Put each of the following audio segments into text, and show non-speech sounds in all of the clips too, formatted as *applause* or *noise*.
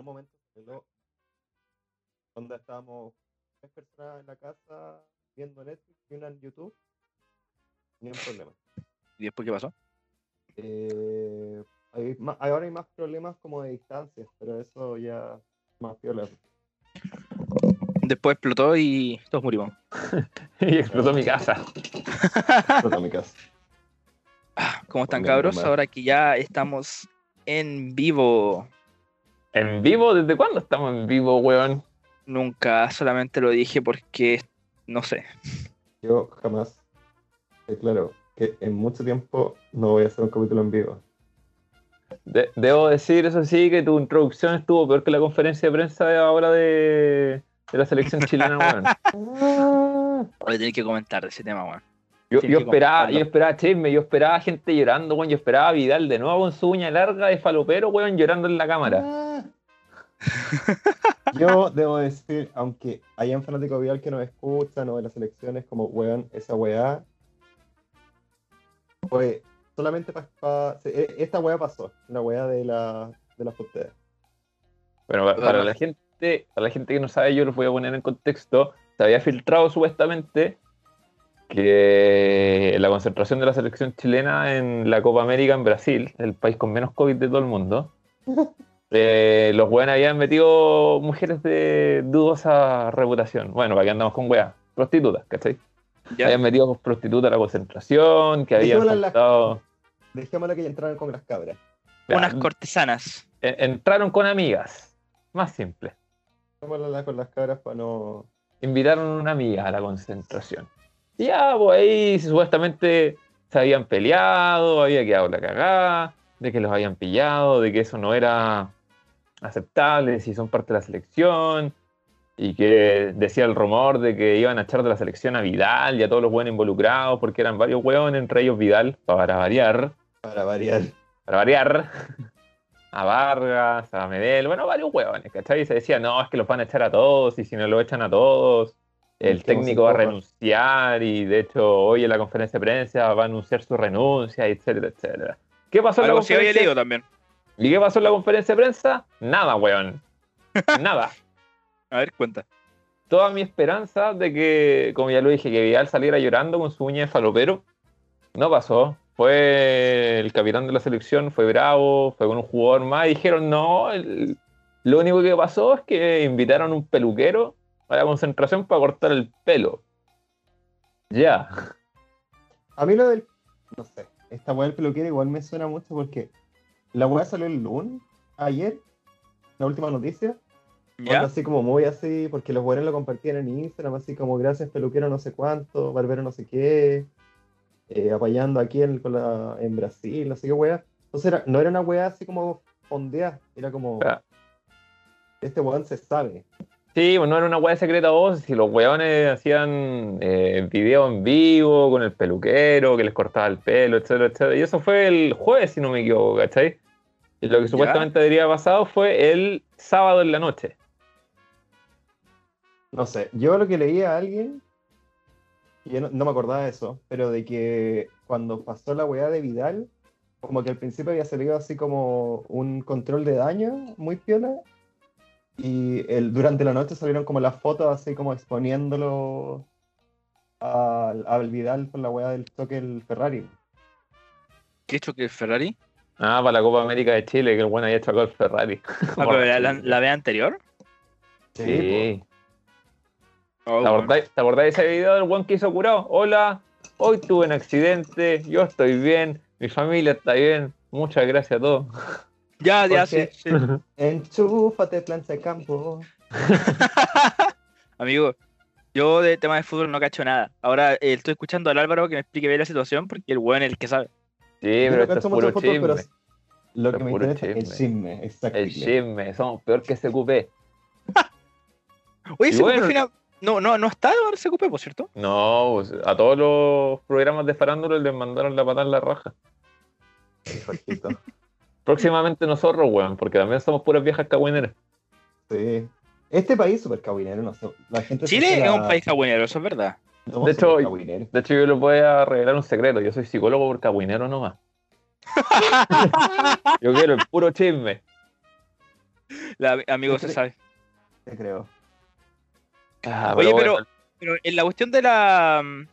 un momento pero donde estábamos tres personas en la casa viendo Netflix y una en YouTube, ni un problema. ¿Y después qué pasó? Eh, hay ahora hay más problemas como de distancia, pero eso ya más piola. Después explotó y todos murimos. *laughs* y explotó mi casa. Explota mi casa. ¿Cómo están, cabros? Ahora que ya estamos en vivo. ¿En vivo? ¿Desde cuándo estamos en vivo, weón? Nunca, solamente lo dije porque, no sé. Yo jamás, eh, claro, que en mucho tiempo no voy a hacer un capítulo en vivo. De- debo decir, eso sí, que tu introducción estuvo peor que la conferencia de prensa de ahora de, de la selección chilena, weón. *laughs* Voy a tener que comentar de ese tema, weón. Yo, esperaba, yo esperaba chisme, yo esperaba gente llorando, weón. Yo esperaba a Vidal de nuevo con su uña larga de falopero, weón, llorando en la cámara. Ah. *laughs* Yo debo decir, aunque hayan fanáticos Vidal que nos escuchan o de las elecciones, como weón, esa weá, fue solamente para. esta weá pasó, la weá de la, de la frontera. Bueno, pa- para la gente, para la gente que no sabe, yo los voy a poner en contexto. Se había filtrado supuestamente que la concentración de la selección chilena en la Copa América en Brasil, el país con menos COVID de todo el mundo, *laughs* eh, los weones habían metido mujeres de dudosa reputación. Bueno, para que andamos con weas, prostitutas, ¿cachai? ¿Ya? Habían metido prostitutas a la concentración, que habían faltado- Dejémosla que ya entraran con las cabras. Unas cortesanas. en- entraron con amigas, más simple. Dejémosla con las cabras para no. invitaron a una amiga a la concentración. Y ya, pues ahí supuestamente se habían peleado, había quedado la cagada, de que los habían pillado, de que eso no era aceptable si son parte de la selección, y que decía el rumor de que iban a echar de la selección a Vidal y a todos los buenos involucrados, porque eran varios hueones, entre ellos Vidal, para variar, Para variar. para variar, *laughs* a Vargas, a Medel, bueno, varios hueones, ¿cachai? Y se decía, no, es que los van a echar a todos, y si no lo echan a todos, el técnico va a renunciar, y de hecho hoy en la conferencia de prensa va a anunciar su renuncia, etcétera, etcétera. ¿Qué pasó en la había conferencia? leído también. ¿Y qué pasó en la conferencia de prensa? Nada, weón. *laughs* Nada. A ver, cuenta. Toda mi esperanza de que, como ya lo dije, que Vidal saliera llorando con su uña de falopero, no pasó. Fue el capitán de la selección, fue bravo, fue con un jugador más, y dijeron, no, el- lo único que pasó es que invitaron a un peluquero a la concentración para cortar el pelo. Ya. A mí lo del. No sé. Esta weá del peluquero igual me suena mucho porque la weá salió el lunes, ayer, la última noticia. ¿Ya? así como muy así, porque los buenos lo compartían en Instagram, así como gracias peluquero no sé cuánto, barbero no sé qué, eh, apoyando aquí en, con la- en Brasil, así que weá. Entonces era- no era una weá así como fondeada, era como Ya. este weón se sabe. Sí, pues no era una weá secreta voz, si los weones hacían eh, video en vivo con el peluquero, que les cortaba el pelo, etcétera, etcétera. Y eso fue el jueves, si no me equivoco, ¿cachai? Y lo que supuestamente habría pasado fue el sábado en la noche. No sé, yo lo que leí a alguien, yo no, no me acordaba de eso, pero de que cuando pasó la weá de Vidal, como que al principio había salido así como un control de daño muy piola, y el, durante la noche salieron como las fotos así como exponiéndolo al, al Vidal por la weá del choque del Ferrari. ¿Qué hecho que el Ferrari? Ah, para la Copa América de Chile, que el bueno había chocado el Ferrari. Ah, pero la, la, la vez anterior. Sí. Oh, ¿Te bueno. acordáis, ¿Te acordáis de ese video del buen que hizo curado? Hola, hoy tuve un accidente, yo estoy bien, mi familia está bien, muchas gracias a todos. Ya, ya, sí, Porque- sí. Enchúfate, plancha de campo. *laughs* Amigo, yo de tema de fútbol no cacho nada. Ahora eh, estoy escuchando al Álvaro que me explique bien la situación porque el weón es el que sabe. Sí, pero no esto es puro fútbol, pero chisme. lo que me interesa es el chisme. exacto. El chisme, somos peor que SQP. *laughs* Oye, ese bueno. final- no, no, no está ahora cupé, por cierto. No, pues, a todos los programas de farándula les mandaron la patada en la raja. *laughs* Próximamente nosotros, weón, porque también somos puras viejas cagüineras. Sí. Este país es súper cabinero, no sé. La gente se Chile es la- un país cagüinero, eso es verdad. somos De hecho. De hecho, yo les voy a revelar un secreto. Yo soy psicólogo por cagüinero nomás. *laughs* Yo quiero el puro chisme. La- amigo se sabe. Te creo. Ah, Oye, pero, bueno, pero en la cuestión de la mm,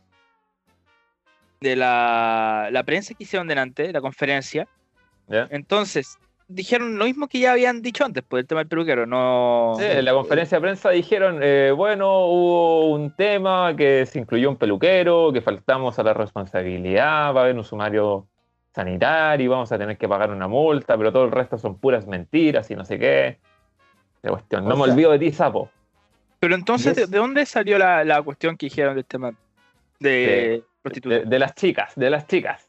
de la, la prensa que hicieron delante, la conferencia, ¿ya? entonces dijeron lo mismo que ya habían dicho antes, por el tema del peluquero, no... Sí, en la conferencia de prensa dijeron, eh, bueno, hubo un tema que se incluyó un peluquero, que faltamos a la responsabilidad, va a haber un sumario sanitario, vamos a tener que pagar una multa, pero todo el resto son puras mentiras y no sé qué. La cuestión, no O me sea- olvido de ti, sapo. Pero entonces, ¿de, Yes. de dónde salió la, la cuestión que dijeron del tema de De- prostitutas? De, de las chicas, de las chicas.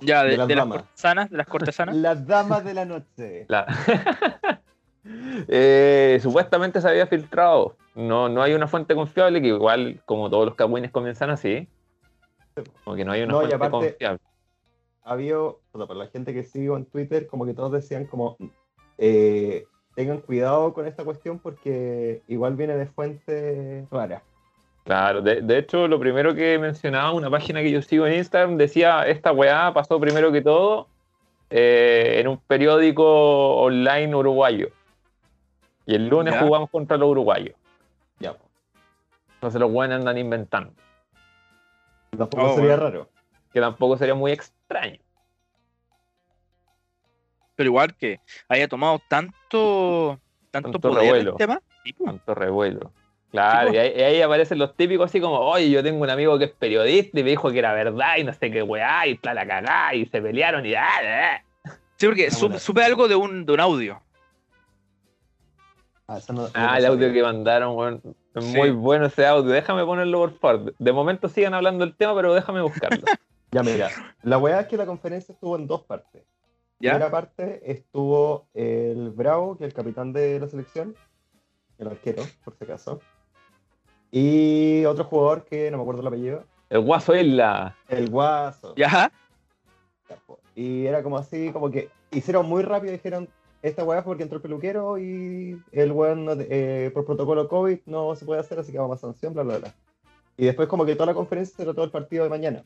Ya, de, de las de las cortesanas, de las cortesanas. *laughs* Las damas de la noche. La- *laughs* Eh, supuestamente se había filtrado. No, no hay una fuente confiable, que igual, como todos los cagüines comienzan así. Como que no hay una No, y fuente aparte- confiable. Había, o sea, para la gente que sigo en Twitter, como que todos decían como eh, tengan cuidado con esta cuestión porque igual viene de fuentes raras. Claro, de, de hecho, lo primero que mencionaba una página que yo sigo en Instagram decía: Esta weá pasó primero que todo eh, en un periódico online uruguayo. Y el lunes Ya. jugamos contra los uruguayos. Ya. Entonces los buenos andan inventando. tampoco Oh, sería bueno. raro. Que tampoco sería muy extraño. Pero igual que haya tomado tanto, tanto, Tanto poder revuelo. el tema. Tanto revuelo. Claro, Sí, y ahí, y ahí aparecen los típicos así como, oye, yo tengo un amigo que es periodista y me dijo que era verdad y no sé qué weá, y está la cagá, y se pelearon y ah, ah. Sí, porque Ah, supe, bueno. supe algo de un, de un audio. Ah, eso no- no Ah, el audio que mandaron, weón. Es Sí. muy bueno ese audio. Déjame ponerlo por favor. De momento sigan hablando del tema, pero déjame buscarlo. *laughs* Ya, mira, la weá es que la conferencia estuvo en dos partes. ¿Ya? primera parte estuvo el Bravo, que es el capitán de la selección, el arquero, por si acaso. Y otro jugador que no me acuerdo el apellido, El guaso Isla. el Guaso. ¿Ya? Y era como así, como que hicieron muy rápido, dijeron, esta weá porque entró el peluquero y el weón no eh, por protocolo COVID no se puede hacer, así que vamos a sanción, bla, bla, bla. Y después como que toda la conferencia se trató el partido de mañana.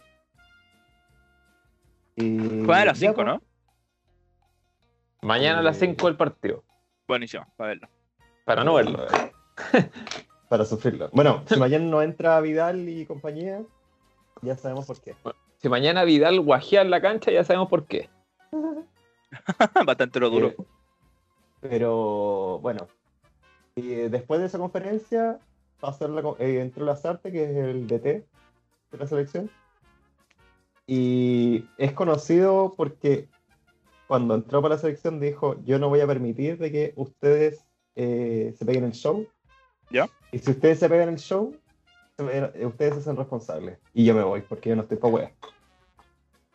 Y Fue a las ya, 5, pues, ¿no? Mañana a las Eh. 5 del partido. Buenísimo, para verlo. Para no verlo. *laughs* Para sufrirlo. Bueno, si *laughs* mañana no entra Vidal y compañía, ya sabemos por qué. Si mañana Vidal guajea en la cancha, ya sabemos por qué. *laughs* Bastante lo duro. Eh, pero bueno, y, después de esa conferencia pasó la, eh, entró Lazarte, que es el DT de la selección. Y es conocido porque cuando entró para la selección dijo, yo no voy a permitir de que ustedes eh, se peguen el show. ¿Ya? Y si ustedes se pegan el show, me- eh, ustedes se hacen responsables. Y yo me voy, porque yo no estoy para wea.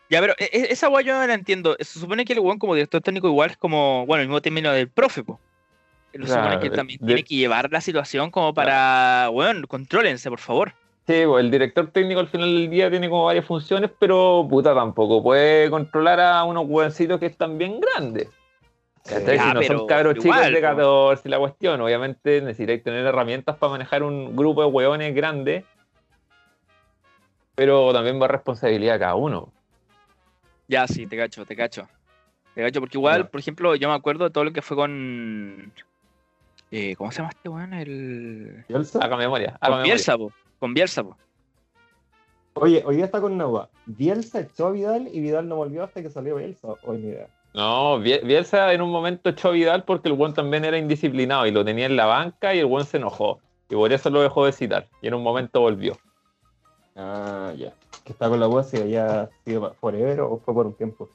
Ya, pero e- e- esa guay yo no la entiendo. Se supone que el weón como director técnico igual es como, bueno, el mismo término del profe, po. Se supone que también de- tiene que llevar la situación como para, weón, contrólense, por favor. Sí, pues, el director técnico al final del día tiene como varias funciones, pero puta tampoco puede controlar a unos hueoncitos que están bien grandes. ¿Cachai? Ya, si no pero son cabros igual, chicos de po. 14 la cuestión, obviamente necesitáis tener herramientas para manejar un grupo de hueones grandes, pero también va a responsabilidad de cada uno. Ya, sí, te cacho, te cacho. Te cacho, porque igual, por ejemplo, yo me acuerdo de todo lo que fue con. eh, ¿Cómo se llama este weón? El. ¿Bielsa? Haga memoria, haga Con. Bielsa, po. Con Bielsa, po. Oye, hoy día está con una duda. Bielsa echó a Vidal y Vidal no volvió hasta que salió Bielsa. Hoy ni idea. No, Biel- Bielsa en un momento echó a Vidal porque el buen también era indisciplinado y lo tenía en la banca y el buen se enojó. Y por eso lo dejó de citar. Y en un momento volvió. Ah, ya. Que está con la wea si había sido forever o fue por un tiempo.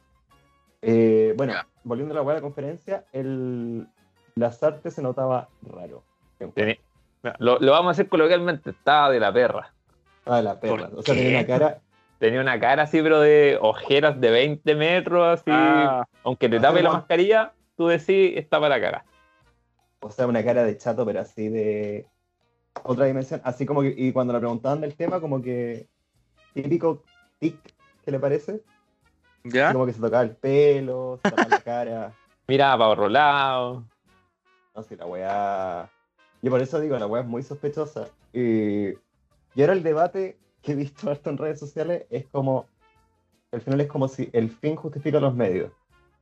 Eh, bueno, Ya. volviendo a la wea de la conferencia, el Lazarte se notaba raro. Tenía- Lo, lo vamos a hacer coloquialmente. Estaba de la perra. Ah, la perra. ¿Por O sea, tenía una cara. Tenía una cara así, pero de ojeras de 20 metros, así. Ah, Aunque te Así tape la mascarilla, tú decís, está para cagar. O sea, una cara de chato, pero así de otra dimensión. Así como que, y cuando le preguntaban del tema, como que típico tic que le parece. ¿Ya? Como que se tocaba el pelo, se tocaba la cara. *laughs* Miraba para otro lado. No sé, la weá. Yo por eso digo, la weá es muy sospechosa. Y, y ahora el debate que he visto harto en redes sociales es como. Al final es como si el fin justifica los medios.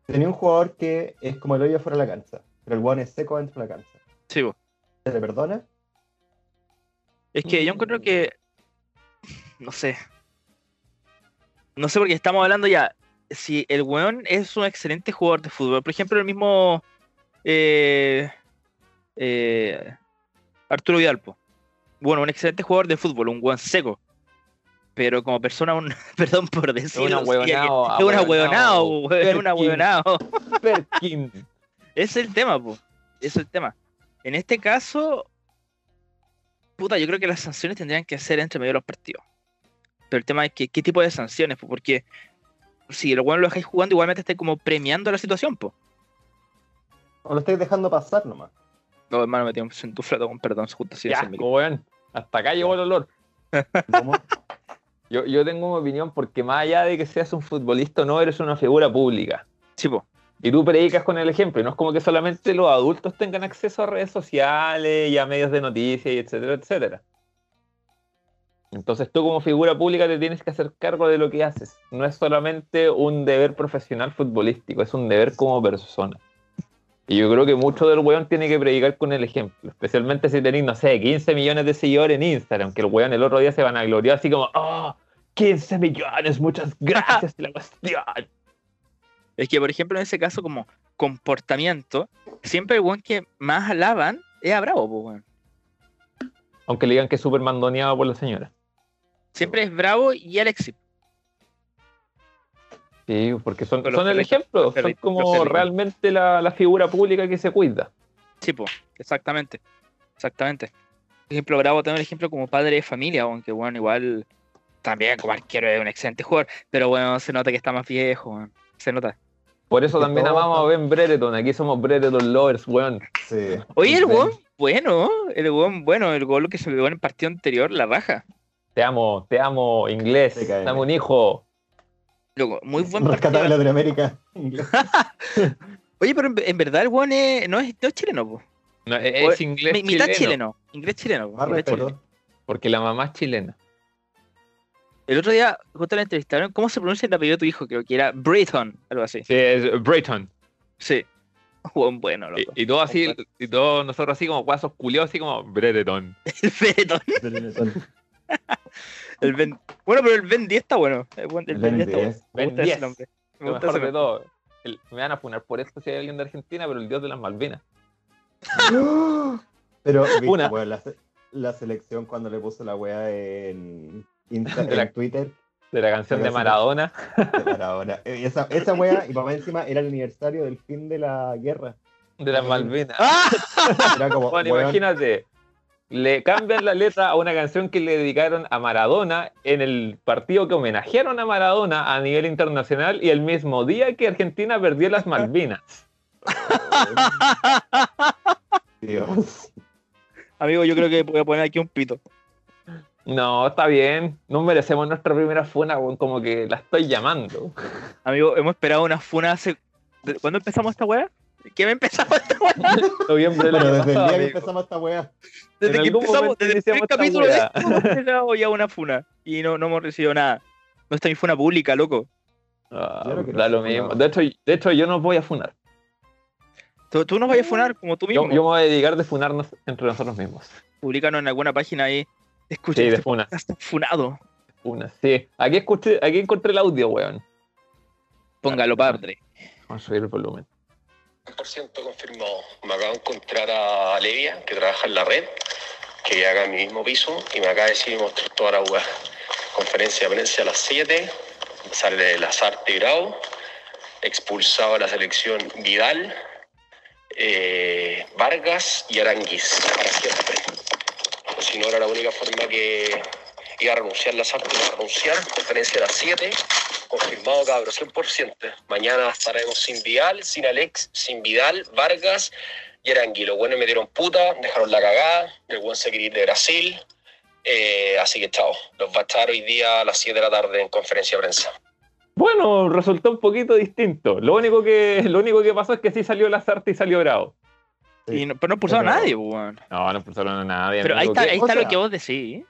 Tenía un jugador que es como el hoyo fuera de la cancha. Pero el weón es seco dentro de la cancha. Sí. ¿Se le perdona? Es que yo encuentro que. No sé. No sé porque estamos hablando ya. Si el weón es un excelente jugador de fútbol, por ejemplo, el mismo. eh, eh, Arturo Vidal, po. Bueno, un excelente jugador de fútbol, un weón seco. Pero como persona, un, *laughs* perdón por decirlo, sí, ahueonao, es un ahueonado, ahueonao, weón, *laughs* es el tema, po. Ese es el tema. En este caso, puta, yo creo que las sanciones tendrían que ser entre medio de los partidos. Pero el tema es que, ¿qué tipo de sanciones? po? Porque si el weón lo dejáis jugando, igualmente estáis como premiando la situación, po. ¿O lo estáis dejando pasar nomás? No, hermano, me tengo un tuflato con perdón, justo así Ya, weón. Hasta acá llegó el olor. ¿Cómo? *laughs* Yo, yo tengo una opinión porque más allá de que seas un futbolista o no, eres una figura pública. Sí, po. Y tú predicas con el ejemplo. Y no es como que solamente los adultos tengan acceso a redes sociales y a medios de noticias, y etcétera, etcétera. Entonces tú como figura pública te tienes que hacer cargo de lo que haces. No es solamente un deber profesional futbolístico, es un deber como persona. Y yo creo que mucho del weón tiene que predicar con el ejemplo. Especialmente si tenéis, no sé, 15 millones de seguidores en Instagram, que el weón el otro día se van a gloriar así como, ¡oh! 15 millones, muchas *laughs* gracias la cuestión. Es que, por ejemplo, en ese caso, como comportamiento, siempre el weón que más alaban es a Bravo, po, weón. Aunque le digan que es súper mandoneado por la señora. Siempre es Bravo y Alexis. Sí, porque son, el ejemplo, son como realmente la, la figura pública que se cuida. Sí, po, exactamente. Exactamente. Por ejemplo, Bravo también el ejemplo como padre de familia, aunque bueno, igual también como arquero es un excelente jugador, pero bueno, se nota que está más viejo, weón. se nota. Por eso también todo amamos a Ben Brereton, aquí somos Brereton lovers, weón. Sí. Oye, el weón, bueno, el weón, bueno, el gol que se pegó en el partido anterior, la raja. Te amo, te amo, inglés, TKM. dame un hijo. Loco, muy buen en Latinoamérica. *laughs* Oye, pero en, en verdad el weón es- no, es, no es chileno, po. No, es, inglés Mi- mitad chileno, chileno, inglés chileno. po, Más inglés respeto. chileno. Porque la mamá es chilena. El otro día, justo la entrevistaron, ¿cómo se pronuncia el apellido de tu hijo? Creo que era Brayton, algo así. Sí, es Brereton. Sí. Weón *laughs* bueno, loco. Y, y todo así, y todos nosotros así como guasos culiados, así como Brereton. *laughs* El Brereton. *laughs* El Ben... Bueno, pero el Ben 10 está bueno. El, buen- el Ben Ben 10 está bueno. 10. Me Ben gusta ese 10. nombre. Me Lo gusta mejor ese de nombre. todo. el- me van a funar por esto si hay alguien de Argentina, pero el dios de las Malvinas. *gasps* Pero, viste, Una. weón, la, la selección cuando le puso la weá en, Insta- De la- en Twitter De la canción de Maradona. *laughs* de Maradona. Eh, Esa, esa weá, y papá encima era el aniversario del fin de la guerra. De las Malvinas. ¡Ah! *laughs* Era *laughs* como, Bueno, weón, imagínate, le cambian la letra a una canción que le dedicaron a Maradona en el partido que homenajearon a Maradona a nivel internacional y el mismo día que Argentina perdió las Malvinas. Dios. Amigo, yo creo que voy a poner aquí un pito. No, está bien, no merecemos nuestra primera funa, como que la estoy llamando. Amigo, hemos esperado una funa hace. ¿de- ¿Cuándo empezamos esta weá? ¿Qué me empezamos esta weá? *laughs* Noviembre Pero desde el día que empezamos esta weá. Desde que empezamos, desde el primer capítulo de esto, hemos esperado ya una funa. Y no, no hemos recibido nada. No está mi funa pública, loco. Ah, no quiero da lo mismo. De hecho, de hecho, yo no voy a funar. Tú, tú nos vayas a funar como tú Yo, mismo. yo me voy a dedicar de funarnos entre nosotros mismos. Publícanos en alguna página ahí. Escucha, Sí, de este está funado. Funas, sí. Aquí, escuché, aquí encontré el audio, weón. Póngalo, padre. Vamos a subir el volumen. 100% confirmado. Me acabo de encontrar a Levia, que trabaja en la red, que vive acá en mi mismo piso, y me acaba de decir mostrar toda la web. Conferencia de prensa a las 7, sale Lazarte Grau, expulsado a la selección Vidal, eh, Vargas y Aranguis, para siempre. Si no era la única forma que iba a renunciar Lazarte, iba a renunciar. Conferencia a las 7, confirmado cabros, 100%. Mañana estaremos sin Vidal, sin Alex, sin Vidal, Vargas y Arangui. Los buenos metieron puta, dejaron la cagada, el buen se quería ir de Brasil. Eh, así que chao, los va a estar hoy día a las 7 de la tarde en conferencia de prensa. Bueno, resultó un poquito distinto. Lo único que, lo único que pasó es que sí salió Lazarte y salió Bravo. Sí. Y no- pero no expulsaron a Pero- nadie, pues, weón. No, no expulsaron a nadie. Pero ahí está, ahí está lo que vos decís.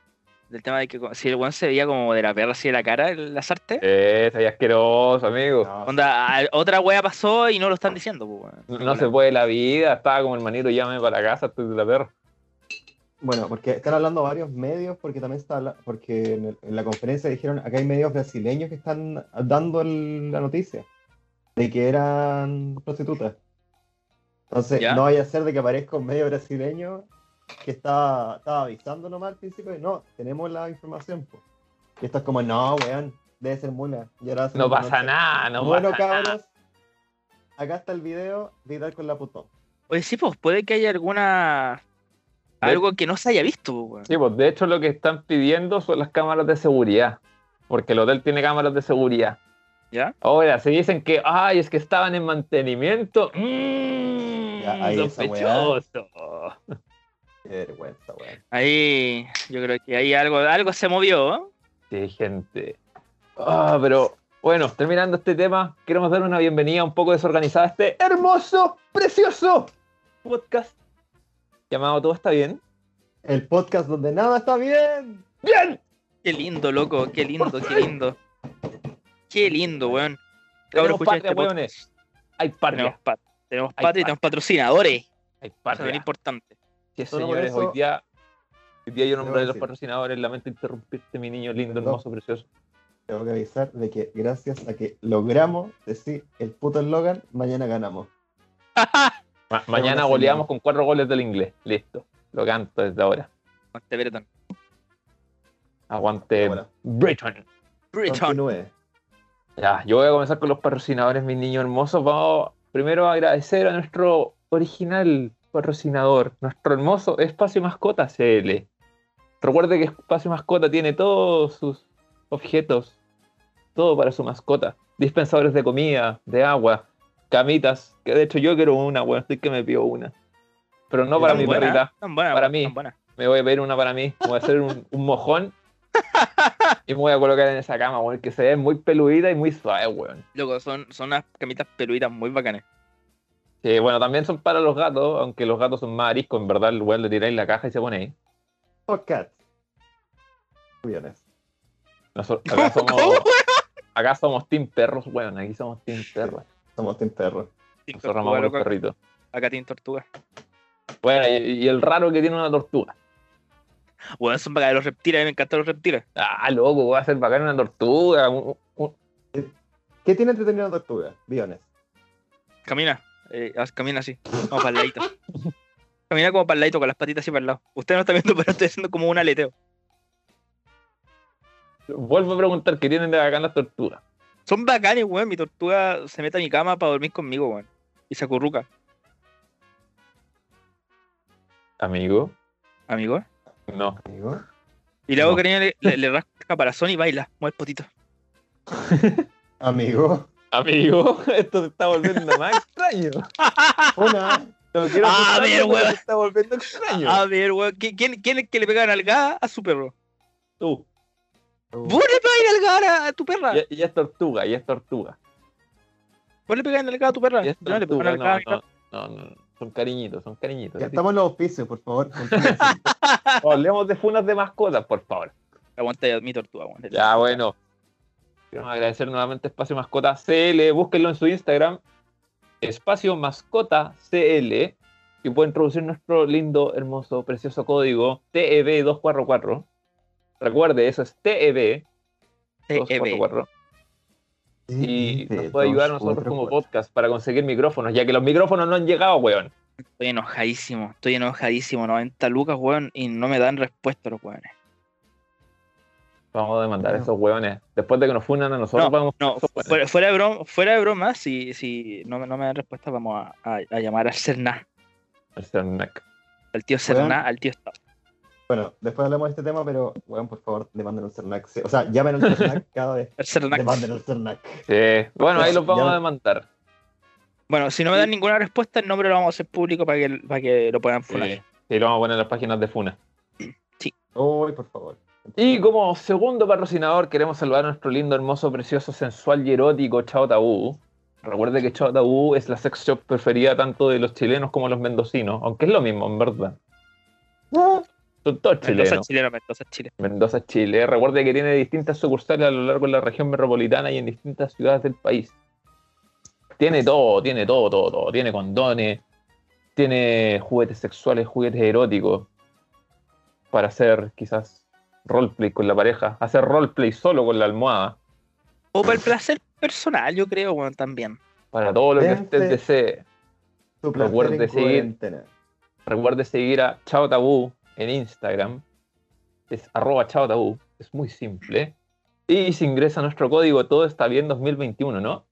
Del tema de que si el weón se veía como de la perra así de la cara, el Lazarte. Eh, está asqueroso, amigo. No, Onda, a- otra wea pasó y no lo están diciendo, pues, weón. No, se puede la vida, estaba como el manito, llame para la casa, estoy de la perra. Bueno, porque están hablando varios medios, porque también está porque en, el- en la conferencia dijeron, acá hay medios brasileños que están dando el- la noticia de que eran prostitutas. Entonces, ¿Ya? no vaya a ser de que aparezca un medio brasileño que estaba, estaba avisando nomás al principio, y no, tenemos la información. po". Y esto es como, no, weón, debe ser mula. Y ahora No pasa noche. nada, no bueno, pasa nada. cabros, acá está el video, Vidal con la putón. Oye, sí, pues puede que haya alguna. Algo que no se haya visto, pues, weón. Sí, pues de hecho lo que están pidiendo son las cámaras de seguridad, porque el hotel tiene cámaras de seguridad. ¿Ya? Ahora, si dicen que, ay, es que estaban en mantenimiento, mmm, Ya, ahí weá. sospechoso. Qué vergüenza, weón. Ahí, yo creo que ahí algo, algo se movió. ¿eh? Sí, gente. Ah, pero bueno, terminando este tema, queremos dar una bienvenida un poco desorganizada a este hermoso, precioso podcast llamado Todo está bien. El podcast donde nada está bien. ¡Bien! Qué lindo, loco, qué lindo, qué lindo. Qué lindo, weón. Cabrón, patria, este weones. Hay patria. Tenemos, pat- tenemos patria y tenemos patrocinadores. Hay Eso es patria. importante. Sí, señores, eso- hoy día, hoy día yo nombré a los patrocinadores, lamento interrumpirte, mi niño lindo, Perdón. hermoso, precioso. Tengo que avisar de que gracias a que logramos decir el puto eslogan, mañana ganamos. *laughs* Ma- mañana goleamos con cuatro goles del inglés. Listo. Lo canto desde ahora. Monte Breton. Aguante Bueno. Breton. Continúe. Ya, yo voy a comenzar con los patrocinadores, mis niños hermosos. Vamos primero agradecer a nuestro original patrocinador, nuestro hermoso Espacio Mascota CL. Recuerde que Espacio Mascota tiene todos sus objetos, todo para su mascota. Dispensadores de comida, de agua, camitas, que de hecho yo quiero una, bueno, estoy que me pido una. Pero no para mi buena, perrita, tan buena, para mí. tan buena. me voy a pedir una para mí, voy a hacer un, un mojón *laughs* y me voy a colocar en esa cama, weón, que se ve muy peludita y muy suave, weón. Loco, son, son unas camitas peluditas muy bacanas. Que bueno, también son para los gatos, aunque los gatos son más ariscos, en verdad, el weón le tiráis la caja y se pone ahí. Podcast. Millones. Nosotros, acá *laughs* ¿Cómo, somos, acá somos team perros, weón, aquí somos team perros. Somos team perro. Team Nosotros amamos los perritos. Acá tiene tortuga. Bueno, y, y el raro que tiene una tortuga. Weón, son bacanas los reptiles, a mí me encantan los reptiles. Ah, loco, va a ser bacán una tortuga. un- un- ¿Qué tiene entretenido la tortuga? Billones. Camina, eh, camina así, como para el ladito. *laughs* Camina como para el ladito, con las patitas así para el lado. Usted no está viendo, pero estoy haciendo como un aleteo. Vuelvo a preguntar, ¿qué tienen de bacán las tortugas? Son bacanes, weón. Mi tortuga se mete a mi cama para dormir conmigo, weón. Y se acurruca, Amigo, amigo. No. Amigo. Y le hago No. le, le, le rasco el caparazón y baila, mueve el potito. *laughs* Amigo. Amigo, *laughs* esto se está volviendo más *laughs* extraño. No quiero Ah, asustarlo, ver, weón. se está volviendo extraño. A ver, weón. ¿qui- ¿Quién, ¿Quién es que le pega nalgada a su perro? Tú. Vos le pegas nalgada a tu perra. Y, y es tortuga, y es tortuga. Vos le pegas nalgada a tu perra. Y es Yo no le pego tortuga. nalgada a mi No, perra. no, no, no. Son cariñitos, son cariñitos. Ya estamos en los auspicios, por favor. *laughs* *laughs* Hablemos de funas de mascotas, por favor. Aguanta ya mi tortuga, weón. Ya, bueno. Queremos agradecer nuevamente Espacio Mascota CL. Búsquenlo en su Instagram. Espacio Mascota CL. Y pueden introducir nuestro lindo, hermoso, precioso código E TEB244. Recuerde, eso es E TEB244. TEB. Y nos puede ayudar a nosotros como podcast para conseguir micrófonos, ya que los micrófonos no han llegado, weón. Estoy enojadísimo, estoy enojadísimo. 90 lucas, weón, y no me dan respuesta los weones. Vamos a demandar a esos weones. Después de que nos funan a nosotros, vamos No, a fuera, fuera de broma, fuera de broma si, si no, me- no me dan respuesta, vamos a, a- a llamar al Cerná, El Cernac. al tío. Cerná, al tío Estado. Bueno, después hablamos de este tema, pero, weón, por favor, demanden un Cernac. O sea, llamen al Cernac *laughs* cada vez. El Cernac. Demanden al Cernac. Sí. Bueno, ahí los vamos Ya. a demandar. Bueno, si no me dan ninguna respuesta, el nombre lo vamos a hacer público para que, para que lo puedan funar. Sí. Sí, lo vamos a poner en las páginas de Funa. Uy, por favor. Y como segundo patrocinador, queremos saludar a nuestro lindo, hermoso, precioso, sensual y erótico Chao Tabú. Recuerde que Chao Tabú es la sex shop preferida tanto de los chilenos como los mendocinos, aunque es lo mismo, en verdad. Son todos Mendoza, chilenos. chileno, Mendoza, Chile. Mendoza, Chile. Recuerde que tiene distintas sucursales a lo largo de la región metropolitana y en distintas ciudades del país. Tiene todo, tiene todo, todo, todo. Tiene condones, tiene juguetes sexuales, juguetes eróticos para hacer quizás roleplay con la pareja, hacer roleplay solo con la almohada, O para el placer personal, yo creo, también. para todo lo que usted desee. Recuerde seguir. Recuerde seguir a Chao Tabú en Instagram. Es arroba Chao Tabú. Es muy simple. Y si ingresa nuestro código Todo está bien 2021, ¿no?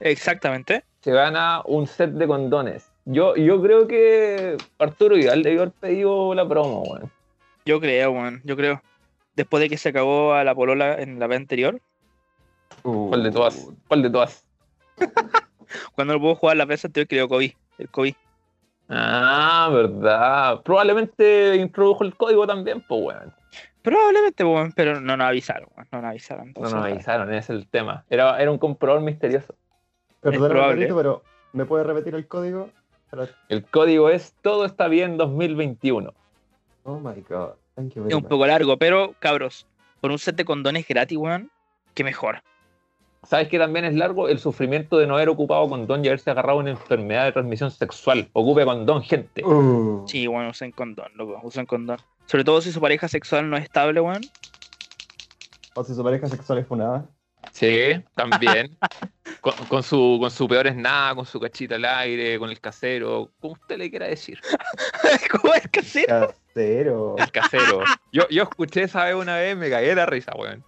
Exactamente. Se gana un set de condones. Yo, yo creo que Arturo Vidal debió haber pedido la promo, weón. Yo creo, weón, yo creo. Después de que se acabó a la polola en la vez anterior, ¿Cuál de todas? ¿Cuál de todas? *laughs* cuando no pudo jugar la vez anterior, creo COVID. El COVID. Ah, verdad. Probablemente introdujo el código también, pues, weón. Probablemente, weón, pero no nos avisaron, weón, no nos avisaron. No nos avisaron, ese es el tema. Era, era un comprobador misterioso. Carlito, pero ¿me puedes repetir el código? El código es Todo está bien 2021. Oh my god. Thank you very Es un much. poco largo, pero cabros, por un set de condones gratis, weón, que mejor. ¿Sabes qué también es largo? El sufrimiento de no haber ocupado condón y haberse agarrado una enfermedad de transmisión sexual. Ocupe condón, gente. Uh, Sí, bueno, usen condón, loco, usen condón. Sobre todo si su pareja sexual no es estable, weón. O si su pareja sexual es funada. Sí, también. *laughs* con, con su, con su peor es nada, con su cachita al aire, con el casero, como usted le quiera decir. *laughs* ¿Cómo es que hacer? Casero. El casero. Yo, yo escuché esa vez una vez, me cagué de la risa, weón.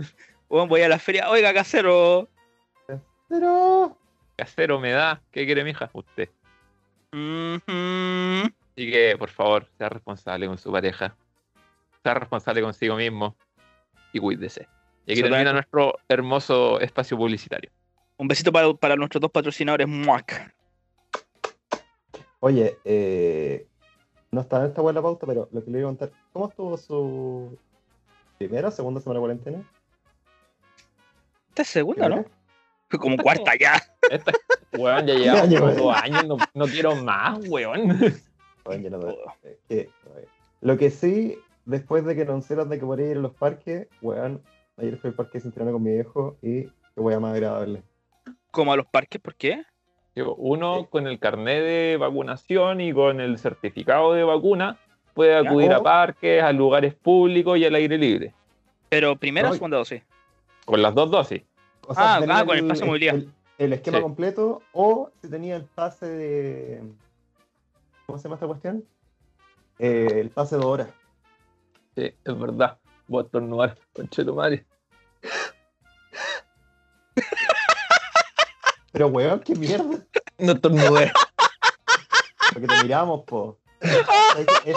Weón, voy a la feria. Oiga, casero. Pero. Casero me da. ¿Qué quiere, mija? Usted. Ujú. Así que, por favor, sea responsable con su pareja. Sea responsable consigo mismo. Y cuídese. Y aquí termina nuestro hermoso espacio publicitario. Un besito para, para nuestros dos patrocinadores, Muac. Oye, eh, no está en esta buena pauta, pero lo que le iba a contar, ¿cómo estuvo su primera o segunda semana de cuarentena? Esta es segunda, ¿no? *laughs* Como cuarta ya. Esta, weón, ya llevamos *laughs* dos años, no, no quiero más, weón. *laughs* yo no eh, que- oye. Lo que sí, después de que anunciaron de que podía ir a los parques, weón, ayer fui al parque Centenario con mi viejo y qué wea más agradable. Como a los parques, ¿por qué? Uno con el carnet de vacunación y con el certificado de vacuna puede acudir a O- parques, a lugares públicos y al aire libre. Pero primera o segunda dosis. Con las dos dosis. O Ah, si ah, con el pase de movilidad. El, el esquema Sí. completo o si tenía el pase de. ¿Cómo se llama esta cuestión? Eh, el pase de horas. Sí, es verdad. Voy a estornudar, conchetumare. Pero weón, qué mierda. No estornudé. Porque te miramos, po. *laughs* Es que es-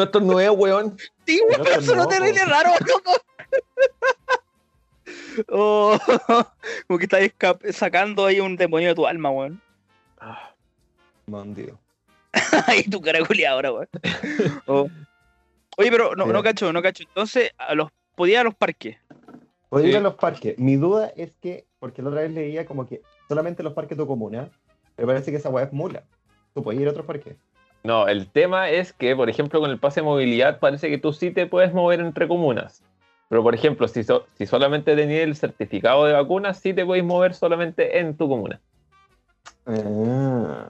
No estornudé, weón. Sí, Pero weón, eso no te raro, loco. *laughs* Oh, *laughs* como que estás sacando ahí un demonio de tu alma, weón. Mandio. Ahí *laughs* tu cara culiada ahora, weón. Oh. Oye, pero no, no cacho, no cacho. Entonces, a los, podía ir a los parques. Podría ir a los parques. Mi duda es que, porque la otra vez leía como que solamente los parques de tu comuna, me parece que esa weá es mula. Tú puedes ir a otros parques. No, el tema es que, por ejemplo, con el pase de movilidad parece que tú sí te puedes mover entre comunas. Pero, por ejemplo, si, so- si solamente tenías el certificado de vacuna, sí te puedes mover solamente en tu comuna. Ah.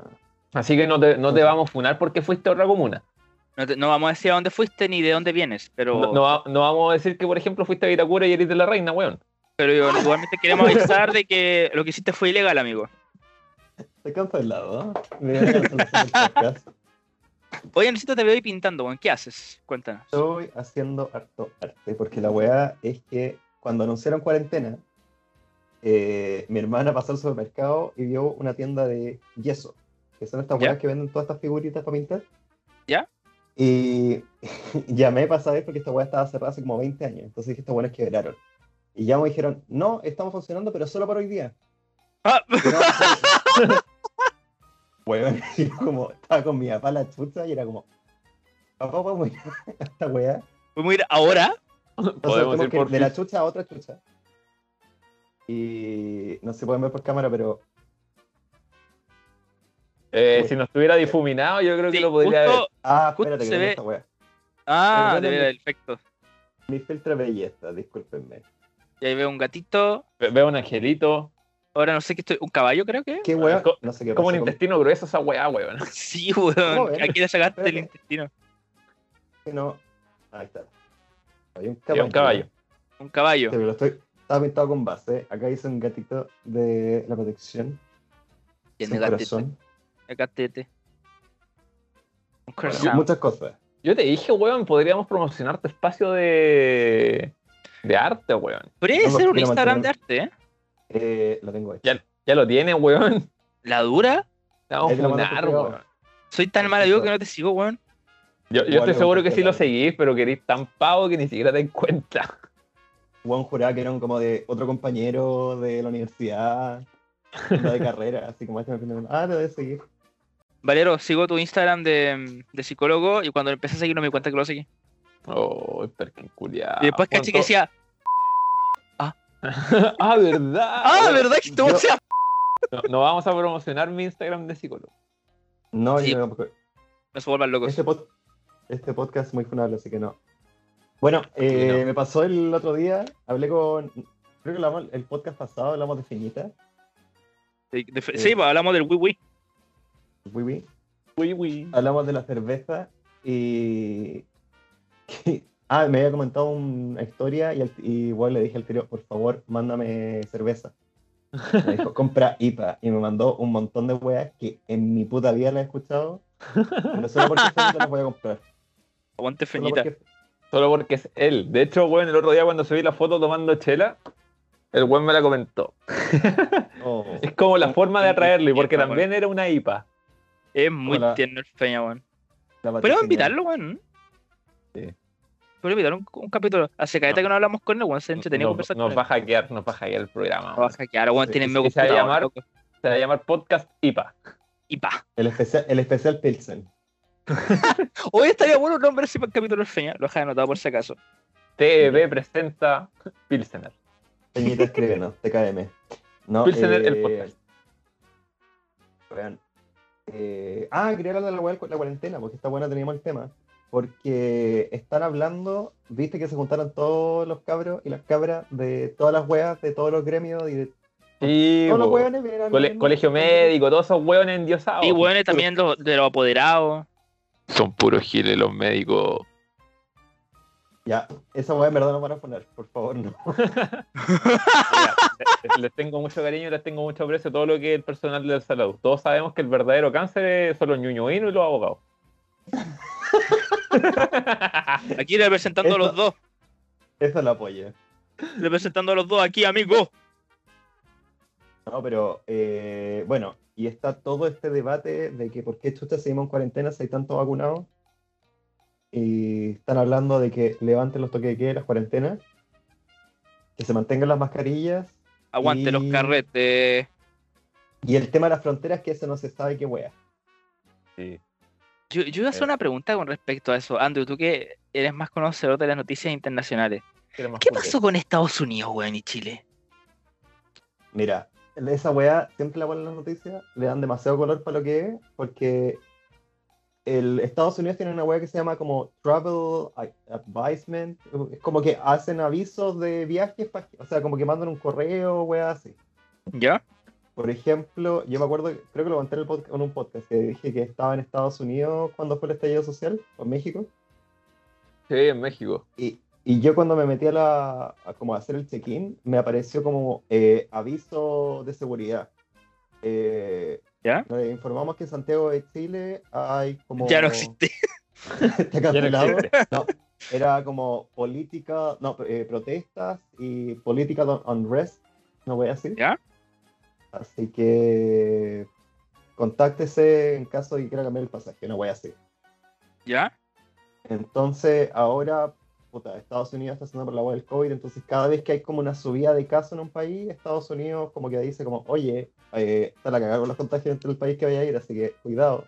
Así que no te, no te vamos a funar porque fuiste a otra comuna. No, te- no vamos a decir a dónde fuiste ni de dónde vienes, pero, No, no va- no vamos a decir que, por ejemplo, fuiste a Vitacura y eres de la reina, weón. pero yo- igualmente queremos avisar de que lo que hiciste fue ilegal, amigo. Estoy cancelado. ¿no? Oye, necesito te veo pintando, weón. ¿Qué haces? Cuéntanos. Estoy haciendo harto arte, porque la weá es que cuando anunciaron cuarentena, eh, mi hermana pasó al supermercado y vio una tienda de yeso, que son estas weas que venden todas estas figuritas para pintar. ¿Ya? Y *laughs* llamé para saber porque esta weá estaba cerrada hace como 20 años, entonces dije, estos buenos quebraron. Y ya me dijeron, no, estamos funcionando, pero solo para hoy día. Ah, no, *laughs* Weón, *laughs* yo como estaba con mi papá la chucha y era como, papá, podemos ir a esta weá. ¿Podemos ir ahora? Entonces, Podemos como ir que por de la chucha a otra chucha. Y no se pueden ver por cámara, pero Eh, si no estuviera difuminado, yo creo que lo podría justo- Ah, Justo espérate, que se ve- esta wea. Ah, de ver el efecto. Mi filtro de belleza, discúlpenme. Y ahí veo un gatito. ver. Veo un angelito. Ahora no sé qué estoy. ¿Un caballo creo que? ¿Qué co- No sé qué Como un con- intestino grueso esa weá, weón. *laughs* Sí, ¿Cómo weón. Aquí le sacaste el intestino. no. Ahí está. Había un Sí, caballo. un caballo. Un caballo. Sí, pero lo estoy... Estaba pintado con base. Acá hice un gatito de la protección. Tiene gatete. corazón. El gatete. Un Bueno, corazón. muchas cosas. Yo te dije, weón, podríamos promocionar tu espacio de, de arte, weón. Podría no ser un Instagram de arte, ¿eh? Eh, lo tengo hecho. Ya, ya lo tienes, weón. La dura. A Ahí mando funar, weón. Soy tan mal amigo que no te sigo, weón. Yo, estoy seguro que sí lo seguís, pero que eres tan pavo que ni siquiera te das cuenta. Juan juraba que eran como de otro compañero de la universidad, no de carrera, así como este me ah, te debes seguir. Valero, sigo tu Instagram de, de psicólogo y cuando empecé a seguir no me di cuenta que lo seguí. Oh, perkin culiao. Y después caché que decía, *laughs* ah, ¿verdad? ah, ¿verdad que todo yo- sea? *laughs* No, no vamos a promocionar mi Instagram de psicólogo. No, Sí. yo, No se vuelvan locos. este, pod- este podcast es muy funable, así que no. Bueno, eh, no. me pasó el otro día, hablé con, creo que hablamos, el podcast pasado hablamos de Finita, De- de- sí, pues hablamos del Wii Wii. Wii Wii. Hablamos de la cerveza y. *laughs* que- Ah, me había comentado una historia y, al- y igual le dije al tiro, por favor, mándame cerveza. Me dijo, compra IPA y me mandó un montón de weas que en mi puta vida las he escuchado. Pero solo porque las voy a comprar. Aguante Solo Feñita. porque- Solo porque es él. De hecho, weón, el otro día cuando subí la foto tomando chela, el weón me la comentó. *laughs* Oh, Es como la forma de atraerlo, y porque también era una IPA. Es muy Hola. tierno el Feña, weón. patrocinio. invitarlo, weón. Sí. Invitar un, un capítulo. Hace caleta No. que no hablamos con él, weón. Se Nos, conversar nos con va a hackear, nos va a hackear el programa. Nos va a hackear, weón. Sí, Tienen y- medio se va a llamar-. Se va a llamar Podcast IPA. Y pa. El especial, el especial Pilsen. *laughs* Hoy estaría bueno un nombre así para el capítulo Feña. Lo dejé anotado por si acaso. TEB presenta Pilsener. Peñita escribe, no, TKM. No, Pilsener, el eh, podcast. Vean. Eh, ah, quería hablar de la, la cuarentena, porque esta buena teníamos el tema. Porque están hablando, viste que se juntaron todos los cabros y las cabras de todas las weas, de todos los gremios y de Sí, todos los weones. Cole- al- colegio médico, todos esos hueones endiosados. Y weón, también los, de los apoderados. Son puros giles los médicos. Ya, esa wea en verdad no van a poner, por favor, no. *laughs* Mira, les- tengo mucho cariño y les tengo mucho aprecio a todo lo que es el personal de la salud. Todos sabemos que el verdadero cáncer es- son los ñuñuinos y los abogados. *laughs* Aquí representando a los dos. Eso lo apoyo. Representando a los dos aquí, amigo. No, pero eh, bueno, y está todo este debate de que por qué chucha seguimos en cuarentena si hay tanto vacunados. Y están hablando de que levanten los toques de queda, las cuarentenas, que se mantengan las mascarillas. Aguante Y- los carretes. Y el tema de las fronteras, que eso no se sabe qué wea. Sí. Yo, yo iba a hacer Eh. una pregunta con respecto a eso. Andrew, tú que eres más conocedor de las noticias internacionales. ¿Qué pasó con Estados Unidos, weón, y Chile? Mira, esa wea siempre la ponen en las noticias, le dan demasiado color para lo que es, porque el Estados Unidos tiene una wea que se llama como Travel Advisement, es como que hacen avisos de viajes, o sea, como que mandan un correo, wea así. ¿Ya? Por ejemplo, yo me acuerdo, creo que lo conté en, el podcast- en un podcast, que dije que estaba en Estados Unidos cuando fue el estallido social, o en México, Sí, en México. y, y yo cuando me metí a, la, a como hacer el check-in, me apareció como eh, aviso de seguridad. Eh, ¿Ya? informamos que en Santiago de Chile hay como... Ya no existe. *laughs* Está cancelado. No, era como política, no, eh, protestas y política unrest, no voy a decir. ¿Ya? Así que contáctese en caso de que quiera cambiar el pasaje, no voy a decir. ¿Ya? Entonces, ahora, puta, Estados Unidos está haciendo por la web del COVID, entonces cada vez que hay como una subida de casos en un país, Estados Unidos como que dice como, oye, eh, está la cagada con los contagios dentro del país que vaya a ir, así que cuidado.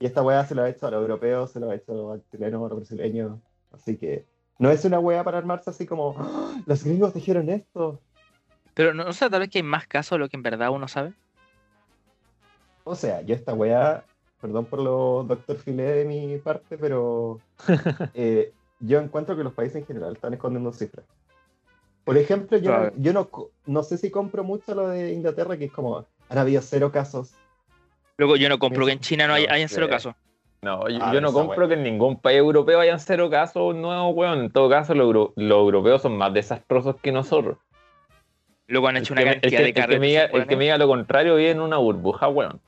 Y esta weá se lo ha hecho a los europeos, se lo ha hecho al chileno, a los brasileños, así que no es una weá para armarse así como, "Ah, los gringos dijeron esto. Pero no, o sea, tal vez que hay más casos de lo que en verdad uno sabe. O sea, yo esta weá, perdón por lo doctor Filé de mi parte, pero *laughs* eh, yo encuentro que los países en general están escondiendo cifras. Por ejemplo, yo, Claro. yo no, no sé si compro mucho lo de Inglaterra, que es como, han habido cero casos. Luego yo no compro que en China no hay, hayan cero casos. No, yo, Ah, yo no compro que en ningún país europeo hayan cero casos nuevos, weón. En todo caso, los, los europeos son más desastrosos que nosotros. Luego han hecho una cantidad de el que carretes. el que me diga lo contrario vive en una burbuja, weón.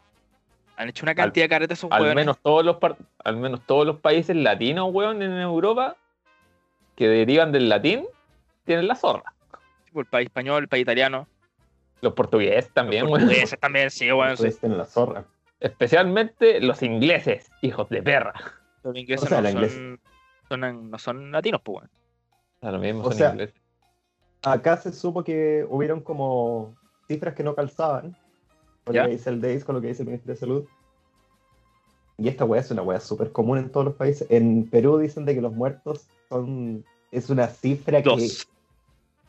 Han hecho una cantidad de carretes esos Al menos, todos los al menos todos los países latinos, weón, en Europa, que derivan del latín, tienen la zorra. El país español, el país italiano. Los portugueses también, los weón. portugueses también, sí, bueno, sí. Entonces, en la zorra. Especialmente los ingleses, hijos de perra. Los ingleses O sea, no, son, inglesa. son- no son latinos, pues, weón. A lo mismo O son sea, ingleses. Acá se supo que hubieron como cifras que no calzaban con ¿Ya? lo que dice el DEIS, con lo que dice el Ministerio de Salud. Y esta weá es una weá súper común en todos los países. En Perú dicen de que los muertos son. Es una cifra que. Dos.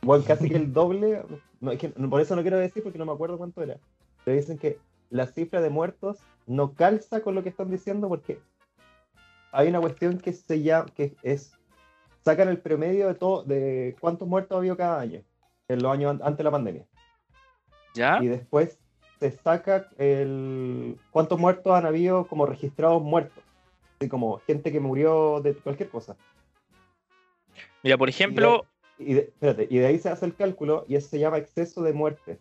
Bueno, casi que el doble. No, es que, por eso no quiero decir porque no me acuerdo cuánto era. Pero dicen que la cifra de muertos no calza con lo que están diciendo porque hay una cuestión que se llama. que es. Sacan el promedio de todo. de cuántos muertos ha habido cada año. En los años an- antes de la pandemia. ¿Ya? Y después se saca el cuántos muertos han habido como registrados muertos. Así como gente que murió de cualquier cosa. Mira, por ejemplo, Y de, espérate, y de ahí se hace el cálculo y eso se llama exceso de muertes.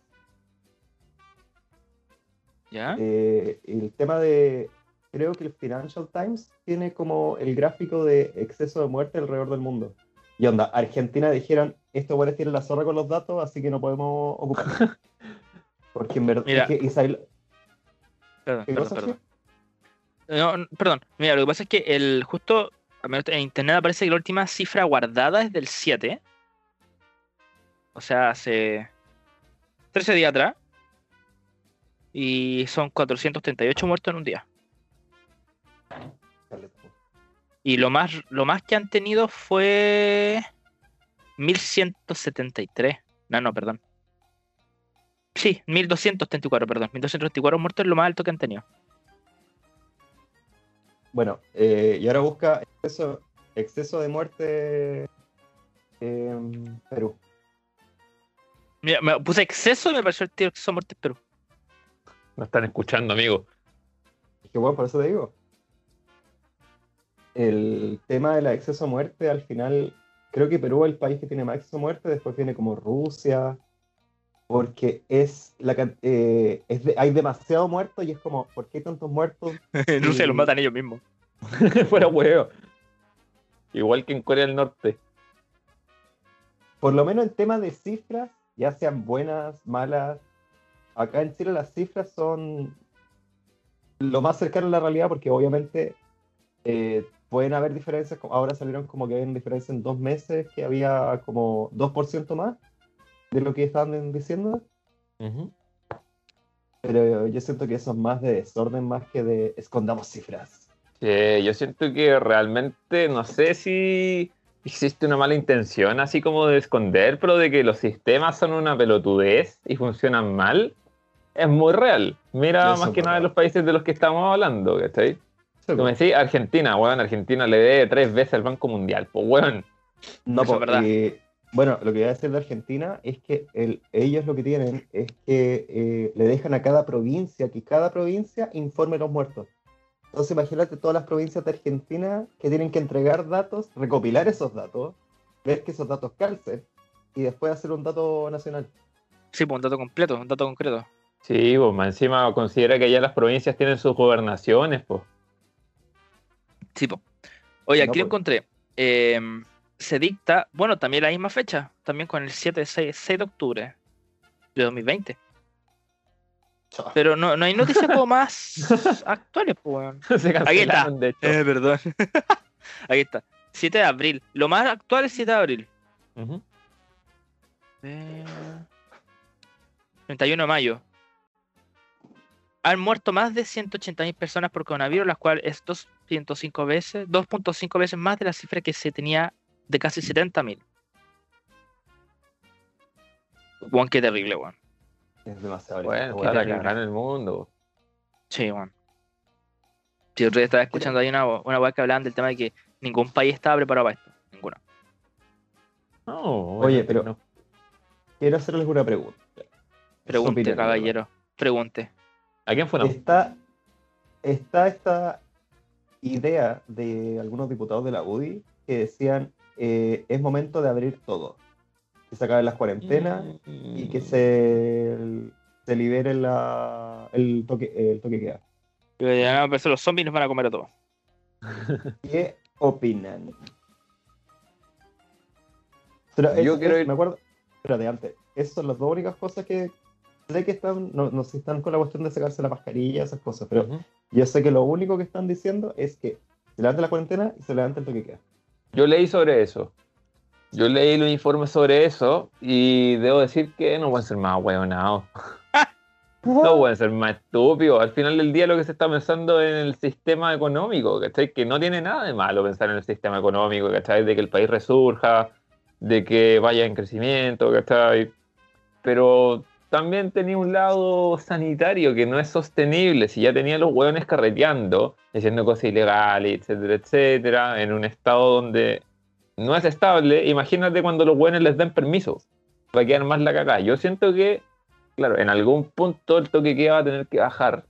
¿ya? Eh, el tema de, creo que el Financial Times tiene como el gráfico de exceso de muerte alrededor del mundo. Y onda, Argentina dijeron, estos buenos tienen la zorra con los datos, así que no podemos ocupar. *laughs* Porque en verdad, Mira. es que Isabel, Perdón, ¿qué perdón, perdón. No, perdón. Mira, lo que pasa es que el justo, en internet aparece que la última cifra guardada es del 7. O sea, hace 13 días atrás. Y son 438 muertos en un día. Y lo más, lo más que han tenido fue 1173. No, no, perdón. Sí, 1234, perdón. 1234 muertos es lo más alto que han tenido. Bueno, eh, y ahora busca exceso, exceso de muerte en Perú. Mira, me puse exceso y me pareció el tiro exceso de muerte en Perú. No están escuchando, amigo. Es que bueno, por eso te digo. El tema del exceso de muerte, al final, creo que Perú es el país que tiene más exceso de muerte, después viene como Rusia, porque es la eh, es de- hay demasiado muertos y es como, ¿por qué hay tantos muertos? *laughs* En Rusia los matan ellos mismos. *laughs* Fuera huevo. Igual que en Corea del Norte. Por lo menos en tema de cifras, ya sean buenas, malas, acá en Chile las cifras son lo más cercano a la realidad porque obviamente eh, pueden haber diferencias, ahora salieron como que había diferencia en dos meses, que había como 2% más de lo que estaban diciendo, pero yo siento que eso es más de desorden más que de escondamos cifras. Sí, yo siento que realmente no sé si existe una mala intención así como de esconder, pero de que los sistemas son una pelotudez y funcionan mal, es muy real. Mira Eso más que nada verdad. los países de los que estamos hablando, ¿cachai? Sí, Como decís, Argentina, weón, Argentina le debe tres veces al Banco Mundial, pues weón. No, Eso po, es verdad. eh, bueno, lo que voy a decir de Argentina es que el- ellos lo que tienen es que eh, le dejan a cada provincia que cada provincia informe los muertos. Entonces imagínate todas las provincias de Argentina que tienen que entregar datos, recopilar esos datos, ver que esos datos calcen y después hacer un dato nacional. Sí, pues un dato completo, un dato concreto. Sí, pues más encima considera que ya las provincias tienen sus gobernaciones, pues. Sí, po. Oye, No, aquí lo pues. encontré. Em, se dicta, bueno, también la misma fecha, también con el 7, 6, 6 de octubre de 2020. Pero no, no hay noticias como *laughs* más actuales, pues. *laughs* Se cancelaron, de hecho. Eh, perdón. *laughs* Ahí está. 7 de abril. Lo más actual es 7 de abril. Ujú. Eh, 31 de mayo. Han muerto más de 180.000 personas por coronavirus, las cuales es 205 veces, 2.5 veces más de la cifra que se tenía de casi 70.000. Juan, qué terrible, weón. Es demasiado. Bueno, weón. cagada en el mundo. Sí, otro día estaba escuchando ahí una, una weá que hablaban del tema de que ningún país estaba preparado para esto. Ninguno. No, Oye, bueno, pero- no. Quiero hacerles una pregunta. Pregunte, opinión, caballero. Pregunte. ¿A quién fue? No? Está, está esta idea de algunos diputados de la UDI que decían eh, es momento de abrir todo. Que se acaben las cuarentenas y que se, se libere la, el, toque, el toque queda. Pero ya no, pero los zombies nos van a comer a todos. *laughs* ¿Qué opinan? Pero Yo quiero ir- Me acuerdo. Espérate, antes. Esas son las dos únicas cosas que sé que están. No, no sé si están con la cuestión de sacarse la mascarilla, esas cosas. Pero Ujú. yo sé que lo único que están diciendo es que se levanta la cuarentena y se levanta el toque queda. Yo leí sobre eso. Yo leí los informes sobre eso y debo decir que no pueden ser más hueonados. *laughs* No pueden ser más estúpidos. Al final del día lo que se está pensando en el sistema económico, ¿cachai? Que no tiene nada de malo pensar en el sistema económico, ¿cachai? De que el país resurja, de que vaya en crecimiento, ¿cachai? Pero también tenía un lado sanitario que no es sostenible. Si ya tenía los hueones carreteando, haciendo cosas ilegales, etcétera, etcétera, en un estado donde no es estable, imagínate cuando los hueones les den permiso. Va a quedar más la cagada. Yo siento que claro, en algún punto el toque queda va a tener que bajar.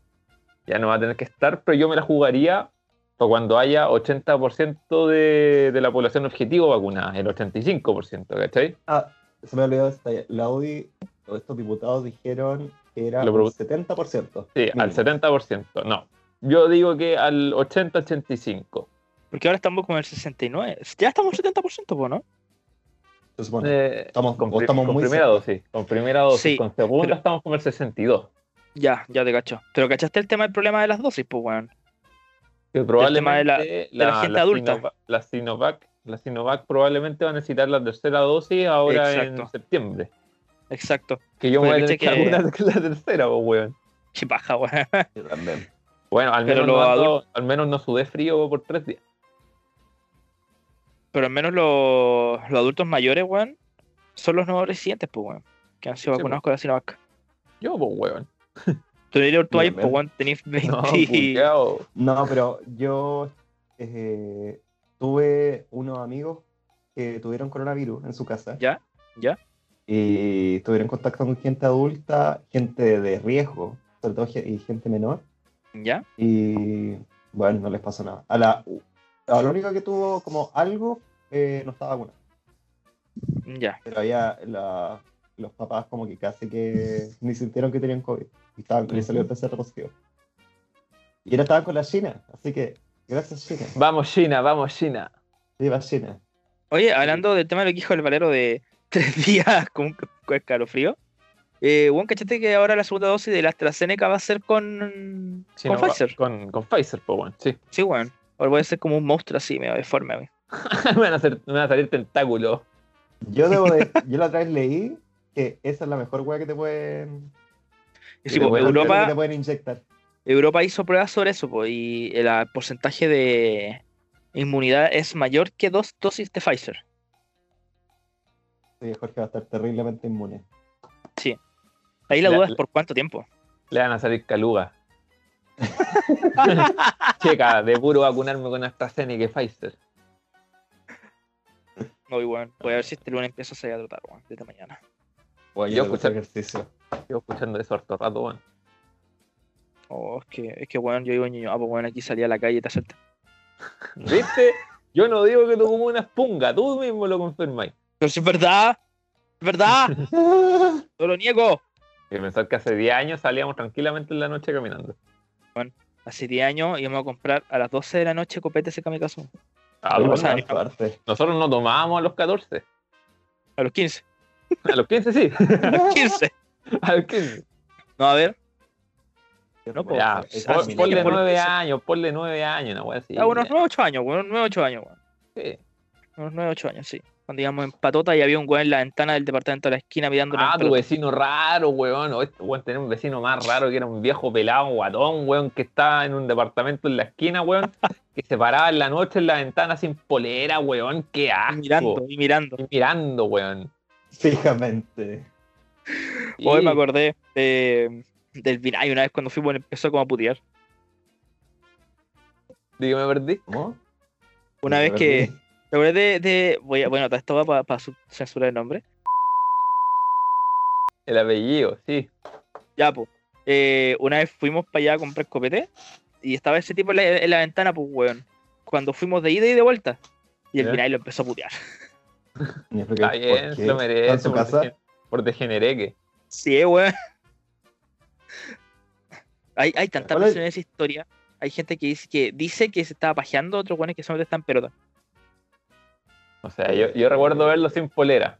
Ya no va a tener que estar, pero yo me la jugaría para cuando haya 80% de, de la población objetivo vacunada, el 85%, ¿cachai? Ah, se me olvidó esta. La UDI, o estos diputados dijeron que era Lo un produ- 70%. Sí, al mínimo. 70%. No, yo digo que al 80-85%. Porque ahora estamos con el 69. Ya estamos al 70%, po, ¿no? Se supone. Eh, Estamos- con, estamos con muy primera cerca. dosis, con primera dosis, Sí, con segunda pero- estamos como el 62. Ya, ya te cacho. Pero cachaste el tema del problema de las dosis, pues, weón. Que tema de la- probablemente de la gente adulta. Sinovac, la Sinovac, la Sinovac probablemente va a necesitar la tercera dosis ahora en septiembre. Exacto. Que yo me voy a tener que la tercera, pues, weón. Qué paja, weón. Yo también. Bueno, al menos, no ando- al menos no sudé frío por tres días. Pero al menos los, los adultos mayores, weón, son los nuevos residentes, pues, weón. Que han sido Sí, vacunados con la Sinovac. Yo, pues, weón. *laughs* Tú eres tú ahí, pues, weón, tenés 20. *laughs* No. No, pero yo eh, tuve unos amigos que tuvieron coronavirus en su casa. ¿Ya? ¿Ya? Y tuvieron contacto con gente adulta, gente de riesgo, sobre todo y gente menor. ¿Ya? Y bueno, no les pasó nada. A la, a la única que tuvo como algo eh, no estaba vacunada. Ya. Pero había la- los papás como que casi que ni sintieron que tenían COVID. Y estaban, les salió el PCR positivo. Y ahora estaban con la China, así que gracias China. Vamos, China, vamos, China. Viva China. Oye, hablando del tema de lo que dijo el Valero de *laughs* tres días con, con escalofrío. Eh, weón, ¿cachaste que ahora la segunda dosis de la AstraZeneca va a ser con, Sí, con no, va- Pfizer? Con, con Pfizer, pues, weón, sí. Sí, weón. Ahora voy a ser como un monstruo así, medio deforme, *laughs* me, van a hacer- me van a salir tentáculos. Yo debo de, *laughs* yo la otra vez leí que esa es la mejor weá que te pueden, Y que te pueden- que Europa, te pueden inyectar. Europa hizo pruebas sobre eso, po, y el ah, porcentaje de inmunidad es mayor que dos dosis de Pfizer. Sí, Jorge va a estar terriblemente inmune. Ahí la La- duda es por cuánto tiempo. Le van a salir calugas. *laughs* Checa, de puro vacunarme con AstraZeneca y Pfizer. No, igual. Voy a ver si este lunes empiezo a salir a trotar, weón, desde mañana. Bueno, Yo yo escuché- ejercicio. Sigo escuchando eso harto rato, weón. Oh, es que, es que, weón, yo digo, ñoño, ah, pues, weón, aquí salí a la calle y te asalté. *laughs* ¿Viste? Yo no digo que tú como una espunga, tú mismo lo confirmáis. Pero si es verdad, es verdad, *laughs* no lo niego. Que pensar que hace 10 años salíamos tranquilamente en la noche caminando. Hace 10 años íbamos a comprar a las 12 de la noche copetes. Ah, no bueno, pasa no, nada. suerte. nosotros no tomábamos a los 14. A los 15. A los 15 sí. *laughs* A los 15. A los 15. No, a ver. No, Ya, ponle 9 años, ponle 9 años, una wea así. Ah, unos ya. 9, 8 años, weón, unos 9, 8 años, weón. Sí. Unos 9, 8 años, sí. Cuando íbamos en patota y había un weón en la ventana del departamento de la esquina mirándonos. Ah, tu vecino raro, weón. O este weón tenía un vecino más raro que era un viejo pelado, guatón, weón, que estaba en un departamento en la esquina, weón, *laughs* que se paraba en la noche en la ventana sin polera, weón. Qué Y asco. mirando, y mirando. Y mirando, weón. Fijamente. Hoy Sí. me acordé de, Del Vinay, una vez cuando fuimos empezó como a putear. Digo, me perdí. ¿Cómo? Una Me vez que. ¿Te acuerdas de, de- voy a- bueno, esto va para censurar el nombre. El apellido, sí. Ya, pues. una vez fuimos para allá a comprar copete y estaba ese tipo en la, en la ventana, pues, weón. Cuando fuimos de ida y de vuelta. Y el. Vinay lo empezó a putear. *laughs* Está ¿por bien, se lo ¿Está en merece. Por, por degenereque. Sí, weón. Hay, hay tanta presión en esa historia. Hay gente que dice que, dice que se estaba pajeando, otros weones que solamente están pelota. O sea, yo, yo recuerdo verlo sin polera.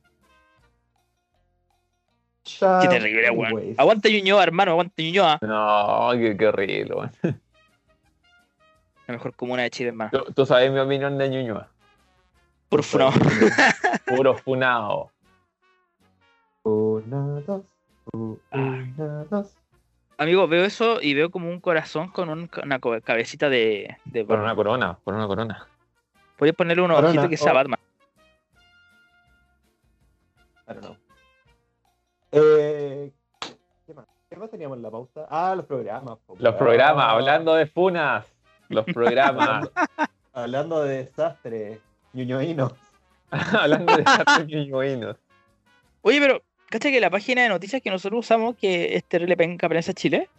Qué terrible, weón. Aguanta Ñuñoa, hermano, aguanta Ñuñoa. No, qué, qué horrible, weón. La mejor comuna de Chile, hermano. Tú, tú sabes mi opinión de Ñuñoa. Por funado. *laughs* Puro funado. Una, dos. Ah. Una, dos. Amigo, veo eso y veo como un corazón con un- una cabecita de. de Por una corona, por una corona. Podrías ponerle unos Corona, ojitos que sea oh. Batman. I don't know. Eh, ¿qué más? ¿Qué más teníamos en la pauta? Ah, los programas. po. Los programas, Ah, hablando de funas. Los programas. *laughs* Hablando de desastre. Ñuñoíno. *laughs* hablando de estos ñuñoínos. Oye, pero, ¿cacha que la página de noticias que nosotros usamos, que es Terrible Penca Prensa Chile?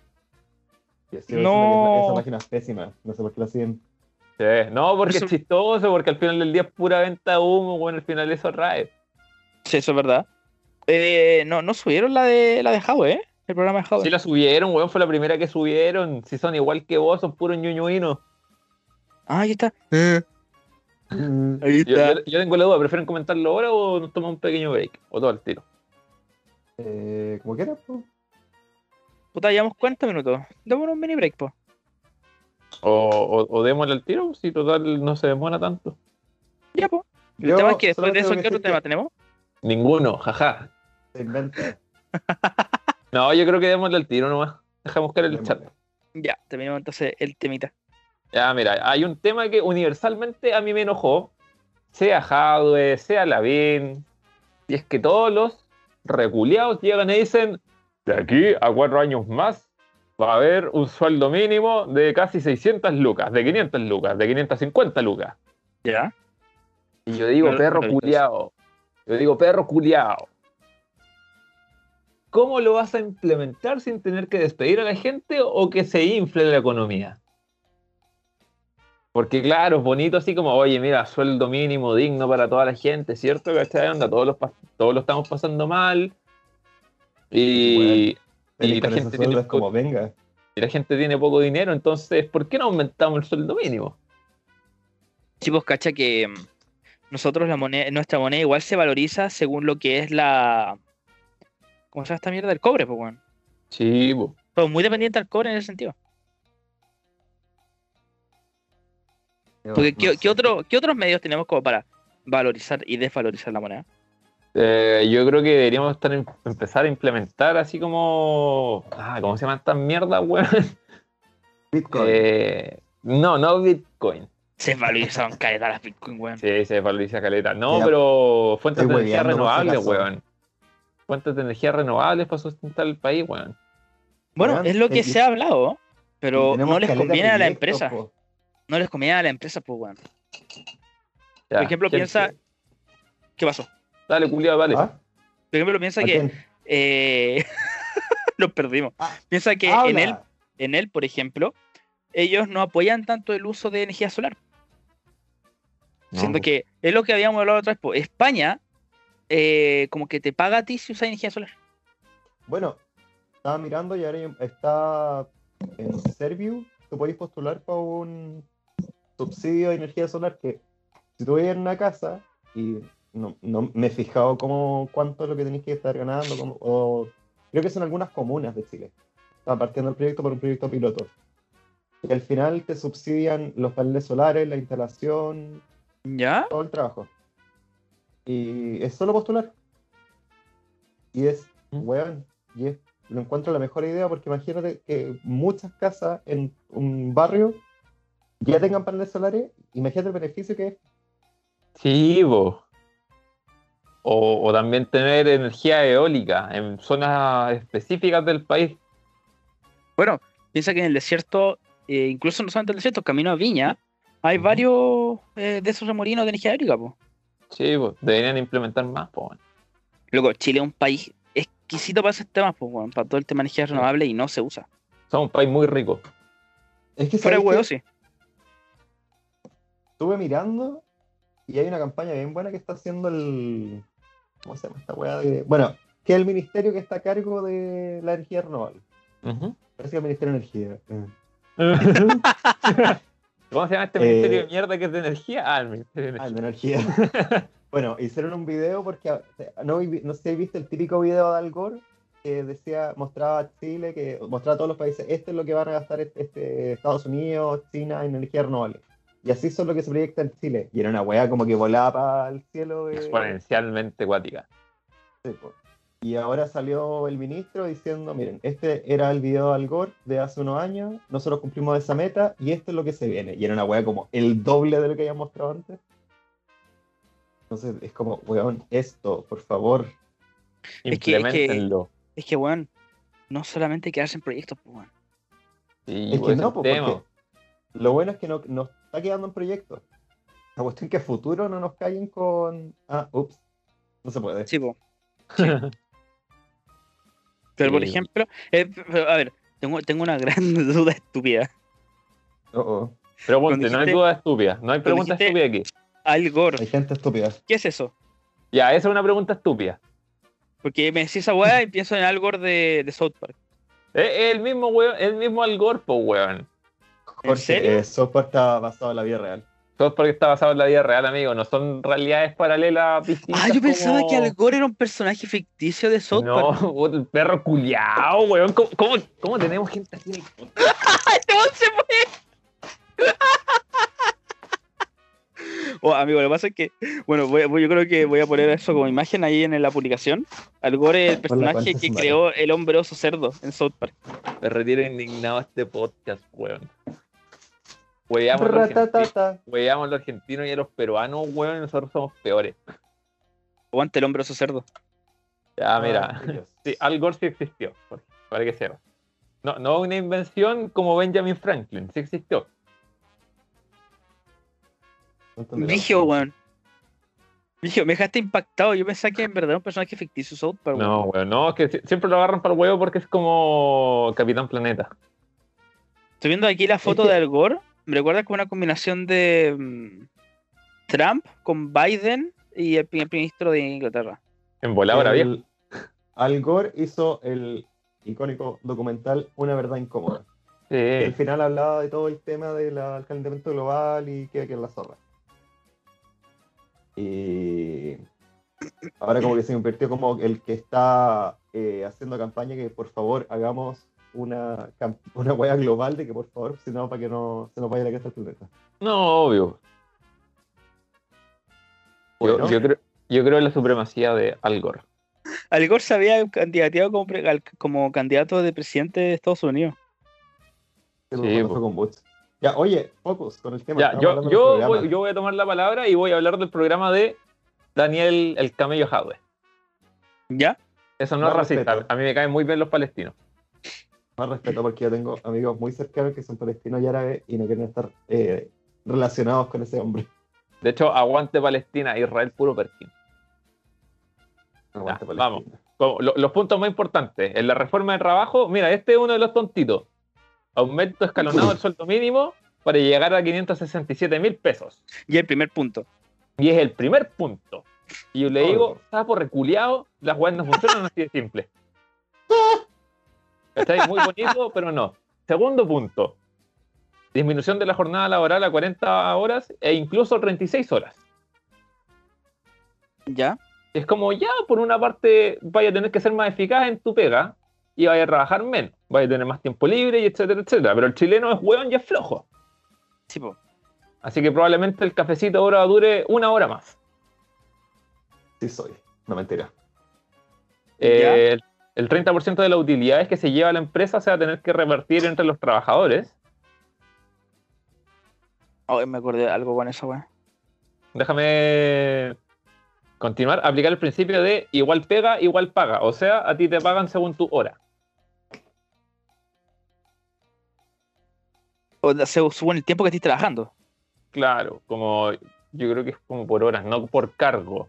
Sigo No. esa, página es pésima. No sé por qué la siguen. Sí, No, porque Eso- es chistoso, porque al final del día es pura venta de humo, bueno, al final eso rae. Sí, eso es verdad. Eh, no, no subieron la de la de Howe, ¿eh? El programa de Howe. Sí la subieron, weón, fue la primera que subieron. Si son igual que vos, son puros ñuñuinos. Ah, ahí está. Ahí Yo, está. yo- yo tengo la duda, ¿prefieren comentarlo ahora o nos tomamos un pequeño break? O todo al tiro. Eh, como quieras, po. Puta, llevamos cuántos minutos. Démonos un mini break, po. O, o, o démosle al tiro, si total no se demora tanto. Ya, po. El Yo tema es que después de eso, ¿qué otro tema que tenemos? Ninguno, jaja. Se inventa. *laughs* No, yo creo que démosle al tiro nomás. Deja buscar el chat. Ya, terminamos entonces el temita. Ya, mira, hay un tema que universalmente a mí me enojó. Sea Hadwe, sea Lavín. Y es que todos los reculeados llegan y dicen: De aquí a cuatro años más va a haber un sueldo mínimo de casi 600 lucas, de 500 lucas, de 550 lucas. Ya. Y yo digo, perro culiao. Yo digo, perro culiao. ¿Cómo lo vas a implementar sin tener que despedir a la gente o que se infle la economía? Porque claro, es bonito así como, oye, mira, sueldo mínimo digno para toda la gente, ¿cierto? ¿Cachai? Onda, todos, los, todos lo estamos pasando mal. Y, la gente tiene es como, venga. y la gente tiene poco dinero, entonces, ¿por qué no aumentamos el sueldo mínimo? Chicos, cacha que mm, nosotros la moneda, nuestra moneda igual se valoriza según lo que es la. ¿Cómo se llama esta mierda? El cobre, pues, weón. Sí, po. Todo muy dependiente del cobre en ese sentido. Porque, ¿qué, sé. qué otro, ¿qué otros medios tenemos como para valorizar y desvalorizar la moneda? Eh, yo creo que deberíamos estar en- empezar a implementar así como. Ah, ¿Cómo se llama esta mierda, weón? *laughs* Bitcoin. Eh, no, no Bitcoin. Se valorizaron caleta las Bitcoin, weón. Sí, se valoriza caleta. No, Ya, pero fuentes de energía renovables, weón. Fuentes de energía renovables para sustentar el país, weón. Bueno, Weón, es lo que el- se ha hablado, pero no les conviene a la empresa. po. No les conviene a la empresa, pues, weón. Ya, Por ejemplo, ¿quién- piensa. ¿Qué pasó? Dale, culiado, dale. ¿Ah? Por ejemplo, piensa ¿A que. eh, *laughs* Nos perdimos. Ah, Piensa que habla. en él, en él, por ejemplo, ellos no apoyan tanto el uso de energía solar. No, Siendo po. que es lo que habíamos hablado otra vez. po, España, eh, como que te paga a ti si usas energía solar. Bueno, estaba mirando y ahora está en Serviu. Tú podéis postular para un subsidio de energía solar que si tú vives en una casa y no, no me he fijado cómo, cuánto es lo que tenéis que estar ganando, cómo- o creo que son algunas comunas de Chile. Están partiendo el proyecto por un proyecto piloto. Y al final te subsidian los paneles solares, la instalación, ¿Ya? todo el trabajo. Y es solo postular. Y es, weón, y es, lo encuentro la mejor idea porque imagínate que muchas casas en un barrio ya tengan paneles solares, imagínate el beneficio que es. Sí, po. O, o también tener energía eólica en zonas específicas del país. Bueno, piensa que en el desierto, eh, incluso no solamente en el desierto, camino a Viña, hay varios eh, de esos remolinos de energía eólica, po. Sí, pues, deberían implementar más, pues. bueno. Luego, Chile es un país exquisito para esos temas, pues, weón, para todo el tema de energía renovable y no se usa. Somos un país muy rico. Es que Fuera de ¿sabes huevo, sí. Estuve mirando y hay una campaña bien buena que está haciendo el. ¿Cómo se llama esta weá? De... Bueno, que es el ministerio que está a cargo de la energía renovable. Parece que el Ministerio de Energía. eh. *laughs* ¿Cómo se llama este Eh, ministerio de mierda que es de energía? Ah, el ministerio de Ah, el energía. de energía. *laughs* bueno, hicieron un video porque ah, no, no sé si viste el típico video de Al Gore que decía, mostraba a Chile, que mostraba a todos los países, esto es lo que van a gastar este, este Estados Unidos, China en energía renovable. Y así son lo que se proyecta en Chile. Y era una weá como que volaba para el cielo. de- Exponencialmente cuática. Sí. Y ahora salió el ministro diciendo, miren, este era el video de Al Gore de hace unos años, nosotros cumplimos esa meta y esto es lo que se viene. Y era una weá como el doble de lo que habían mostrado antes. Entonces es como, weón, esto, por favor. Es que- es que- Implementenlo. Es que, weón, no solamente quedarse en proyectos, pues, weón. Sí, Es que no, porque lo bueno es que no, nos está quedando en proyectos. La cuestión es que a futuro no nos callen con, ah, ups, no se puede. Sí, po. *laughs* Pero, por ejemplo, eh, a ver, tengo, tengo una gran *laughs* duda estúpida. Oh, oh. Pregunte, no hay duda estúpida. No hay pregunta estúpida aquí. Al Gore, Hay gente estúpida. ¿qué es eso? Ya, esa es una pregunta estúpida. Porque me decís esa weá y pienso en Al Gore de, de South Park. Es es el mismo weón, el mismo Al Gore, po, weón. Jorge, serio? eh, software está basado en la vida real. Todo es porque está basado en la vida real, amigo. No son realidades paralelas distintas. Ah, yo pensaba como- que Al Gore era un personaje ficticio de South No, *laughs* el perro culiao, weón. ¿Cómo, cómo, cómo tenemos gente así en el podcast? ¡Ay, no se fue! Oh, amigo, lo que pasa es que, bueno, voy- voy- yo creo que voy a poner eso como imagen ahí en la publicación. Al Gore es el personaje cuenta que creó el hombre oso cerdo en South Park. Me retiro indignado a este podcast, weón. A los los argentinos y a los peruanos, weón, y nosotros somos peores. Aguante el hombre oso cerdo. Ya, mira. Ay, Dios. *laughs* Sí, Al Gore sí existió, para que sepas. No, no una invención como Benjamin Franklin, sí existió. Vigio, weón. Vigio, me dejaste impactado. Yo pensaba que en verdad era un personaje ficticio South Park. weón. No, weón, no, que si- siempre lo agarran para el huevo porque es como Capitán Planeta. Estoy viendo aquí la foto que- de Al Gore. Me recuerda como una combinación de mm, Trump con Biden y el primer ministro de Inglaterra. En voladora vieja. El- Al Gore hizo el icónico documental Una verdad incómoda. que Al Sí. final hablaba de todo el tema del calentamiento global y que que es la zorra. Y ahora como que se convirtió como el que está eh, haciendo campaña que por favor hagamos una, una hueá global de que por favor, si no, para que no se nos vaya la casa del planeta. No, obvio. Yo, Bueno. yo creo, yo creo en la supremacía de Al Gore. Al Gore se había candidateado como, pre- al- como candidato de presidente de Estados Unidos. Sí, con Bush. Ya, oye, focus con el tema. Ya, yo, yo, voy, yo voy a tomar la palabra y voy a hablar del programa de Daniel el Camello Jadwe. ¿Ya? Eso no es racista. respeto. A mí me caen muy bien los palestinos. Más respeto porque yo tengo amigos muy cercanos que son palestinos y árabes y no quieren estar eh, relacionados con ese hombre. De hecho, aguante Palestina, Israel puro Perkin. Aguante Ya, Palestina. vamos. Como lo- los puntos más importantes. En la reforma de trabajo, mira, este es uno de los tontitos. Aumento escalonado del sueldo mínimo para llegar a 567 mil pesos. Y el primer punto. Y es el primer punto. Y yo le Oh. digo, sapo reculeado, las weas no funcionan así de simple. *laughs* ¿Cachai? Muy bonito, *laughs* pero no. Segundo punto. Disminución de la jornada laboral a 40 horas e incluso 36 horas. ¿Ya? Es como ya, por una parte, vaya a tener que ser más eficaz en tu pega y vaya a trabajar menos. Vaya a tener más tiempo libre y etcétera, etcétera. Pero el chileno es hueón y es flojo. Sí, po. Así que probablemente el cafecito ahora dure una hora más. Sí soy. No, mentira. Eh, el, el 30% de las utilidades que se lleva la empresa se va a tener que repartir entre los trabajadores. Oh, me acordé de algo con esa weá. Déjame continuar. Aplicar el principio de igual pega, igual paga. O sea, a ti te pagan según tu hora. O sea, se supone el tiempo que estés trabajando. Claro, como yo creo que es como por horas, no por cargo.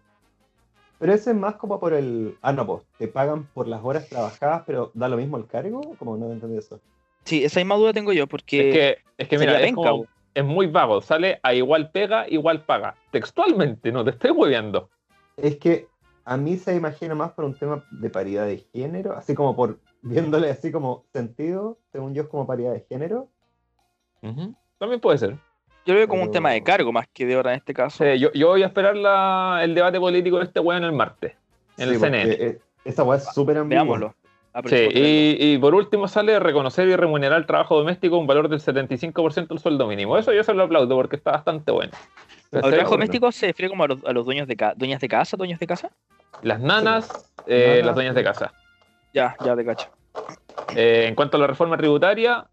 Pero ese es más como por el. Ah, no, pues te pagan por las horas trabajadas, pero da lo mismo el cargo. Como no entendí eso. Sí, esa misma duda tengo yo, porque Es que, es que mira, como- es muy vago. Sale a igual pega, igual paga. Textualmente, no te estoy hueveando. Es que a mí se imagina más por un tema de paridad de género, así como por viéndole así como sentido, según yo es como paridad de género. También puede ser. Yo lo veo como un tema de cargo más que de hora en este caso. Sí, yo, yo voy a esperar la- el debate político de este weón el martes. En Sí, el CNN. eh, esa weá es súper ambigua. Veámoslo. Ah, Sí, y, y por último sale reconocer y remunerar el trabajo doméstico un valor del 75% del sueldo mínimo. Eso yo se lo aplaudo porque está bastante bueno. ¿Al trabajo bueno. doméstico se refiere como a los, a los dueños de ca- dueñas de casa, dueños de casa? Las nanas, eh, Nanas, las dueñas de casa. Ya, ya te cacho. Eh, en cuanto a la reforma tributaria,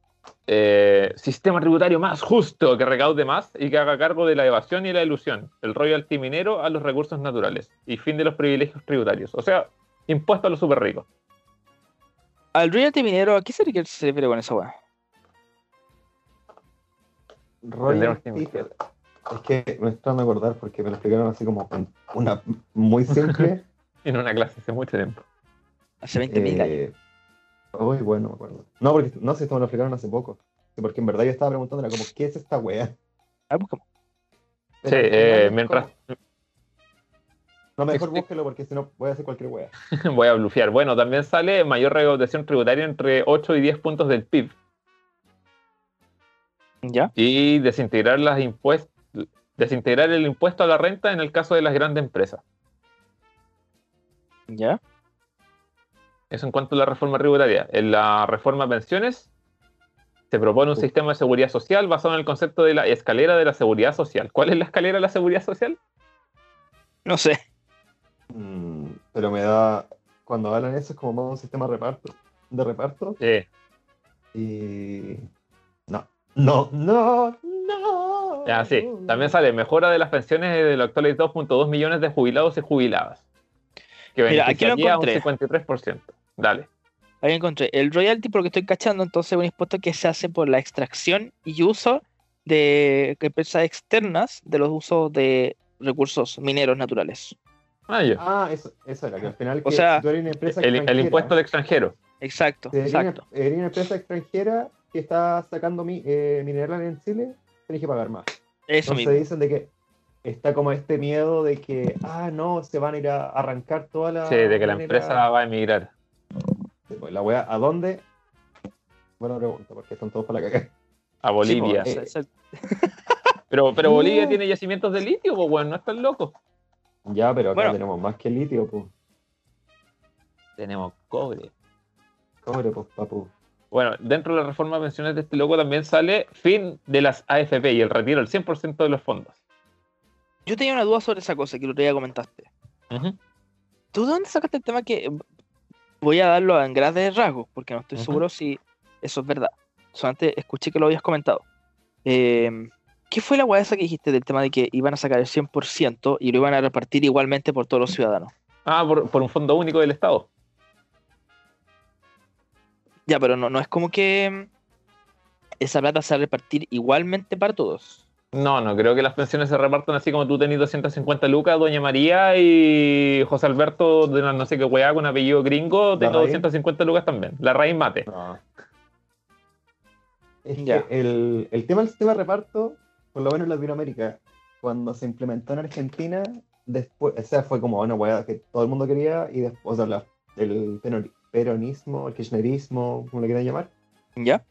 eh, sistema tributario más justo que recaude más y que haga cargo de la evasión y la ilusión, el royalty minero a los recursos naturales y fin de los privilegios tributarios. O sea, impuesto a los super ricos. Al royalty minero, ¿a qué se refiere, con esa weá? Royalty, es que me estoy de acordar porque me lo explicaron así como una muy simple. *laughs* En una clase hace mucho tiempo. Hace 20.000 años. Uy, bueno, me acuerdo. No, porque no sé, esto me lo explicaron hace poco. Porque en verdad yo estaba preguntando, era como, ¿qué es esta wea? Ah, buscamos. Sí, eh, mientras No, mejor búsquelo porque si no voy a hacer cualquier wea. *laughs* voy a blufear. Bueno, también sale mayor recaudación tributaria entre 8 y 10 puntos del PIB ¿Ya? y desintegrar las impuestos desintegrar el impuesto a la renta en el caso de las grandes empresas. ¿Ya? Eso en cuanto a la reforma tributaria. En la reforma a pensiones se propone un sistema de seguridad social basado en el concepto de la escalera de la seguridad social. ¿Cuál es la escalera de la seguridad social? No sé. Mm, pero me da. Cuando hablan eso es como más un sistema de reparto. De reparto. Eh, Y. No. No, no, no. ya, sí. También sale mejora de las pensiones de los actuales 2.2 millones de jubilados y jubiladas. Que Mira, aquí lo a un encontré. 53%. Dale. Ahí encontré. El royalty, porque estoy cachando, entonces es un impuesto que se hace por la extracción y uso de empresas externas de los usos de recursos mineros naturales. Ah, ya. Ah, eso, eso era, que al final O que sea, si tú eres una empresa El, impuesto de extranjero. Exacto, si eres una- exacto. eres una empresa extranjera que está sacando mi, eh, mineral en Chile, tienes que pagar más. Eso Entonces mismo. dicen de que está como este miedo de que, ah, no, se van a ir a arrancar toda la. Sí, de que la empresa va a emigrar. Pues, la wea, ¿a dónde? Buena pregunta, porque están todos para la caca. A Bolivia. Sí, Eh, *laughs* pero, pero. Bolivia *laughs* tiene yacimientos de litio, pues bueno, no es tan loco. Ya, pero acá Bueno. tenemos más que litio, pues. Tenemos cobre. Cobre, pues, papu. Bueno, dentro de la reforma de pensiones de este loco también sale fin de las AFP y el retiro del 100% de los fondos. Yo tenía una duda sobre esa cosa que el otro día comentaste. ¿Tú de dónde sacaste el tema que voy a darlo en grandes rasgos? Porque no estoy seguro si eso es verdad. Solamente escuché que lo habías comentado. Eh, ¿Qué fue la esa que dijiste del tema de que iban a sacar el 100% y lo iban a repartir igualmente por todos los ciudadanos? Ah, por, por un fondo único del Estado. Ya, pero no, no es como que mm, esa plata se va a repartir igualmente para todos. No, no creo que las pensiones se repartan así como tú tenés 250 lucas, Doña María y José Alberto de una no sé qué weá con apellido gringo, tengo raíz? 250 lucas también. La raíz mate. No. Es Ya. que el, el tema del sistema de reparto, por lo menos en Latinoamérica, cuando se implementó en Argentina, después, o sea, fue como una weá que todo el mundo quería, y después, o sea, la- el peronismo, el kirchnerismo, como le quieran llamar, ¿Ya?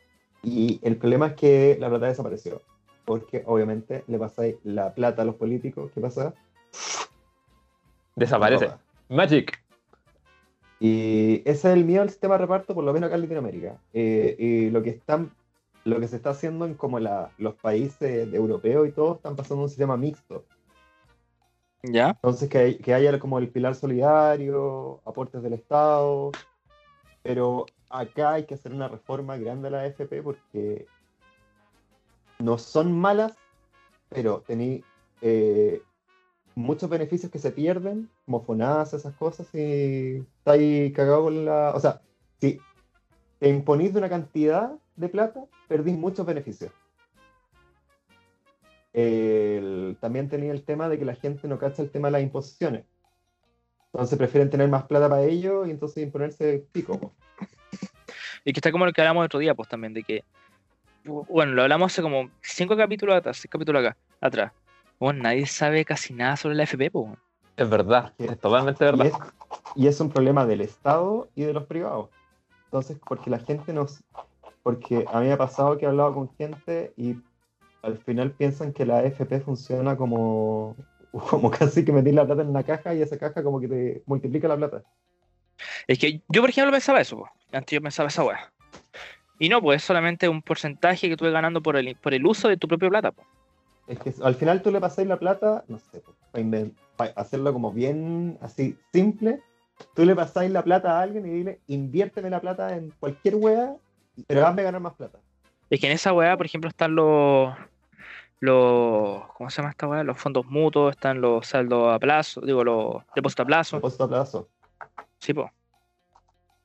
y el problema es que la plata desapareció, porque obviamente le pasáis la plata a los políticos, ¿qué pasa? Desaparece. Roba. Magic. Y ese es el miedo al sistema de reparto, por lo menos acá en Latinoamérica. Eh, y lo que están, lo que se está haciendo en como la, los países europeos y todo, están pasando a un sistema mixto. ¿Ya? Entonces que, hay- que haya como el pilar solidario, aportes del Estado, pero acá hay que hacer una reforma grande a la AFP porque no son malas, pero tenéis eh, muchos beneficios que se pierden, como FONASA, esas cosas, y está ahí cagado con la... O sea, si te imponís de una cantidad de plata, perdís muchos beneficios. también tenía el tema de que la gente no cacha el tema de las imposiciones. Entonces prefieren tener más plata para ellos y entonces imponerse pico. Y que está como lo que hablamos otro día, pues también, de que. Bueno, lo hablamos hace como cinco capítulos atrás, seis capítulos acá, atrás. Bueno, nadie sabe casi nada sobre la FP, pues. Es verdad, es totalmente Y verdad. es, y es un problema del Estado y de los privados. Entonces, porque la gente nos... Porque a mí me ha pasado que he hablado con gente y al final piensan que la AFP funciona como, *laughs* como casi que meter la plata en una caja y esa caja como que te multiplica la plata. Es que yo, por ejemplo, pensaba eso, pues. Antes yo pensaba esa weá. Y no, pues es solamente un porcentaje que tú vas ganando por el, por el uso de tu propia plata, pues. Es que al final tú le pasáis la plata, no sé, para, hacerlo como bien así simple, tú le pasáis la plata a alguien y dile, inviérteme la plata en cualquier wea, pero hazme ganar más plata. Es que en esa weá, por ejemplo, están los. los ¿Cómo se llama esta weá? Los fondos mutuos, están los saldos a plazo, digo, los depósitos a plazo. Depósito a plazo. Sí, pues.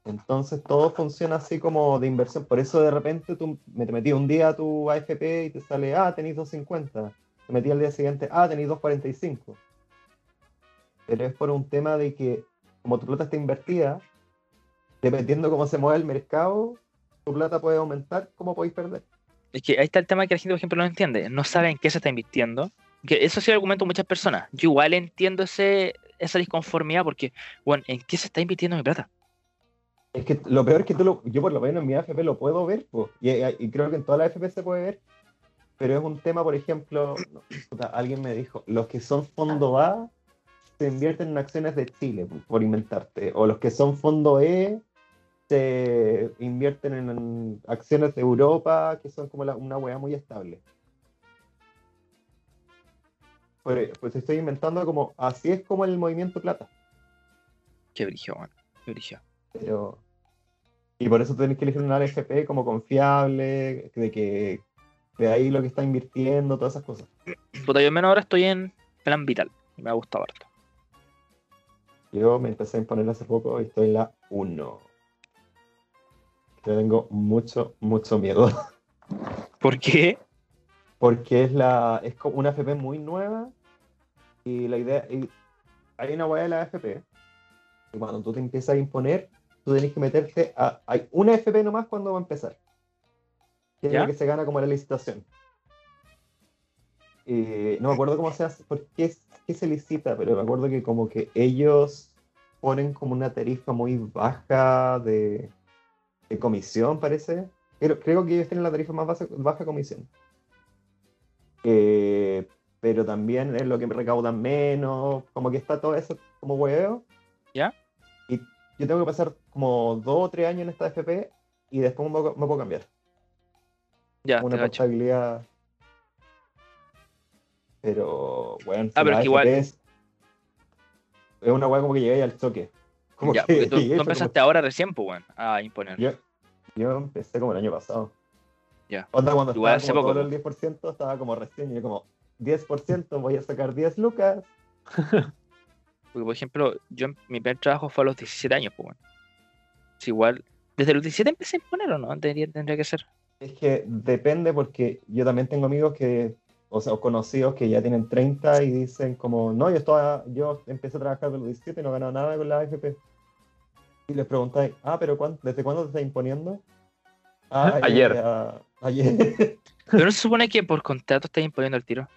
Entonces todo funciona así como de inversión. Por eso de repente tú me te metí un día a tu AFP y te sale, ah, tenéis 250. Te metí al día siguiente, ah, tenéis 245. Pero es por un tema de que como tu plata está invertida, dependiendo cómo se mueve el mercado, tu plata puede aumentar, como podéis perder. Es que ahí está el tema que la gente, por ejemplo, no entiende. No sabe qué se está invirtiendo. Que eso sí lo argumento muchas personas. Yo igual entiendo ese, esa disconformidad porque, bueno, ¿en qué se está invirtiendo mi plata? Es que lo peor es que tú lo, yo por lo menos en mi AFP lo puedo ver, po, y, creo que en toda la AFP se puede ver, pero es un tema, por ejemplo, alguien me dijo, los que son fondo A se invierten en acciones de Chile, por, inventarte, o los que son fondo E se invierten en, acciones de Europa, que son como una weá muy estable. Pues, pues estoy inventando como, así es como el movimiento plata. Qué brillo, bueno. Qué brillo. Pero. Y por eso tenés que elegir una AFP como confiable, de que de ahí lo que está invirtiendo, todas esas cosas. Puta, yo al menos ahora estoy en plan vital. Y me ha gustado harto. Yo me empecé a imponer hace poco y estoy en la 1. Yo tengo mucho, mucho miedo. *laughs* ¿Por qué? Porque es la. es como una AFP muy nueva. Y la idea. y hay una weá de la AFP. Y cuando tú te empiezas a imponer, tú tenés que meterte a. Hay una AFP nomás cuando va a empezar. Que es ¿Ya? la que se gana como la licitación. No me acuerdo cómo se hace, por qué, qué se licita, pero me acuerdo que como que ellos ponen como una tarifa muy baja de, de comisión, parece. Creo, creo que ellos tienen la tarifa más baja, baja comisión. Eh, pero también es lo que recaudan menos, como que está todo eso como hueveo. ¿Ya? Yo tengo que pasar como dos o tres años en esta FP y después me puedo, me puedo cambiar. Ya, una portabilidad. Pero, bueno, Ah, pero es que igual- Es, es una weá como que llegué al choque. *laughs* Como Ya, que tú, llegué, tú fue como- empezaste ahora recién, pues, weón, a imponer. Yo, yo empecé como el año pasado. Ya. Onda cuando Igual estaba hace como poco, todo el 10%, estaba como recién, y yo como 10%, voy a sacar 10 lucas. *laughs* Porque, por ejemplo, yo mi primer trabajo fue a los 17 años, pues, weón. Es igual. ¿Desde los 17 empecé a imponer o no? Tendría, tendría que ser. Es que depende porque yo también tengo amigos que, o sea, o conocidos que ya tienen 30 y dicen como, no, yo estaba, yo empecé a trabajar de los 17 y no he ganado nada con la AFP. Y les preguntáis, ah, pero ¿cuán- ¿desde cuándo te estás imponiendo? "Ah, Ayer. ya- ayer. Pero no se supone que por contrato estás imponiendo el tiro.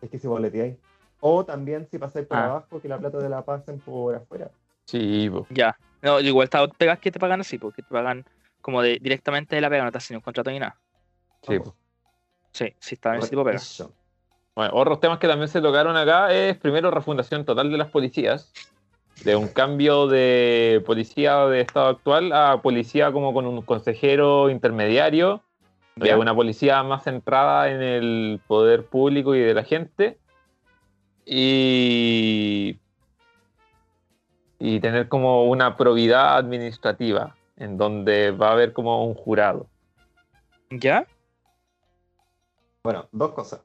es que si boleteáis. O también si pasáis por Ah. abajo, que la plata te la pasen por afuera. Sí, po. Ya. No, igual está pegas que te pagan así, porque te pagan como de directamente de la pega, no te hacen un contrato ni nada. sí. Sí, sí está en ese tipo de pega. Bueno, otros temas que también se tocaron acá es primero refundación total de las policías, de un cambio de policía de estado actual a policía como con un consejero intermediario, de una policía más centrada en el poder público y de la gente, y, y tener como una probidad administrativa, en donde va a haber como un jurado. ¿Ya? Bueno, dos cosas.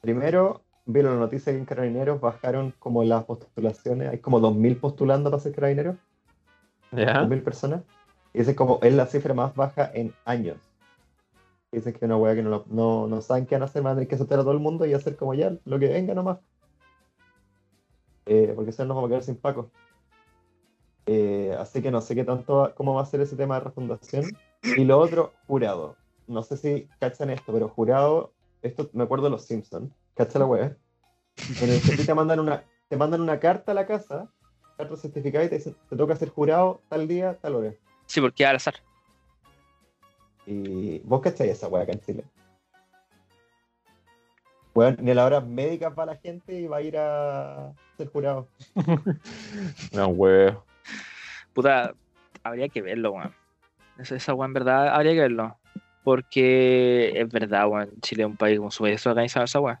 Primero, vi la noticia que en Carabineros bajaron como las postulaciones. Hay como 2.000 postulando para ser carabineros. ¿Ya? 2.000 personas. Y es como, es la cifra más baja en años. Dicen que es una weá que no, lo- no, no saben qué van a hacer, van a tener que aceptar a todo el mundo y hacer como ya, lo que venga nomás. Eh, porque si no nos vamos a quedar sin Paco. Eh, así que no sé qué tanto, cómo va a ser ese tema de refundación. Y lo otro, jurado. No sé si cachan esto, pero jurado, esto me acuerdo de los Simpsons, cacha la web, en el que te mandan una, te mandan una carta a la casa, carta certificada y te dicen, te toca ser jurado tal día, tal hora. Sí, porque al azar. Y vos cacháis esa weá acá en Chile. Weón, ni a las horas médicas va la gente y va a ir a ser jurado. *laughs* No, huevo. Puta, habría que verlo, weón. Esa, esa weón, en verdad, habría que verlo. Porque es verdad, weón. Chile es un país como súper desorganizado esa weón.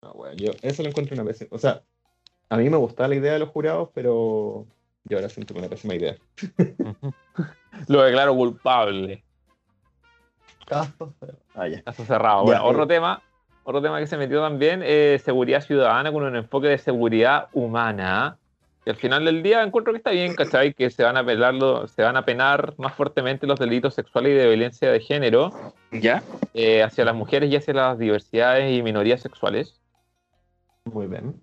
No, weón, yo eso lo encuentro una pésima. O sea, a mí me gustaba la idea de los jurados, pero yo ahora siento que una pésima idea. *laughs* Lo declaro culpable. Ah, ya. Caso cerrado. Ya, Bueno, eh. otro tema, otro tema que se metió también es seguridad ciudadana con un enfoque de seguridad humana. Y al final del día encuentro que está bien, ¿cachai? Que se van a apelarlo, se van a penar más fuertemente los delitos sexuales y de violencia de género ¿Ya? eh, hacia las mujeres y hacia las diversidades y minorías sexuales. Muy bien.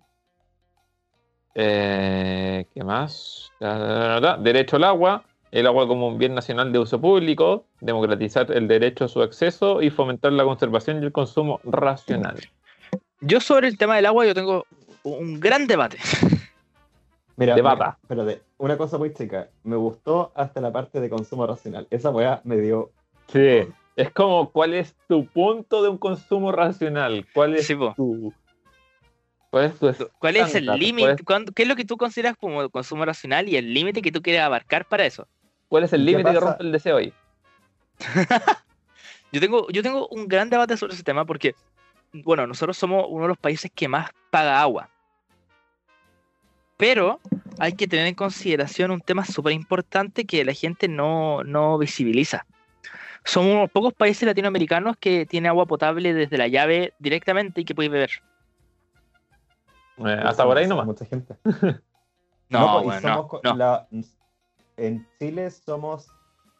Eh, ¿Qué más? Da, da, da, da. Derecho al agua, el agua como un bien nacional de uso público, democratizar el derecho a su acceso y fomentar la conservación y el consumo racional. Yo sobre el tema del agua yo tengo un gran debate. *laughs* Mira, Debata. mira, espérate, una cosa muy chica. Me gustó hasta la parte de consumo racional. Esa weá me dio. Sí, es como cuál es tu punto de un consumo racional, cuál es Sí, tu cuál es tu ¿Cuál es el límite? es- ¿Cuándo- ¿Qué es lo que tú consideras como consumo racional y el límite que tú quieres abarcar para eso? ¿Cuál es el ¿Y qué límite que rompe el deseo ahí? *laughs* Yo tengo, yo tengo un gran debate sobre ese tema porque, bueno, nosotros somos uno de los países que más paga agua. Pero hay que tener en consideración un tema súper importante que la gente no, no visibiliza. Somos uno de los pocos países latinoamericanos que tiene agua potable desde la llave directamente y que puedes beber. Eh, hasta por ahí no nomás. Mucha gente. No, bueno, somos no, co- no. la- en Chile somos,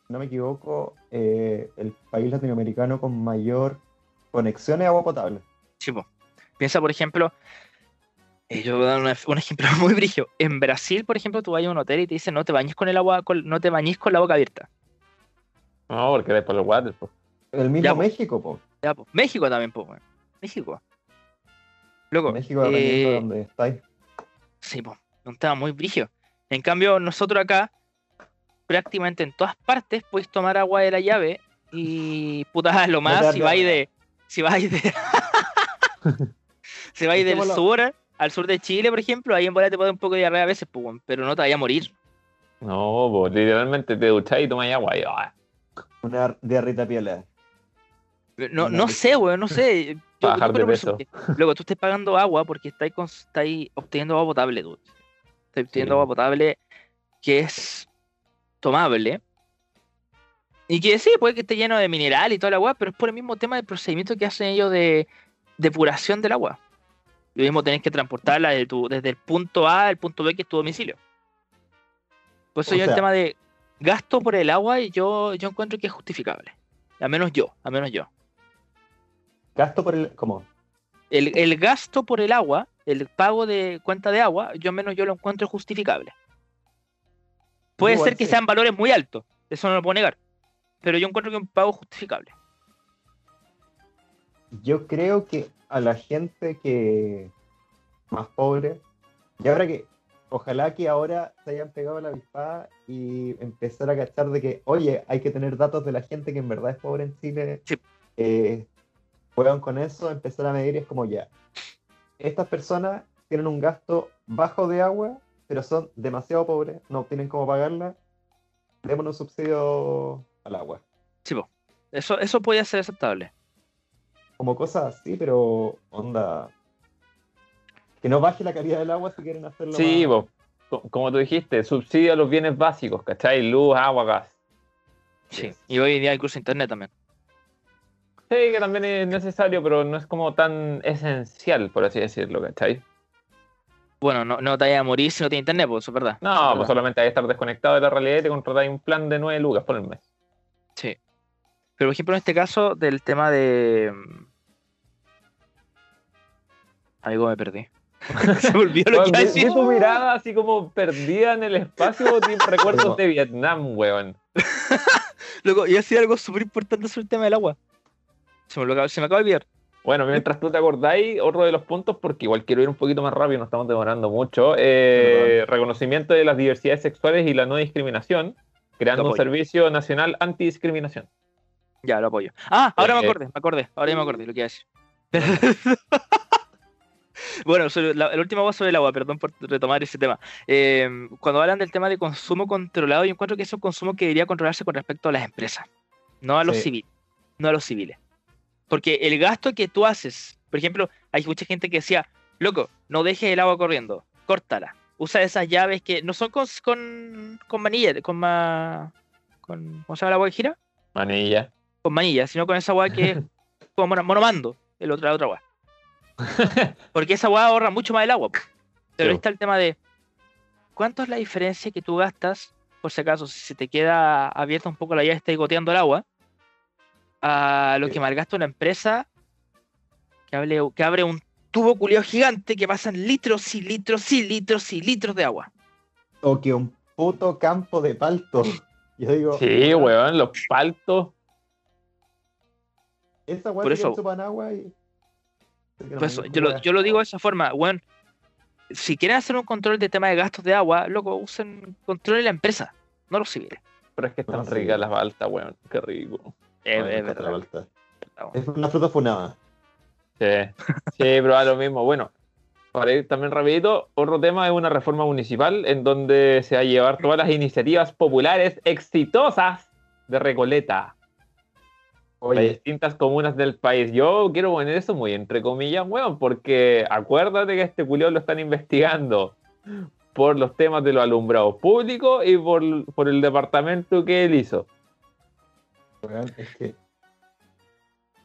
si no me equivoco, eh, el país latinoamericano con mayor conexión a agua potable. Sí, po. Piensa, por ejemplo, eh, yo voy a dar una- un ejemplo *laughs* muy brillo. En Brasil, por ejemplo, tú vas a un hotel y te dicen no te bañes con el agua, con- no te bañes con la boca abierta. No, porque eres por los water, po. El mismo Ya, po. México, po. Ya, po. México también, po. México. Loco, México, eh, de donde estáis. sí, po, un tema muy brillo. En cambio, nosotros acá, prácticamente en todas partes, podéis tomar agua de la llave y *laughs* puta, lo más, si vais de. Si vais de. *laughs* si vais del sur al sur de Chile, por ejemplo, ahí en bola te puede un poco de diarrea a veces, pues, pero no te vaya a morir. No, po, literalmente te ducháis y tomáis agua y ah, Una diarrita piola. No, Una no rica. sé, weón, no sé. *laughs* Yo- bajar de peso. Luego, tú estás pagando agua porque estás, cons- estáis obteniendo agua potable, tú. Estás obteniendo Sí. agua potable que es tomable. Y que sí, puede que esté lleno de mineral y toda la agua, pero es por el mismo tema del procedimiento que hacen ellos de depuración del agua. Lo mismo tenés que transportarla desde, tu- desde el punto A al punto B, que es tu domicilio. Por eso O yo el tema de gasto por el agua, yo, yo encuentro que es justificable. Al menos yo, al menos yo. Gasto por el. ¿Cómo? el, el gasto por el agua, el pago de cuenta de agua, yo al menos yo lo encuentro justificable. Puede Igual ser que sí. sean valores muy altos, eso no lo puedo negar, pero yo encuentro que es un pago justificable. Yo creo que a la gente que más pobre, y ahora que ojalá que ahora se hayan pegado la avispada y empezar a cachar de que, oye, hay que tener datos de la gente que en verdad es pobre en Chile, Sí. eh, juegan con eso, empezar a medir y es como ya. Estas personas tienen un gasto bajo de agua, pero son demasiado pobres, no tienen cómo pagarla. Démonos un subsidio al agua. Sí, po. Eso, eso podría ser aceptable. como cosas así, pero onda. Que no baje la calidad del agua si quieren hacerlo. Sí, más- po. Como tú dijiste, subsidia los bienes básicos, ¿cachai? Luz, agua, gas. Sí. Yes. Y hoy en día incluso internet también. Sí, que también es necesario, pero no es como tan esencial, por así decirlo, ¿cachai? Bueno, no, no te vayas a morir si no tienes internet, pues eso es verdad. No, es pues verdad. solamente hay que estar desconectado de la realidad y te contratáis un plan de 9 lucas por el mes. Sí. Pero por ejemplo, en este caso del tema de. mm, Algo me perdí. *laughs* Se me olvidó lo que iba a decir. vi tu mirada así como perdida en el espacio, *laughs* recuerdos de Vietnam, weón. *laughs* Loco, iba a decir algo súper importante sobre el tema del agua. Se me, lo se me acaba de olvidar. Bueno, mientras tú te acordáis, otro de los puntos, porque igual quiero ir un poquito más rápido, no estamos demorando mucho, eh, reconocimiento de las diversidades sexuales y la no discriminación, creando un servicio nacional antidiscriminación. Ya, lo apoyo. Ah, ahora me Eh, acordé, me acordé. Ahora ya me acordé lo que iba a decir. *laughs* bueno, sobre la, la última voz sobre el agua, perdón por retomar ese tema. Eh, cuando hablan del tema de consumo controlado, yo encuentro que es un consumo que debería controlarse con respecto a las empresas, no a los Sí. civiles. No a los civiles. Porque el gasto que tú haces, por ejemplo, hay mucha gente que decía, loco, no dejes el agua corriendo, córtala. Usa esas llaves que no son con, con, con manilla, con ma, con, ¿cómo se llama el agua que gira? Manilla. con manilla, sino con esa weá que es *laughs* como mono- monomando, el otro, la otra weá. *laughs* Porque esa weá ahorra mucho más el agua. Pero Sí, está el tema de cuánto es la diferencia que tú gastas, por si acaso, si se te queda abierta un poco la llave y está goteando el agua, a lo que malgasta una empresa que, hable- que abre un tubo culiao gigante que pasan litros y litros y litros y litros de agua. O que un puto campo de palto. *laughs* Yo digo, Sí, weón, los paltos. esa que eso- chupan agua y. Por eso, yo, lo, yo lo digo de esa forma, weón. Si quieren hacer un control de tema de gastos de agua, loco, usen control de la empresa, no los civiles. Pero es que están No, sí. ricas las paltas, weón. Qué rico. Es, Bueno, es la verdad. verdad, Es una fruta funada. Sí, sí, pero a lo mismo. Bueno, para ir también rapidito, otro tema es una reforma municipal en donde se va a llevar todas las iniciativas populares exitosas de Recoleta. de Oye, distintas comunas del país. Yo quiero poner eso muy entre comillas, weón, porque acuérdate que este culiao lo están investigando por los temas de los alumbrados públicos y por, por el departamento que él hizo. Weón, es que.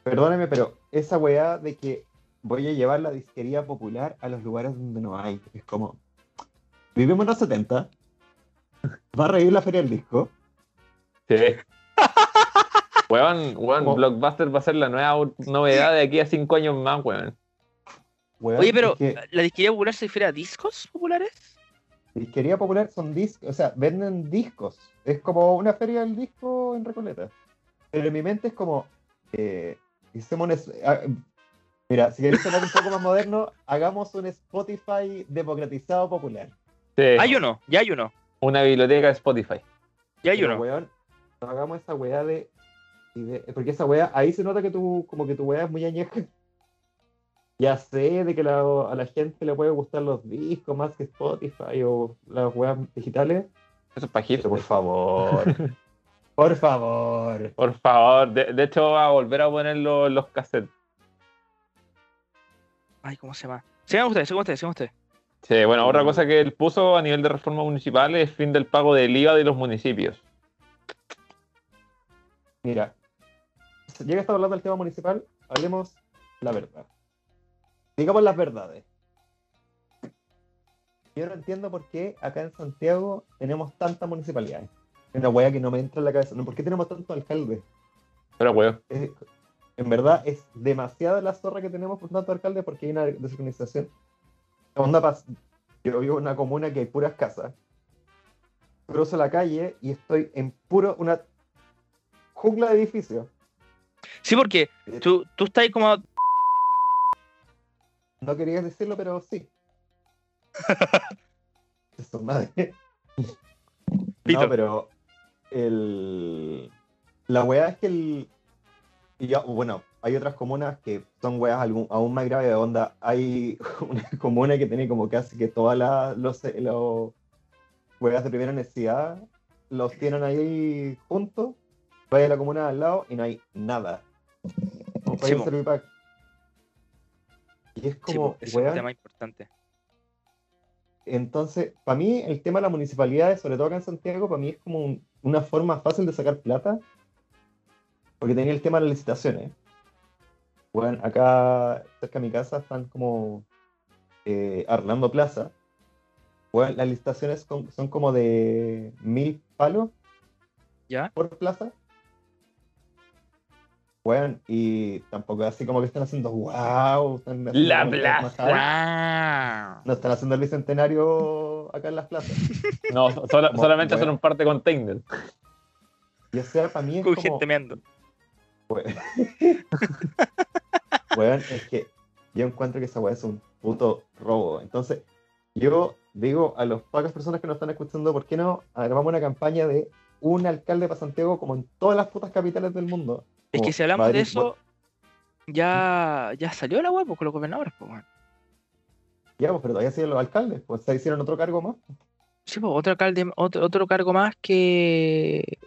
Perdóname, pero esa weá de que voy a llevar la disquería popular a los lugares donde no hay. Es como. Vivimos en los 70. Va a reír la feria del disco. Sí. *laughs* Weón, weón, Blockbuster va a ser la nueva novedad de aquí a cinco años más, weón. weón, Oye, pero es que ¿la disquería popular se refiere a discos populares? disquería popular son discos. O sea, venden discos. Es como una feria del disco en Recoleta. Pero en mi mente es como. Eh, hicimos un ah, mira, si queréis sonar un poco más moderno, hagamos un Spotify democratizado popular. Sí, Hay uno, ya hay uno, una biblioteca de Spotify. ya hay Pero, uno. weón, no hagamos esa weá de, Porque esa weá, ahí se nota que tu, como que tu weá es muy añeja. Ya sé de que la- a la gente le puede gustar los discos más que Spotify o las weas digitales. Eso es pajito. Por favor. *laughs* por favor. Por favor, de, de hecho va a volver a poner los, los cassettes. Ay, ¿cómo se llama? Sigan ustedes, sigan ustedes, sigan ustedes. Sí, bueno, otra cosa que él puso a nivel de reforma municipal es fin del pago del IVA de los municipios. Mira, ya que estamos hablando del tema municipal, hablemos la verdad. Digamos las verdades. Yo no entiendo por qué acá en Santiago tenemos tantas municipalidades. Una wea que no me entra en la cabeza. No, ¿Por qué tenemos tantos alcaldes? Pero, weón, Es- en verdad es demasiada la zorra que tenemos por tanto alcalde porque hay una desorganización. Onda Yo vivo en una comuna que hay puras casas. Cruzo la calle y estoy en puro una jungla de edificios. Sí, porque tú, tú estás ahí como. No querías decirlo, pero sí. *laughs* Eso, madre. Pito. No, pero el... la weá es que el... ya, bueno, hay otras comunas que son weas algún- aún más graves de onda. Hay *laughs* una comuna que tiene como casi que todas las los, los weas de primera necesidad los tienen ahí juntos. Vaya a la comuna de al lado y no hay nada. Sí. Y es como, es un tema importante. Entonces, para mí el tema de las municipalidades, sobre todo acá en Santiago, para mí es como un- una forma fácil de sacar plata, porque tenía el tema de las licitaciones. Bueno, acá cerca de mi casa están como eh, Arlando Plaza. Bueno, las licitaciones son, son como de mil palos ¿Ya? por plaza. Weón, y tampoco es así como que están haciendo wow. están haciendo La plaza. No están haciendo el bicentenario acá en las plazas. No, sola- Como, solamente bueno. son un par de containers. Y o sea, para mí es Con como, gente meando. weón, *laughs* Weón, es que yo encuentro que esa weá es un puto robo. Entonces, yo digo a las pocas personas que nos están escuchando, ¿por qué no armamos una campaña de un alcalde para Santiago como en todas las putas capitales del mundo? Es que si hablamos de eso, ya, ya salió la web con los gobernadores, pues, weón. Ya, pues, pero todavía siguen los alcaldes, pues se hicieron otro cargo más. Sí, pues, otro alcalde, otro, otro cargo más que.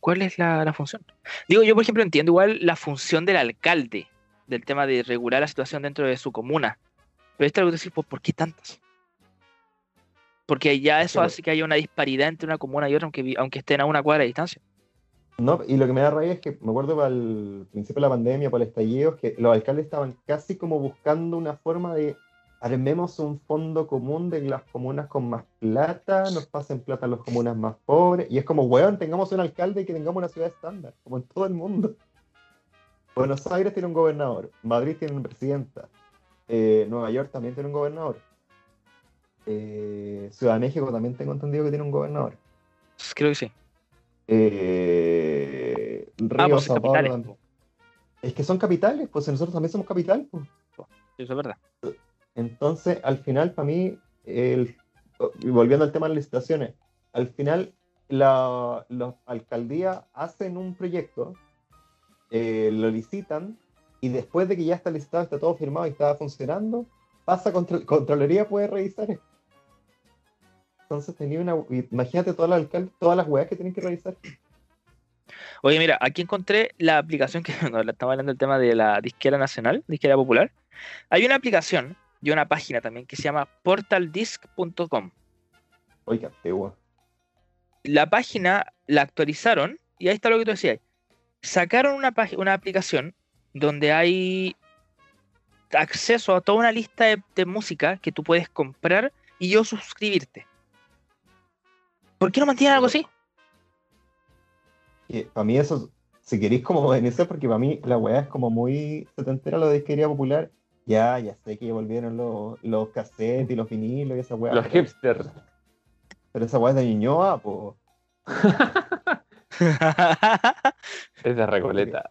¿Cuál es la, la función? Digo, yo por ejemplo entiendo igual la función del alcalde, del tema de regular la situación dentro de su comuna. Pero esta es decir, pues, ¿por qué tantas? Porque ya eso hace que haya una disparidad entre una comuna y otra, aunque, aunque estén a una cuadra de distancia. No, y lo que me da rabia es que me acuerdo para el principio de la pandemia, para el estallido, que los alcaldes estaban casi como buscando una forma de armemos un fondo común de las comunas con más plata, nos pasen plata a las comunas más pobres, y es como, weón, tengamos un alcalde y que tengamos una ciudad estándar, como en todo el mundo. Buenos Aires tiene un gobernador, Madrid tiene una presidenta, eh, Nueva York también tiene un gobernador, eh, Ciudad de México también tengo entendido que tiene un gobernador. Creo que sí. Eh, Ah, Río, pues Sao capitales. también. Es que son capitales, pues nosotros también somos capital. pues. Eso es verdad. Entonces, al final, para mí, el, volviendo al tema de las licitaciones, al final la, las alcaldías hacen un proyecto, eh, lo licitan, y después de que ya está licitado, está todo firmado y está funcionando, pasa contra, Contraloría puede revisar esto. Entonces tenía una. Imagínate todas las alcaldes, todas las weas que tienen que revisar. Oye, mira, aquí encontré la aplicación que *laughs* cuando estaba hablando del tema de la disquera nacional, disquera popular. Hay una aplicación y una página también que se llama portaldisc.com. Qué antigua. La página la actualizaron y ahí está lo que tú decías. Sacaron una, una aplicación donde hay acceso a toda una lista de, de música que tú puedes comprar y yo suscribirte. ¿Por qué no mantienen algo así? para mí eso, si queréis como modernizar, porque para mí la weá es como muy setentera lo de disquería popular. Ya, ya sé que ya volvieron los, los cassettes y los vinilos y esa weá. Los pero, hipsters. pero esa weá es de Ñuñoa, pues. *laughs* Es de Recoleta.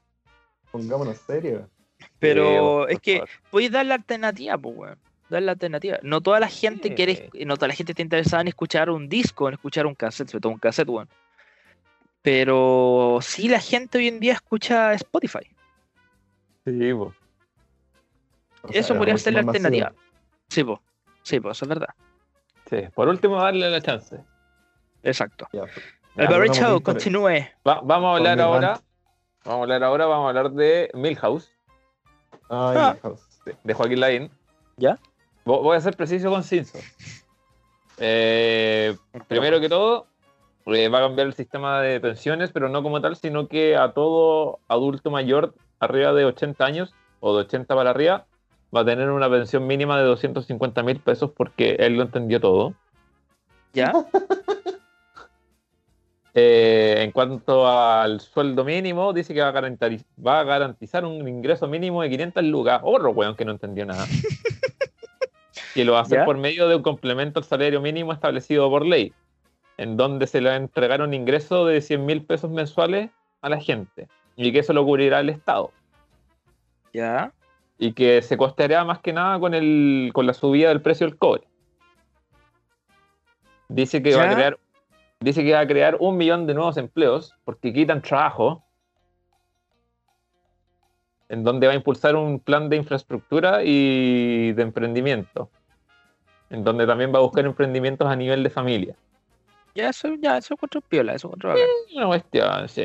Pongámonos serios. Pero Sí, es que podéis dar la alternativa, pues, weón. Dar la alternativa. No toda la gente Sí. quiere, no toda la gente está interesada en escuchar un disco, en escuchar un cassette, sobre todo un cassette, weón. Pero sí la gente hoy en día escucha Spotify. Sí, po. O sea, Eso es podría ser la alternativa. Sí, pues. Sí, pues, eso es verdad. Sí. Por último, darle la chance. Exacto. Ya. El Ya, Barry vamos Show, continúe. Va- vamos a hablar ahora. Vamos a hablar ahora, vamos a hablar de Milhouse, Ay, Ah. House. de, de Joaquín Lavín. ¿Ya? Vo- Voy a ser preciso conciso. Eh, primero que todo, eh, va a cambiar el sistema de pensiones, pero no como tal, sino que a todo adulto mayor arriba de 80 años o de 80 para arriba va a tener una pensión mínima de 250 mil pesos porque él lo entendió todo. ¿Ya? *laughs* Eh, en cuanto al sueldo mínimo, dice que va a, garantizar, va a garantizar un ingreso mínimo de 500 lucas. Otro weón que no entendió nada. *laughs* y lo hacer ¿Ya? por medio de un complemento al salario mínimo establecido por ley, en donde se le va a entregar un ingreso de 100 mil pesos mensuales a la gente y que eso lo cubrirá el Estado. ¿Ya? Y que se costeará más que nada con, el, con la subida del precio del cobre. Dice que va a crear dice que va a crear un millón de nuevos empleos porque quitan trabajo, en donde va a impulsar un plan de infraestructura y de emprendimiento, en donde también va a buscar emprendimientos a nivel de familia. Ya, eso, ya, eso encuentro piola, eso encuentro bacán. Una cuestión, sí.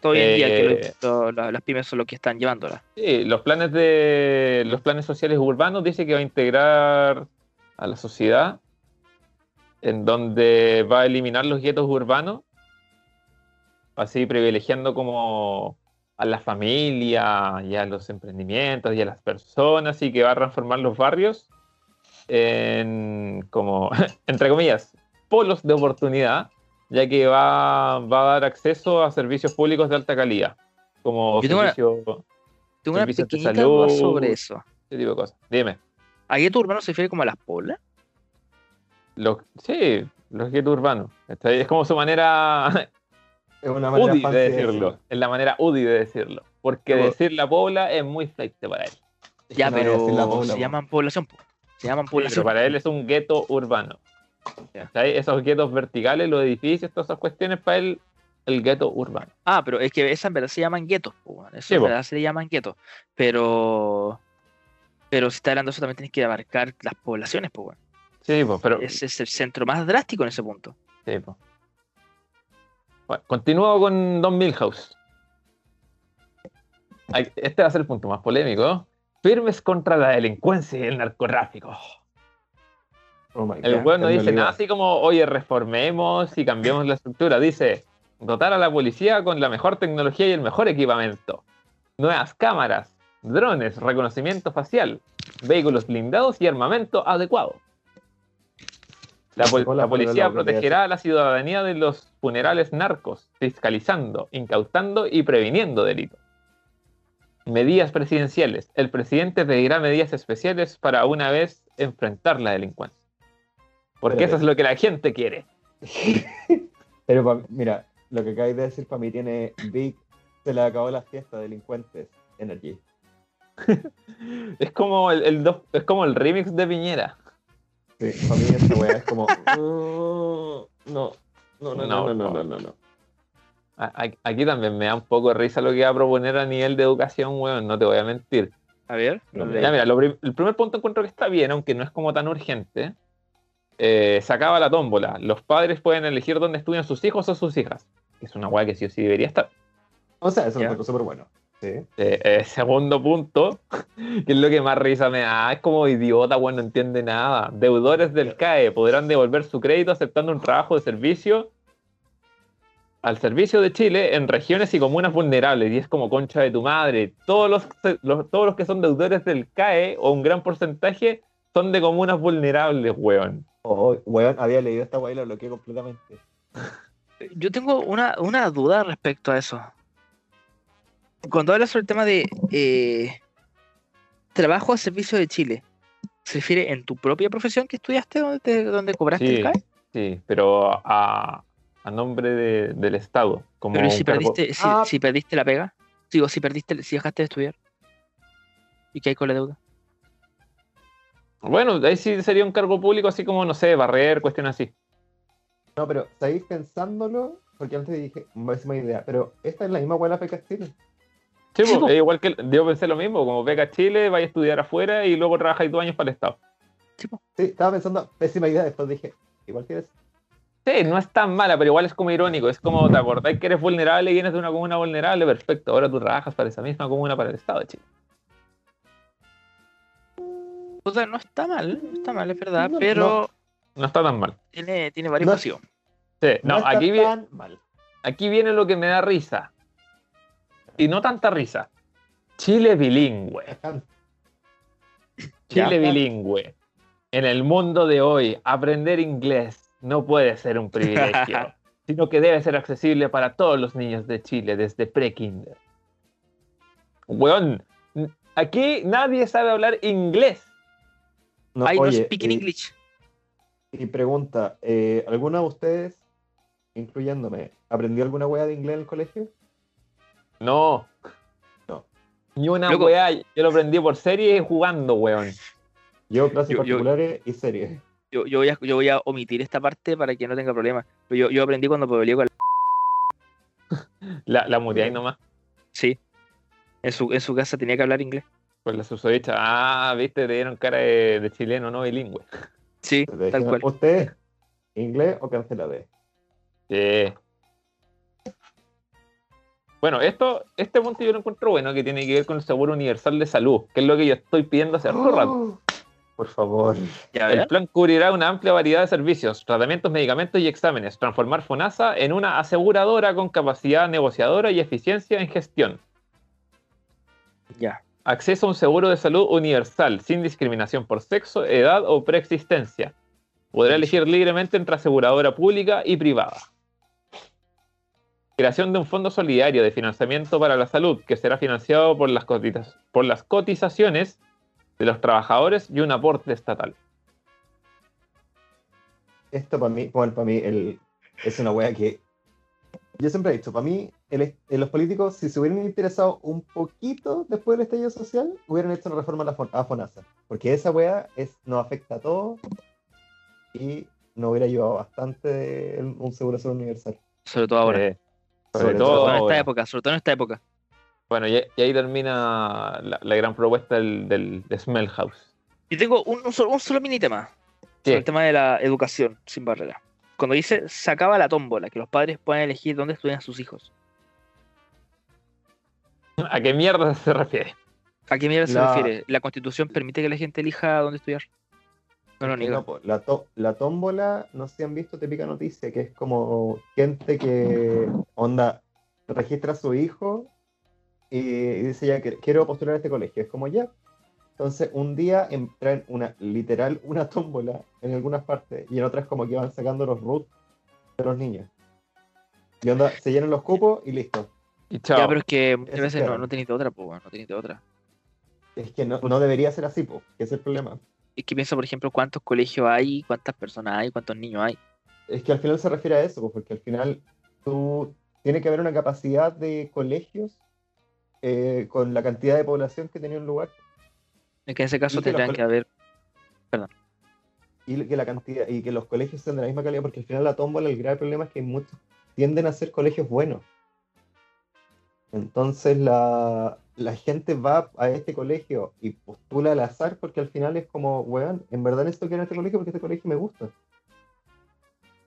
Todo hoy en día que Eh, lo- lo- las pymes son los que están llevándola. Sí, los planes de los planes sociales urbanos dice que va a integrar a la sociedad, en donde va a eliminar los guetos urbanos, así privilegiando como a la familia y a los emprendimientos y a las personas, y que va a transformar los barrios en como, *laughs* entre comillas, polos de oportunidad, ya que va, va a dar acceso a servicios públicos de alta calidad como Yo tengo una- Tengo una de salud. sobre eso. ese tipo de cosas. Dime. ¿A gueto urbano se refiere como a las polas? Los, sí, los guetos urbanos. Es como su manera *laughs* Es una manera UDI de decirlo. Es la manera UDI de decirlo. Porque decir la pobla es muy fleite para él. Ya, no pero pobla, se po. llaman población, po. Se llaman Sí, población. pero para él es un gueto urbano. Esos guetos verticales, los edificios, todas esas cuestiones, para él, el gueto urbano. Ah, pero es que esas en verdad se llaman guetos, po. Eso Sí, en po. verdad se llaman guetos. Pero. Pero si está hablando de eso, también tienes que abarcar las poblaciones, pues. Sí, pues, pero. Ese es el centro más drástico en ese punto. Sí, po. Bueno, continúo con Don Milhouse. Este va a ser el punto más polémico. Firmes contra la delincuencia y el narcotráfico. Oh El weón no dice nada así como, oye, reformemos y cambiemos la estructura. Dice, dotar a la policía con la mejor tecnología y el mejor equipamiento. Nuevas cámaras, drones, reconocimiento facial, vehículos blindados y armamento adecuado. La, pol- policía protegerá a la ciudadanía de los funerales narcos, fiscalizando, incautando y previniendo delitos medidas presidenciales. El presidente pedirá medidas especiales para una vez enfrentar la delincuencia. Porque eso es lo que la gente quiere. *laughs* Pero mira, lo que acabáis de decir para mí tiene Big, se le acabó la fiesta, delincuentes, Energy. *laughs* es como el, el do, es como el remix de Piñera. Sí, para mí esta weá es como. *laughs* Uh, no, no, no, no, no, no, no, no. no, no, no Aquí también me da un poco de risa lo que va a proponer a nivel de educación, weón, no te voy a mentir. A ver. No, Ya, mira, lo el primer punto encuentro que está bien, aunque no es como tan urgente. Eh, se acaba la tómbola. Los padres pueden elegir dónde estudian sus hijos o sus hijas. Es una weá que sí o sí debería estar. O sea, eso es algo súper bueno. Sí. Eh, eh, segundo punto, *laughs* que es lo que más risa me da, es como idiota, bueno, no entiende nada. Deudores del CAE podrán devolver su crédito aceptando un trabajo de servicio al servicio de Chile en regiones y comunas vulnerables. Y es como concha de tu madre. Todos los, los- todos los que son deudores del CAE, o un gran porcentaje, son de comunas vulnerables, weón. Oh, weón, había leído esta weá y la bloqueé completamente. *laughs* Yo tengo una, una duda respecto a eso. Cuando hablas sobre el tema de eh, trabajo a servicio de Chile, ¿se refiere en tu propia profesión que estudiaste, donde, te- donde cobraste Sí, el CAE? sí, pero a, a nombre de- del Estado. Como Pero ¿y un si perdiste, si, Ah. si perdiste la pega? Digo, si perdiste, si dejaste de estudiar. ¿Y qué hay con la deuda? Bueno, ahí sí sería un cargo público, así como, no sé, barrer, cuestiones así. No, pero seguís pensándolo, porque antes dije, misma idea, pero esta es la misma weá de la Chile. Sí, Sí, po, po. es igual que yo pensé lo mismo, como beca Chile, vaya a estudiar afuera y luego trabajáis dos años para el Estado. Sí, estaba pensando, pésima idea, después dije, igual que es. Sí, no es tan mala, pero igual es como irónico. Es como, ¿te acordáis que eres vulnerable y vienes de una comuna vulnerable? Perfecto, ahora tú trabajas para esa misma comuna para el Estado de Chile. O sea, no está mal, no está mal, es verdad, No, pero No está tan mal. tiene, tiene varios No-. Sí, no, está aquí, vi- tan mal. aquí viene lo que me da risa. Y no tanta risa. Chile bilingüe. Chile bilingüe. En el mundo de hoy, aprender inglés no puede ser un privilegio, *laughs* sino que debe ser accesible para todos los niños de Chile desde pre-kinder. Weón, aquí nadie sabe hablar inglés. No, I no speak in y- English. Y pregunta, eh, ¿alguno de ustedes, incluyéndome, aprendió alguna weá de inglés en el colegio? No. No. Ni una Loco. weá, yo lo aprendí por serie jugando, weón. Yo, clases Yo- yo- particulares y series. Yo, yo, voy a, yo voy a omitir esta parte para que no tenga problema. Pero yo, yo aprendí cuando peleé con la... *laughs* La, la muteáis nomás. Sí. En su, en su casa tenía que hablar inglés. Con la susodicha. Ah, viste, te dieron cara de, de chileno no bilingüe. Sí, tal cual. ¿Usted, inglés o cancelade? Sí. Bueno, esto, este punto yo lo encuentro bueno, que tiene que ver con el seguro universal de salud, que es lo que yo estoy pidiendo hace harto rato. Oh, Por favor. Ya El plan cubrirá una amplia variedad de servicios, tratamientos, medicamentos y exámenes, transformar FONASA en una aseguradora con capacidad negociadora y eficiencia en gestión. Ya. Acceso a un seguro de salud universal, sin discriminación por sexo, edad o preexistencia. Podrá elegir libremente entre aseguradora pública y privada. Creación de un fondo solidario de financiamiento para la salud que será financiado por las, por las cotizaciones de los trabajadores y un aporte estatal. Esto para mí, bueno, para mí el, es una wea que. Yo siempre he dicho, para mí, el, los políticos, si se hubieran interesado un poquito después del estallido social, hubieran hecho una reforma a la FONASA. Porque esa wea es, nos afecta a todos y nos hubiera ayudado bastante el- un seguro social universal. Sobre todo ahora. Eh, sobre, Sobre todo, en esta ahora. época, sobre todo en esta época. Bueno, y, y ahí termina la, la gran propuesta del, del, de Smell House. Yo tengo un, un solo, un solo mini tema. El tema de la educación sin barrera. Cuando dice sacaba la tómbola, que los padres pueden elegir dónde estudian sus hijos. ¿A qué mierda se refiere? ¿A qué mierda se La- refiere? ¿La constitución permite que la gente elija dónde estudiar? No lo niego. no, la, to- la tómbola, no sé si han visto típica noticia, que es como gente que, onda, registra a su hijo y, y dice ya que quiero postular a este colegio. Es como ya. Entonces, un día en- traen una, literal, una tómbola en algunas partes y en otras como que van sacando los roots de los niños. Y onda, se llenan los cupos y listo. Y chao. Ya, pero es que muchas veces no, claro. no tenéis de otra, pues, no tenéis de otra. Es que no, no debería ser así, po, que es el problema. Es que piensa, por ejemplo, cuántos colegios hay, cuántas personas hay, cuántos niños hay. Es que al final se refiere a eso, pues, porque al final tú tiene que haber una capacidad de colegios eh, con la cantidad de población que tenía un lugar Es que en ese caso que tendrán que haber. y que la cantidad y que los colegios sean de la misma calidad, porque al final la tómbola el grave problema es que muchos tienden a ser colegios buenos. Entonces la, la gente va a este colegio y postula al azar porque al final es como, weón, en verdad necesito que ir a este colegio porque este colegio me gusta.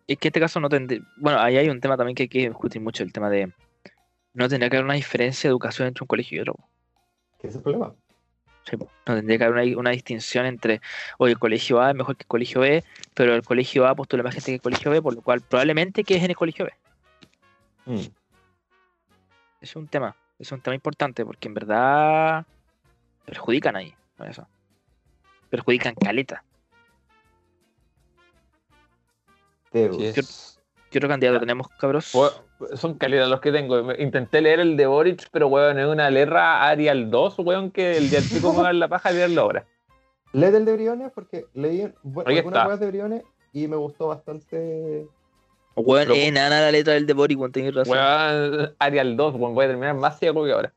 Es que en este caso no tendría. Bueno, ahí hay un tema también que hay que discutir mucho: el tema de. No tendría que haber una diferencia de educación entre un colegio y otro. Ese es el problema. Sí, no tendría que haber una, una distinción entre, oye, el colegio A es mejor que el colegio B, pero el colegio A postula más gente que el colegio B, por lo cual probablemente que es en el colegio B. Mm. Es un tema, es un tema importante porque en verdad perjudican ahí, eso. Perjudican caleta. ¿Qué- es- ¿Qué otro candidato tenemos, cabros? Son calidad los que tengo. Intenté leer el de Boric, pero weón, es una letra Arial 2, weón, que el día chico *laughs* me va a dar la paja leerlo ahora. Lee del de Briones porque leí algunas está. weas de Briones y me gustó bastante. Weón, pero- eh, nada la letra del de Boric, weón, tenés razón. Weón, Arial 2, weón, voy a terminar más ciego que ahora.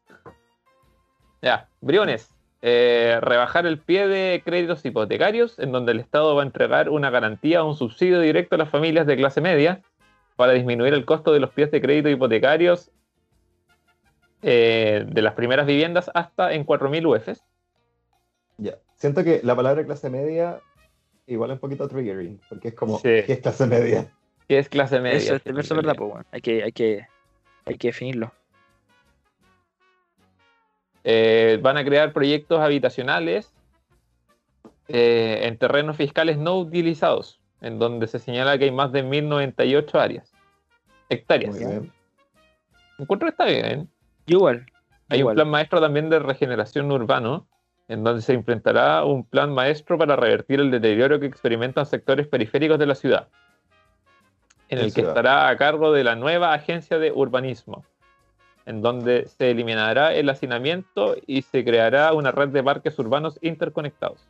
Ya, Briones. eh, rebajar el pie de créditos hipotecarios, en donde el Estado va a entregar una garantía o un subsidio directo a las familias de clase media para disminuir el costo de los pies de crédito hipotecarios eh, de las primeras viviendas hasta en 4.000 UFs. Ya. Siento que la palabra clase media igual es un poquito triggering, porque es como, Sí. ¿qué es clase media? que es clase media. Eso, eso es verdad, pues, weón. Hay que, hay que, hay que definirlo. Eh, van a crear proyectos habitacionales eh, en terrenos fiscales no utilizados, en donde se señala que hay más de 1098 áreas, hectáreas. Muy bien. Encuentro que está bien. Igual. Hay igual. un plan maestro también de regeneración urbano, en donde se implementará un plan maestro para revertir el deterioro que experimentan sectores periféricos de la ciudad, en el que ciudad. estará a cargo de la nueva agencia de urbanismo, en donde se eliminará el hacinamiento y se creará una red de parques urbanos interconectados.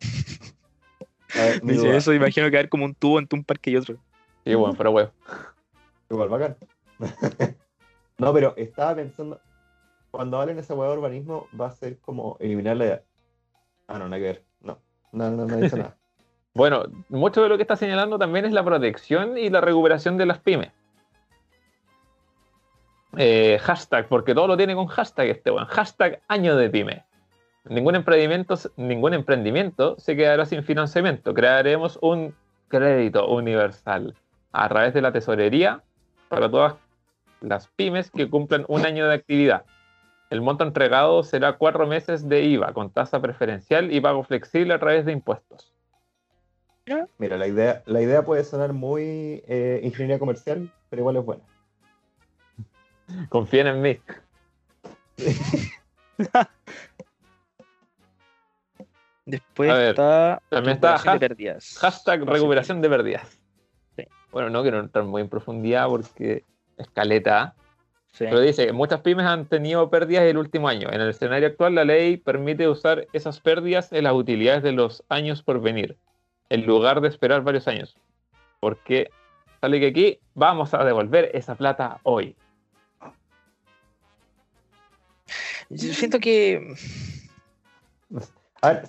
*laughs* Ver, Dice eso, imagino que va a haber como un tubo entre un parque y otro. Sí, bueno, pero bueno. Igual bacán. *laughs* no, pero estaba pensando, cuando hablen esa hueá de urbanismo, va a ser como eliminar la... Ah, no, nada que ver. No, no, no, no dice nada. *laughs* Bueno, mucho de lo que está señalando también es la protección y la recuperación de las pymes. Eh, hashtag, porque todo lo tiene con hashtag este weón. Hashtag año de pyme. Ningún emprendimiento, ningún emprendimiento se quedará sin financiamiento. Crearemos un crédito universal a través de la tesorería para todas las pymes que cumplan un año de actividad. El monto entregado será cuatro meses de IVA con tasa preferencial y pago flexible a través de impuestos. Mira, la idea, la idea puede sonar muy eh, ingeniería comercial, pero igual es buena. Confíen en mí. *laughs* Después ver, está. también está de pérdidas. Hashtag recuperación de pérdidas. Sí. Bueno, no quiero entrar muy en profundidad porque escaleta. Sí. Pero dice, muchas pymes han tenido pérdidas el último año. En el escenario actual, la ley permite usar esas pérdidas en las utilidades de los años por venir, en lugar de esperar varios años. Porque sale que aquí vamos a devolver esa plata hoy. Yo siento que. A ver,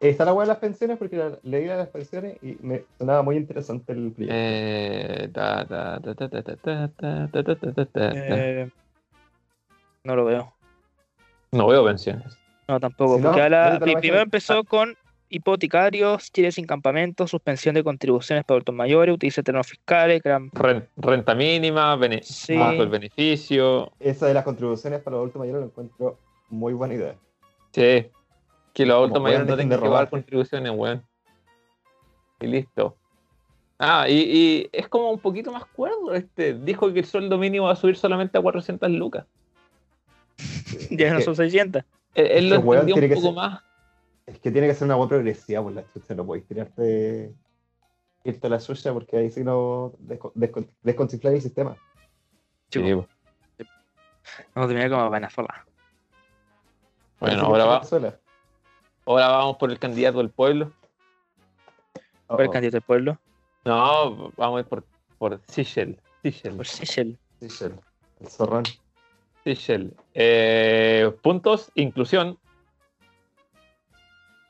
está, la de las pensiones porque leí las pensiones y me sonaba muy interesante el proyecto. No lo veo. No veo pensiones. No, tampoco. Porque primero empezó con hipotecarios, Chile sin campamento, suspensión de contribuciones para adultos mayores, utiliza terrenos fiscales, gran... Renta mínima, bene... sí. bajo el beneficio. Esa de las contribuciones para los adultos mayores lo encuentro muy buena idea. Sí, que los adultos mayores no tengan que pagar robar. contribuciones, weón. Y listo. Ah, y, y es como un poquito más cuerdo. Este, dijo que el sueldo mínimo va a subir solamente a 400 lucas. *laughs* Ya no son 600. Él, él lo entendió un poco ser- más. Es que tiene que ser una buena progresiva por la chucha, no podéis tirarte irte a la suya porque ahí sí no desco- desco- desconchifláis el sistema. Sí, Sí. Vamos a terminar como Venezuela. bueno, ahora, va, Venezuela. Ahora vamos por el candidato del pueblo. Oh, Por el oh, candidato del pueblo. No, vamos a ir por, por Sichel. Sichel. Por Seychelles. sí, Shell, El zorrón. Sichel. Eh, puntos, inclusión.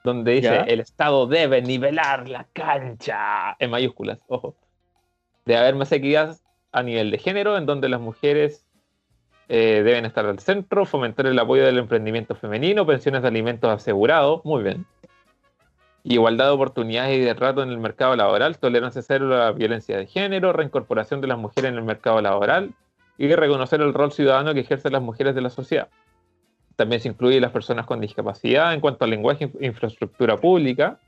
Donde dice, Ya. el Estado debe nivelar la cancha. En mayúsculas, ojo. Debe haber más equidad a nivel de género, en donde las mujeres eh, deben estar al centro, fomentar el apoyo del emprendimiento femenino, pensiones de alimentos asegurados, muy bien. Igualdad de oportunidades y de trato en el mercado laboral, tolerancia cero a la violencia de género, reincorporación de las mujeres en el mercado laboral, y reconocer el rol ciudadano que ejercen las mujeres de la sociedad. También se incluye las personas con discapacidad en cuanto al lenguaje e infraestructura pública,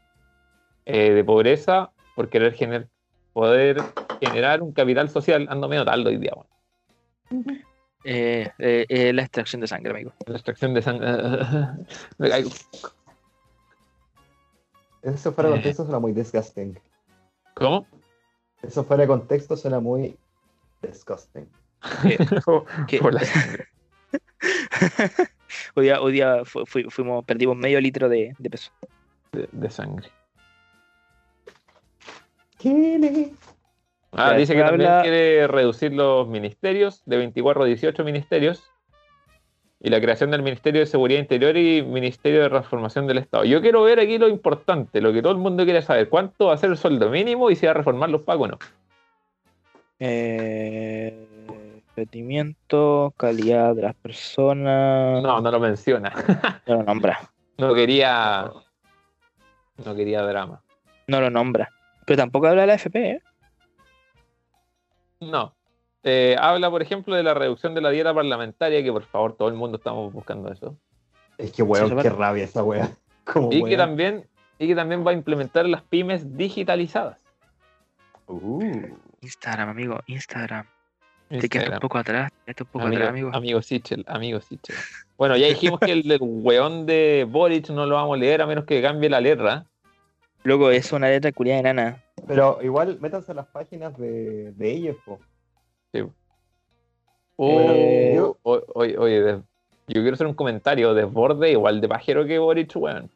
eh, de pobreza, por querer gener- poder generar un capital social. Ando medio taldo hoy día. Eh, eh, eh, la extracción de sangre, amigo. La extracción de sangre. *laughs* Me caigo. Eso fuera de Eh. contexto suena muy disgusting. ¿Cómo? Eso fuera de contexto suena muy disgusting. ¿Qué? *laughs* Por la *laughs* sangre. hoy día, hoy día fu- fui- fuimos, perdimos medio litro de, de peso. De, de sangre. Ah, dice que habla- también quiere reducir los ministerios de 24 a 18 ministerios y la creación del Ministerio de Seguridad Interior y Ministerio de Transformación del Estado. Yo quiero ver aquí lo importante, lo que todo el mundo quiere saber, cuánto va a ser el sueldo mínimo y si va a reformar los pagos o no. Eh, rendimiento, calidad de las personas. No, no lo menciona. *laughs* No lo nombra. No quería. No quería drama. No lo nombra. Pero tampoco habla de la FP, ¿eh? No. Eh, habla, por ejemplo, de la reducción de la dieta parlamentaria, que por favor todo el mundo estamos buscando eso. Es que weón, Sí, qué rabia esa. *laughs* Como Y que también, y que también va a implementar las pymes digitalizadas. Uh, Instagram, amigo, Instagram. Te quedaste un Instagram. poco atrás, te quedaste un poco Amigo, atrás, amigo. amigo Sichel, amigo Sichel. Bueno, ya dijimos que el del weón de Boric no lo vamos a leer a menos que cambie la letra. Loco, es una letra culiada enana. Pero igual métanse a las páginas de, de ellos, po. Oh, yo- o- oye, oye, de- yo quiero hacer un comentario. Desborde igual de pajero que Boric, weón.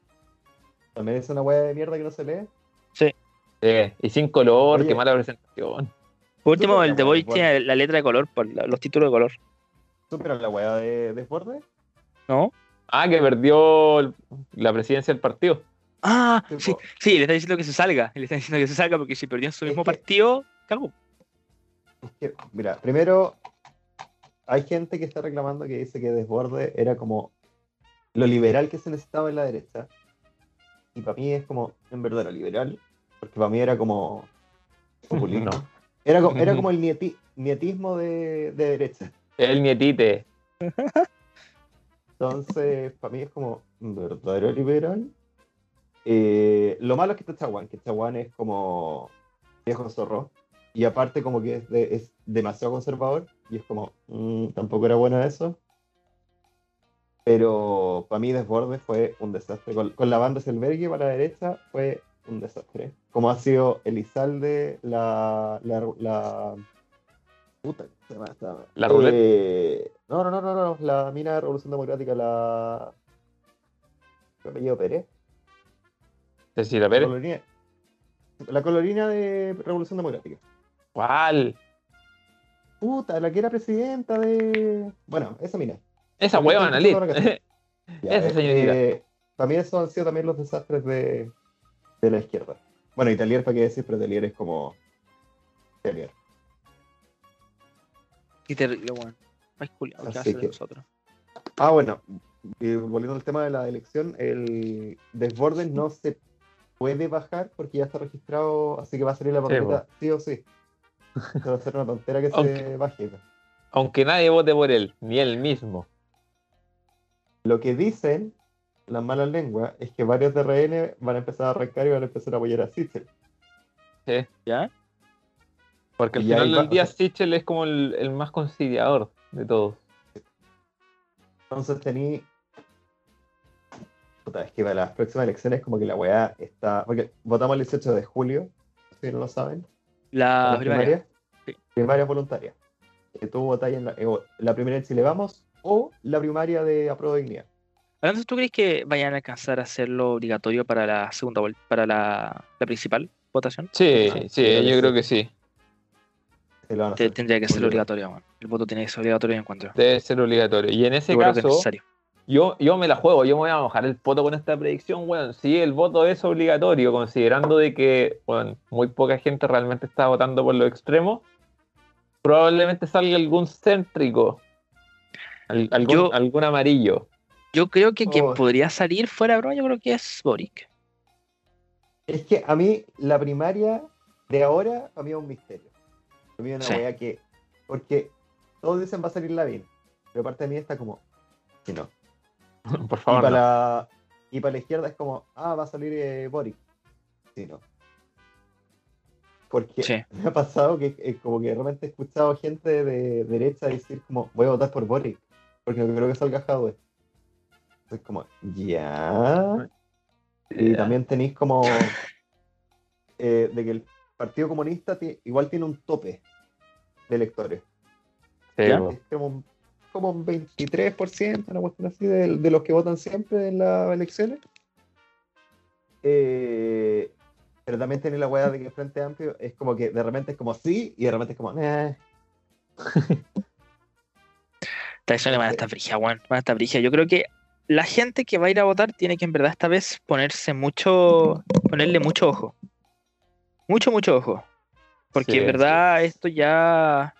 También es una wea de mierda que no se lee. Eh, y sin color, Oye. qué mala presentación. Por último, el de wea, tiene la letra de color, por la- los títulos de color. ¿Superan la wea de Desborde? ¿No? Ah, que perdió la presidencia del partido. Ah, Sí, sí, sí, le están diciendo que se salga. Le están diciendo que se salga porque si perdió en su mismo que- partido, cagó. Es que, mira, primero, hay gente que está reclamando que dice que Desborde era como lo liberal que se necesitaba en la derecha. Y para mí es como, en verdad, lo liberal, porque para mí era como populismo. *laughs* No. Era, como, era como el *laughs* nieti- nietismo de, de derecha. El nietite. Entonces, para mí es como verdadero liberal. Eh, lo malo es que está Chaguán, que Chaguán es como viejo zorro. Y aparte como que es, de- es demasiado conservador. Y es como, mm, tampoco era bueno eso. Pero para mí Desborde fue un desastre. Con, con la banda Selberghi para la derecha fue un desastre. Como ha sido Elizalde, la, la, la, Puta, se llama esta- ¿La ruleta? Eh, no, no, no, no, no, la mina de Revolución Democrática, la. ¿Qué apellido Pérez? La Pérez. colorina, la colorina de Revolución Democrática. ¿Cuál? Puta, la que era presidenta de. Bueno, esa mina. Esa huevona, estoy Liz. *laughs* Esa eh, señorita. eh, también esos han sido también los desastres de, de la izquierda. Bueno, Italier, ¿para qué decir? Pero Italier es como. Italier. Qué terrible, weón. Ah, bueno, y volviendo al tema de la elección, el desborde no se puede bajar porque ya está registrado, así que va a salir la papeleta sí, o sí. Va a ser una tontera que se baje. Aunque nadie vote por él, ni él mismo. Lo que dicen las malas lenguas es que varios de RN van a empezar a arrancar y van a empezar a apoyar a Sichel. Sí. ¿Ya? Porque al Y final del día Sichel es como el, el más conciliador de todos. Entonces tení. Puta, es que para las próximas elecciones, como que la weá está. Porque votamos el 18 de julio, si no lo saben. La las primaria. primarias. Sí. Primarias voluntarias. Que tú votáis en la, eh, o la primera en Chile Vamos o la primaria de Apruebo Dignidad. Entonces, ¿tú crees que vayan a alcanzar a hacerlo obligatorio para la segunda vuelta, para la, la principal votación? Sí, Sí, sí, creo que yo creo sí. que sí. Te- Se lo van a hacer. tendría que ser Obligatorio. weón. El voto tiene que ser obligatorio, yo encuentro. Debe ser obligatorio. Y en ese Yo creo que es caso, necesario. Yo, yo me la juego, yo me voy a mojar el poto con esta predicción, weón. Si el voto es obligatorio, considerando de que, bueno, muy poca gente realmente está votando por los extremos, probablemente salga algún céntrico, al- algún, Yo- algún amarillo. Yo creo que quien Oh. podría salir fuera broma, yo creo que es Boric. Es que a mí la primaria de ahora, a mí es un misterio. A mí es una Sí. weá que. Porque todos dicen va a salir Lavín. Pero parte de mí está como. Si no. *laughs* Por Y favor, para, no. la, y para la izquierda es como, ah, va a salir eh, Boric. Sí, no. Porque Sí. *laughs* me ha pasado que eh, como que de repente he escuchado gente de derecha decir como, voy a votar por Boric, porque no creo que salga Jadwe. Es como, ya. Y Ya. también tenéis como *laughs* eh, de que el Partido Comunista igual tiene un tope de electores. Sí. Es como un, como un 23%, una cuestión así, de, de los que votan siempre en las elecciones. Eh, pero también tiene la weá de que el Frente Amplio es como que de repente es como sí y de repente es como eh. Esta elección van a estar brigia, weón. Van a estar brigia. Yo creo que la gente que va a ir a votar tiene que en verdad esta vez ponerse mucho, ponerle mucho ojo. Mucho, mucho ojo. Porque Sí, en verdad esto ya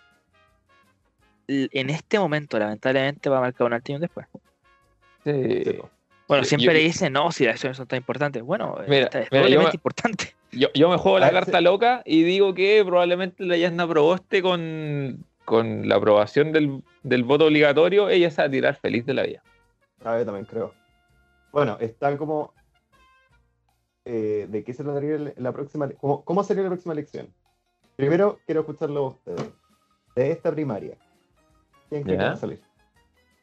en este momento lamentablemente va a marcar un un después. Sí. Bueno, Sí, siempre yo- dicen, no, si las elecciones son tan importantes. Bueno, Mira, esta es mira, yo doblemente me- importante. Yo, yo me juego la carta sí. loca y digo que probablemente la Yasna Proboste con, con la aprobación del, del voto obligatorio, ella se va a tirar feliz de la vida. A ver, también creo. Bueno, está como. eh, ¿De qué se trataría la próxima? ¿Cómo, ¿Cómo sería la próxima elección? Primero, quiero escucharlo a ustedes. De esta primaria.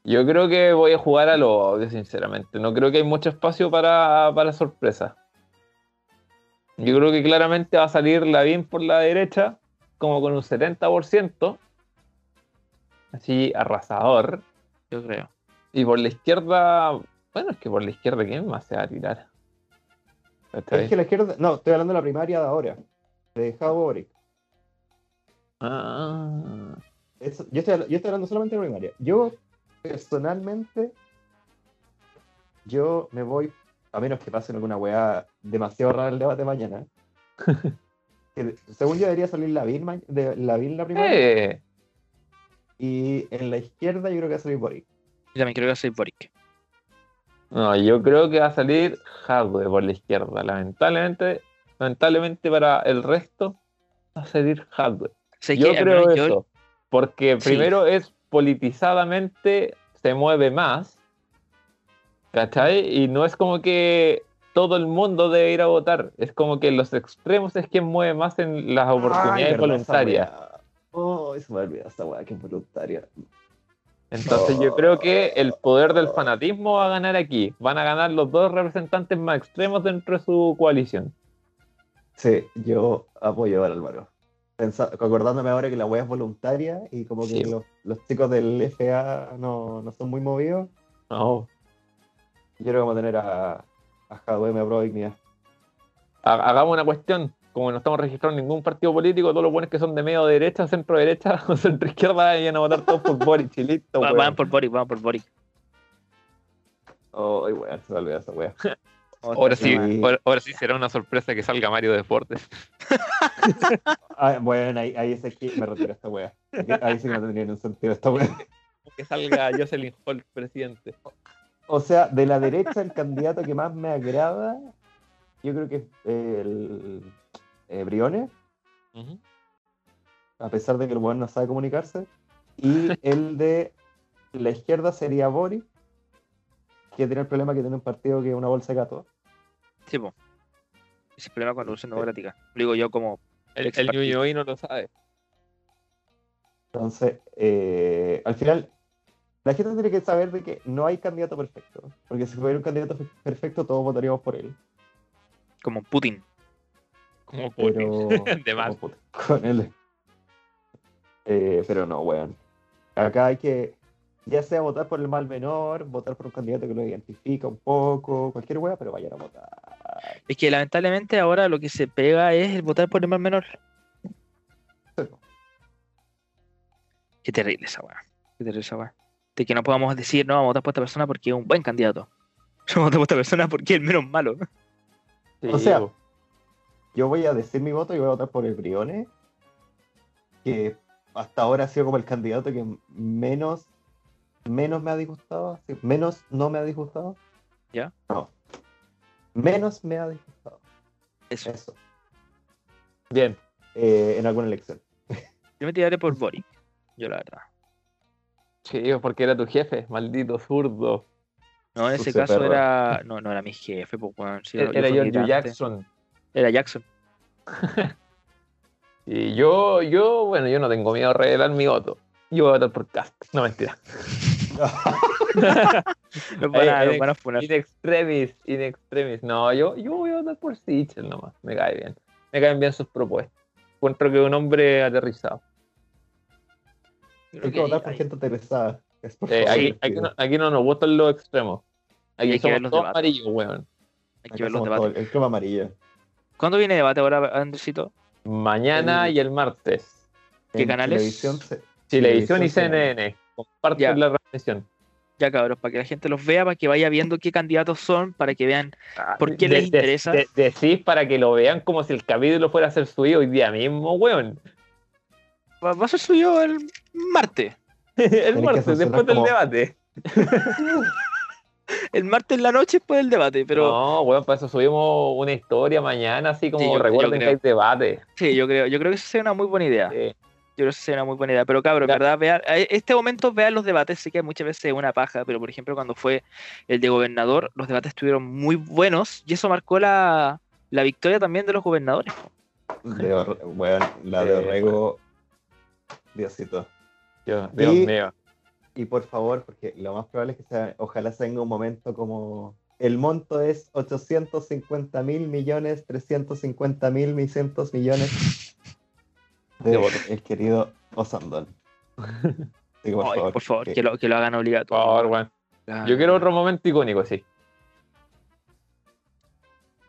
Yo creo que voy a jugar a lo obvio, sinceramente. No creo que hay mucho espacio para, para sorpresa. Yo creo que claramente va a salir la bien por la derecha, como con un 70%. Así, arrasador. Yo creo. Y por la izquierda, bueno, es que por la izquierda, ¿quién más se va a tirar? Es que la izquierda. No, estoy hablando de la primaria de ahora. De Jao Boric. Ah, Eso- yo, estoy, yo estoy hablando solamente de la primaria. Yo, personalmente, yo me voy, a menos que pase alguna weá demasiado rara el debate mañana. *laughs* que, según yo debería salir la BIN de la BIN la primaria. eh, Y en la izquierda yo creo que va a salir Boric. Yo también creo que soy Boric. No, yo creo que va a salir Hadwe por la izquierda. Lamentablemente, lamentablemente para el resto va a salir Hadwe. Sé Yo que creo menos eso. yo- Porque Sí. primero es politizadamente se mueve más. ¿Cachai? Y no es como que todo el mundo debe ir a votar. Es como que los extremos es quien mueve más en las Ay, oportunidades voluntarias. Oh, se me olvidó esa weá que es voluntaria. Entonces yo creo que el poder del fanatismo va a ganar aquí. Van a ganar los dos representantes más extremos dentro de su coalición. Sí, yo apoyo a Álvaro. Acordándome ahora que la wea es voluntaria y como que Sí. los, los chicos del FA no, no son muy movidos, No. yo creo que vamos a tener a, a Jadwe, me aprueba dignidad. Ha- Hagamos una cuestión. Como no estamos registrando ningún partido político, todos los buenos que son de medio derecha, centro derecha *laughs* o centro izquierda vayan a votar todos por Boric y listo. Va-. Van por Boric, van por Boric. Ay, weón, se me olvidó esa wea. *laughs* Ahora sí, ahora, ahora sí será una sorpresa que salga Mario Deportes. *laughs* Ah, bueno, ahí, ahí es que me retiro esta wea. Ahí sí que no tendría ningún sentido esta wea. Que salga Jocelyn Holt, presidente. O sea, de la derecha, el candidato que más me agrada, yo creo que es eh, el eh, Briones, a pesar de que el weón no sabe comunicarse. Y el de la izquierda sería Boris, que tiene el problema que tiene un partido que es una bolsa de gato. Sí, po. Ese es el problema con la Revolución Democrática. Lo digo yo como. El, el partido. Ñuñoí no lo sabe. Entonces, eh, al final, la gente tiene que saber de que no hay candidato perfecto. Porque si fuera un candidato fe- perfecto, todos votaríamos por él. como Putin. Como Putin. *laughs* Pero. *laughs* De más. Con él. Eh, pero no, weón. Acá hay que, ya sea votar por el mal menor, votar por un candidato que lo identifica un poco, cualquier weá, pero vayan a votar. Es que lamentablemente ahora lo que se pega es el votar por el más menor. Qué terrible esa weá. Qué terrible esa weá. De que no podamos decir, no, vamos a votar por esta persona porque es un buen candidato. *laughs* Vamos a votar por esta persona porque es el menos malo. Sí, O sea. Yo voy a decir mi voto y voy a votar por el Briones, que hasta ahora ha sido como el candidato que menos, menos me ha disgustado, menos no me ha disgustado. ¿Ya? No. Menos me ha disgustado. Eso. Eso. bien. Eh, en alguna elección. Yo me tiraré por Boric. Yo la verdad. Sí, porque era tu jefe, maldito zurdo. No, en ese caso perro. era. No, no era mi jefe, pues weón. Sí, Era yo fui Giorgio militante. Jackson. Era Jackson. *laughs* Y yo, yo, bueno, yo no tengo miedo a revelar mi voto. Yo voy a votar por Cast. No, mentira. Nos van a, Ey, nos ey, van a funar. In extremis, in extremis. No, yo, yo voy a votar por Sichel nomás. Me cae bien. Me caen bien sus propuestas. Encuentro que un hombre aterrizado. Creo Hay que votar por gente por Eh, aquí, aquí no, aquí no nos gustan los extremos. Aquí hay que ver somos los todos amarillos, weón. Hay que ver los debates. todo el, club amarillo. ¿Cuándo viene debate ahora, Andresito? Mañana El- y el martes. ¿Qué canales? televisión y CNN. Comparten Ya. la transmisión. Ya cabros, para que la gente los vea, para que vaya viendo qué candidatos son, para que vean ¿Por qué les interesa? de- decís para que lo vean como si el capítulo fuera a ser subido hoy día mismo, weón. Va, va a ser suyo el martes. *laughs* el martes, después del debate. *laughs* El martes en la noche después del debate, pero No, weón, para eso subimos una historia mañana, así como Sí, yo- yo recuerden que hay debate. sí, yo creo, yo creo que eso sería una muy buena idea. Eh, Yo creo que eso sería una muy buena idea. Pero cabros, Ya. ¿verdad? Vean, eh, este momento vean los debates, sé que muchas veces es una paja, pero por ejemplo cuando fue el de gobernador, los debates estuvieron muy buenos y eso marcó la, la victoria también de los gobernadores. de Or- weón, la de Orrego. Diosito. Dios, Dios Y- mío. Y por favor, porque lo más probable es que sea, ojalá se venga un momento como. El monto es 850 mil millones, 350 mil, 600 millones de el querido Osandón. Que *laughs* por Ay, favor, por favor, que- que lo, que lo hagan Por obligatorio. favor, weón. Ah, Yo quiero otro momento icónico, sí.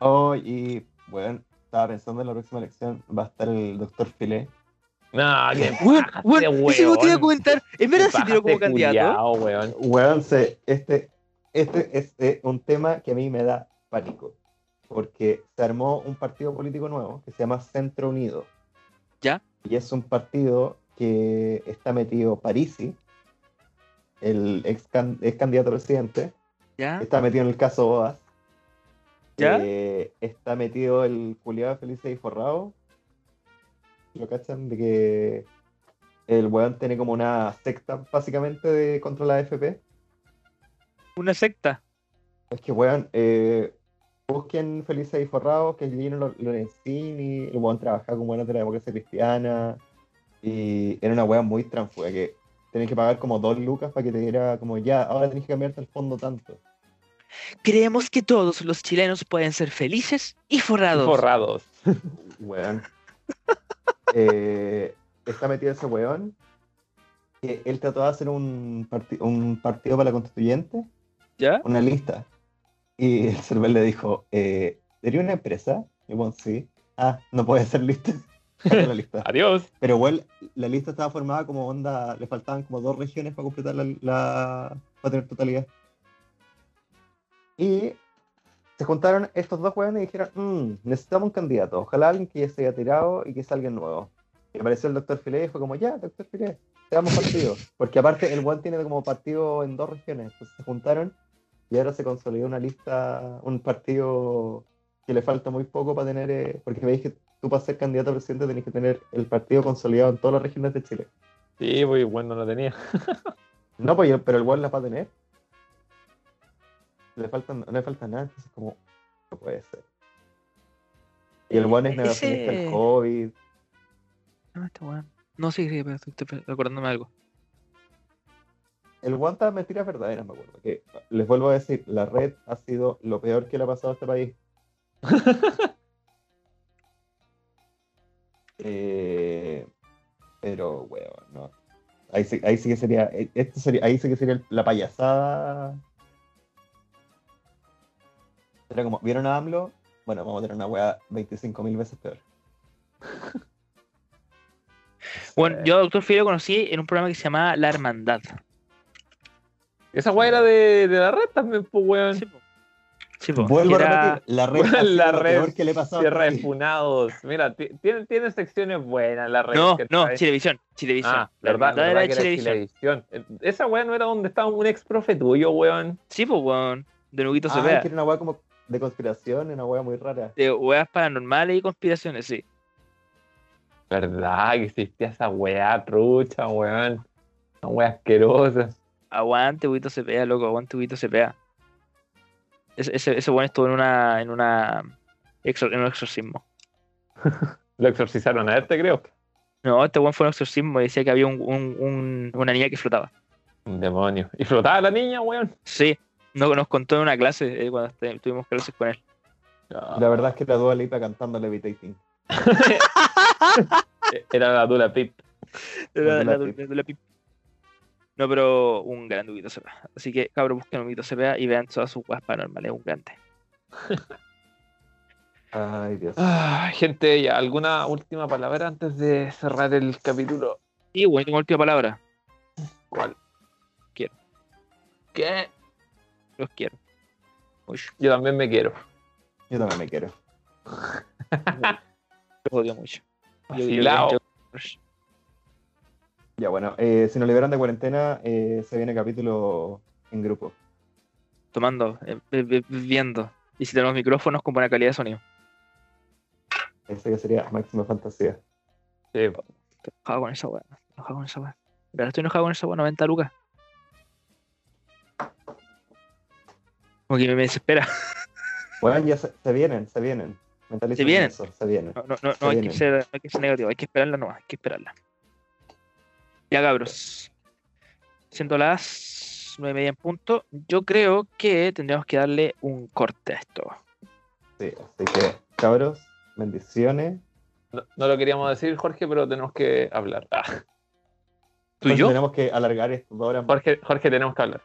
Oh, y bueno, estaba pensando en la próxima elección va a estar el doctor Filé. No, que Weón, weón, ese te iba a comentar. En verdad se tiró como candidato. weón. Weón, se- este, este es eh, un tema que a mí me da pánico. Porque se armó un partido político nuevo que se llama Centro Unido. ¿Ya? Y es un partido que está metido Parisi, el ex, can- ex candidato a presidente, ¿Ya? está metido en el caso Boas. ¿Ya? Eh, está metido el culiado Felice y Forrado. ¿Lo cachan? De que el weón tiene como una secta básicamente de contra la AFP. Una secta. Es que weón, eh, busquen Felice y Forrado, que es Lorenzini, el weón trabajaba con buenos de la democracia cristiana. Y era una weón muy transfuga que tenés que pagar como dos lucas para que te diera como ya, ahora tenés que cambiarte el fondo tanto. Creemos que todos los chilenos pueden ser felices y Y forrados. Forrados. *laughs* Weón. eh, está metido ese weón. Que él trató de hacer un, parti- un partido para la constituyente, ¿Ya? una lista. Y el server le dijo, eh, ¿sería una empresa? Y bueno, sí. Ah, no puede ser lista. *laughs* La lista. Adiós. Pero igual la lista estaba formada como onda, le faltaban como dos regiones para completar la, la- para tener totalidad. Y se juntaron estos dos hueones y dijeron, "Mm, necesitamos un candidato, ojalá alguien que ya se haya tirado y que sea alguien nuevo. Y apareció el doctor Filé y fue como, ya, doctor Filé, seamos partido. Porque aparte el one tiene como partido en dos regiones, entonces se juntaron y ahora se consolidó una lista, un partido que le falta muy poco para tener, eh, porque veis que tú para ser candidato a presidente tenés que tener el partido consolidado en todas las regiones de Chile. Sí, pues bueno, no lo tenía. *laughs* No, pues, yo- pero el one la va a tener. Le faltan, no le falta nada, entonces como, no puede ser. Y el one es negacionista del COVID. No, este weón. No, sí, sí, pero estoy, estoy recordándome algo. El está mentiras verdaderas, me acuerdo. Que les vuelvo a decir, la red ha sido lo peor que le ha pasado a este país. *laughs* Eh, pero, weón, no. Ahí sí, ahí sí que sería, eh, esto sería, ahí sí que sería la payasada. Era como, ¿vieron a AMLO? Bueno, vamos a tener una weá 25.000 veces peor. *laughs* Bueno, yo a Doctor Filo conocí en un programa que se llamaba La Hermandad. Esa weá era de, de la red también, pues weón. Sí, po. Sí, po, Vuelvo a repetir, la red, *laughs* sido la red peor que le ha pasado a este Tierra de funados. Mira, ti- tiene, tiene secciones buenas la red. No, que no, trae. Chilevisión. Chilevisión. Ah, la verdad, Hermandad verdad era Chilevisión. Chilevisión. Eh, Esa weá no era donde estaba un ex profe tuyo, weón. Sí, pues, weón. De Nuguito Ah, Cepeda. que era una weá como de conspiración, una weá muy rara. De weas paranormales y conspiraciones, sí. Verdad que existía esa weá trucha, weón. Una weá asquerosa. Aguante, Huguito Cepeda, loco, aguante, Huguito Cepeda. Ese, ese, ese weón estuvo en una. en una. exor- en un exorcismo. *laughs* Lo exorcizaron a este, creo. No, este weón fue un exorcismo y decía que había un, un- un- una niña que flotaba. Un demonio. Y flotaba la niña, weón. Sí, no, nos contó en una clase eh, cuando este- tuvimos clases con él. La verdad es que *laughs* la Dua Lipa cantando Levitating. Era la Dula Pip. La- la- la- la pip. No, pero un gran Huguito Cepeda. Así que, cabrón, busquen Huguito Cepeda y vean todas sus weas paranormales, un grande. Ay, Dios. Ah, gente, ya, ¿alguna última palabra antes de cerrar el capítulo? Y bueno, tengo última palabra. ¿Cuál? Quiero. ¿Qué? Los quiero. Mucho. Yo también me quiero. Yo también me quiero. Los odio mucho. Yo- yo- Ya, bueno, eh, si nos liberan de cuarentena, eh, se viene capítulo en grupo. tomando, eh, viendo. Y si tenemos micrófonos con buena calidad de sonido. Ese que sería máxima fantasía. Sí, Estoy enojado con esa weá. Enojado con esa weá. Verdad estoy enojado con esa weá, 90 lucas. Como que me, me desespera. *laughs* Bueno, ya se, se vienen, se vienen. Mentalicen Se vienen. eso, se vienen. No, no, no, Se no hay, que ser, no hay que ser negativo, hay que esperarla nomás, hay que esperarla. Ya cabros. Siendo las nueve y media en punto, yo creo que tendríamos que darle un corte a esto. Sí, así que, cabros, bendiciones. no, no lo queríamos decir, Jorge, pero tenemos que hablar. Ah, ¿Tú y yo? Tenemos que alargar esto más. Jorge, Jorge, tenemos que hablar.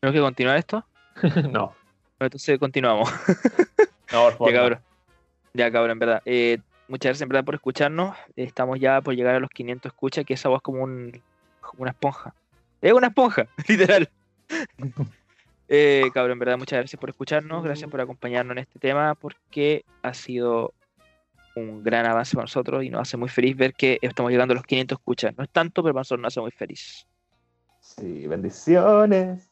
¿Tenemos que continuar esto? *laughs* no, Bueno, entonces continuamos. no, por *laughs* favor. Ya cabrón. Ya cabrón, en verdad. Eh, muchas gracias en verdad por escucharnos. Estamos ya por llegar a los 500 escuchas, que esa voz es como un, como una esponja. Es una esponja, *laughs* literal. *laughs* eh, cabrón, en verdad, muchas gracias por escucharnos. Gracias por acompañarnos en este tema, porque ha sido un gran avance para nosotros y nos hace muy feliz ver que estamos llegando a los 500 escuchas. No es tanto, pero para nosotros nos hace muy feliz. Sí, bendiciones.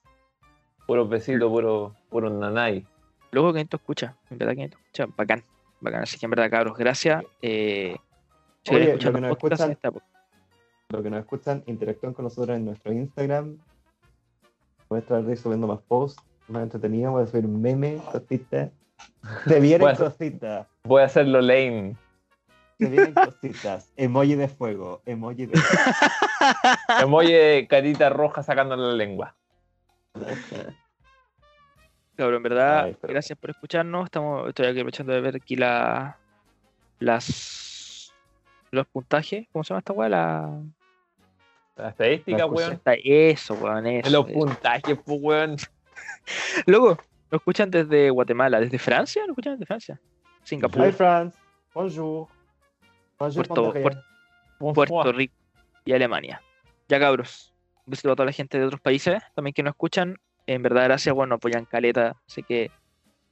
Puro besito, puro, puro nanay. Luego 500 escuchas, en verdad 500 escuchas, bacán. Bacán, así que en verdad, cabros, gracias. Eh, si Oye, quieren lo que los nos escuchan- pues. Que nos escuchan, interactúen con nosotros en nuestro Instagram. Voy a estar ahí subiendo más posts, más entretenidos. Voy a subir memes, cositas. Se vienen Voy a hacer- cositas. Voy a hacerlo lame. Se vienen cositas. Emoji de fuego. Emoji de *laughs* Emoji de carita roja sacándole la lengua. *laughs* Cabrón, en verdad, Ay, pero- gracias por escucharnos. Estamos, estoy aquí aprovechando de ver aquí la, las los puntajes, ¿cómo se llama esta weá? La... La estadística, weón. Está eso, weón, eso. Los eso. puntajes, pues, weón. *laughs* Luego, lo escuchan desde Guatemala, desde Francia, lo escuchan desde Francia. Singapur, Hi France, bonjour. Bonjour, Puerto-. Puerto- Puerto Rico y Alemania. Ya cabros, un besito a toda la gente de otros países también que nos escuchan. En verdad, gracias, bueno, apoyan caleta, sé que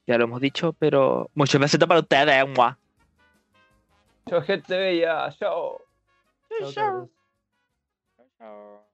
ya lo hemos dicho, pero muchos besitos para ustedes, mua. Chao, gente bella. Chao. Chao. Chao.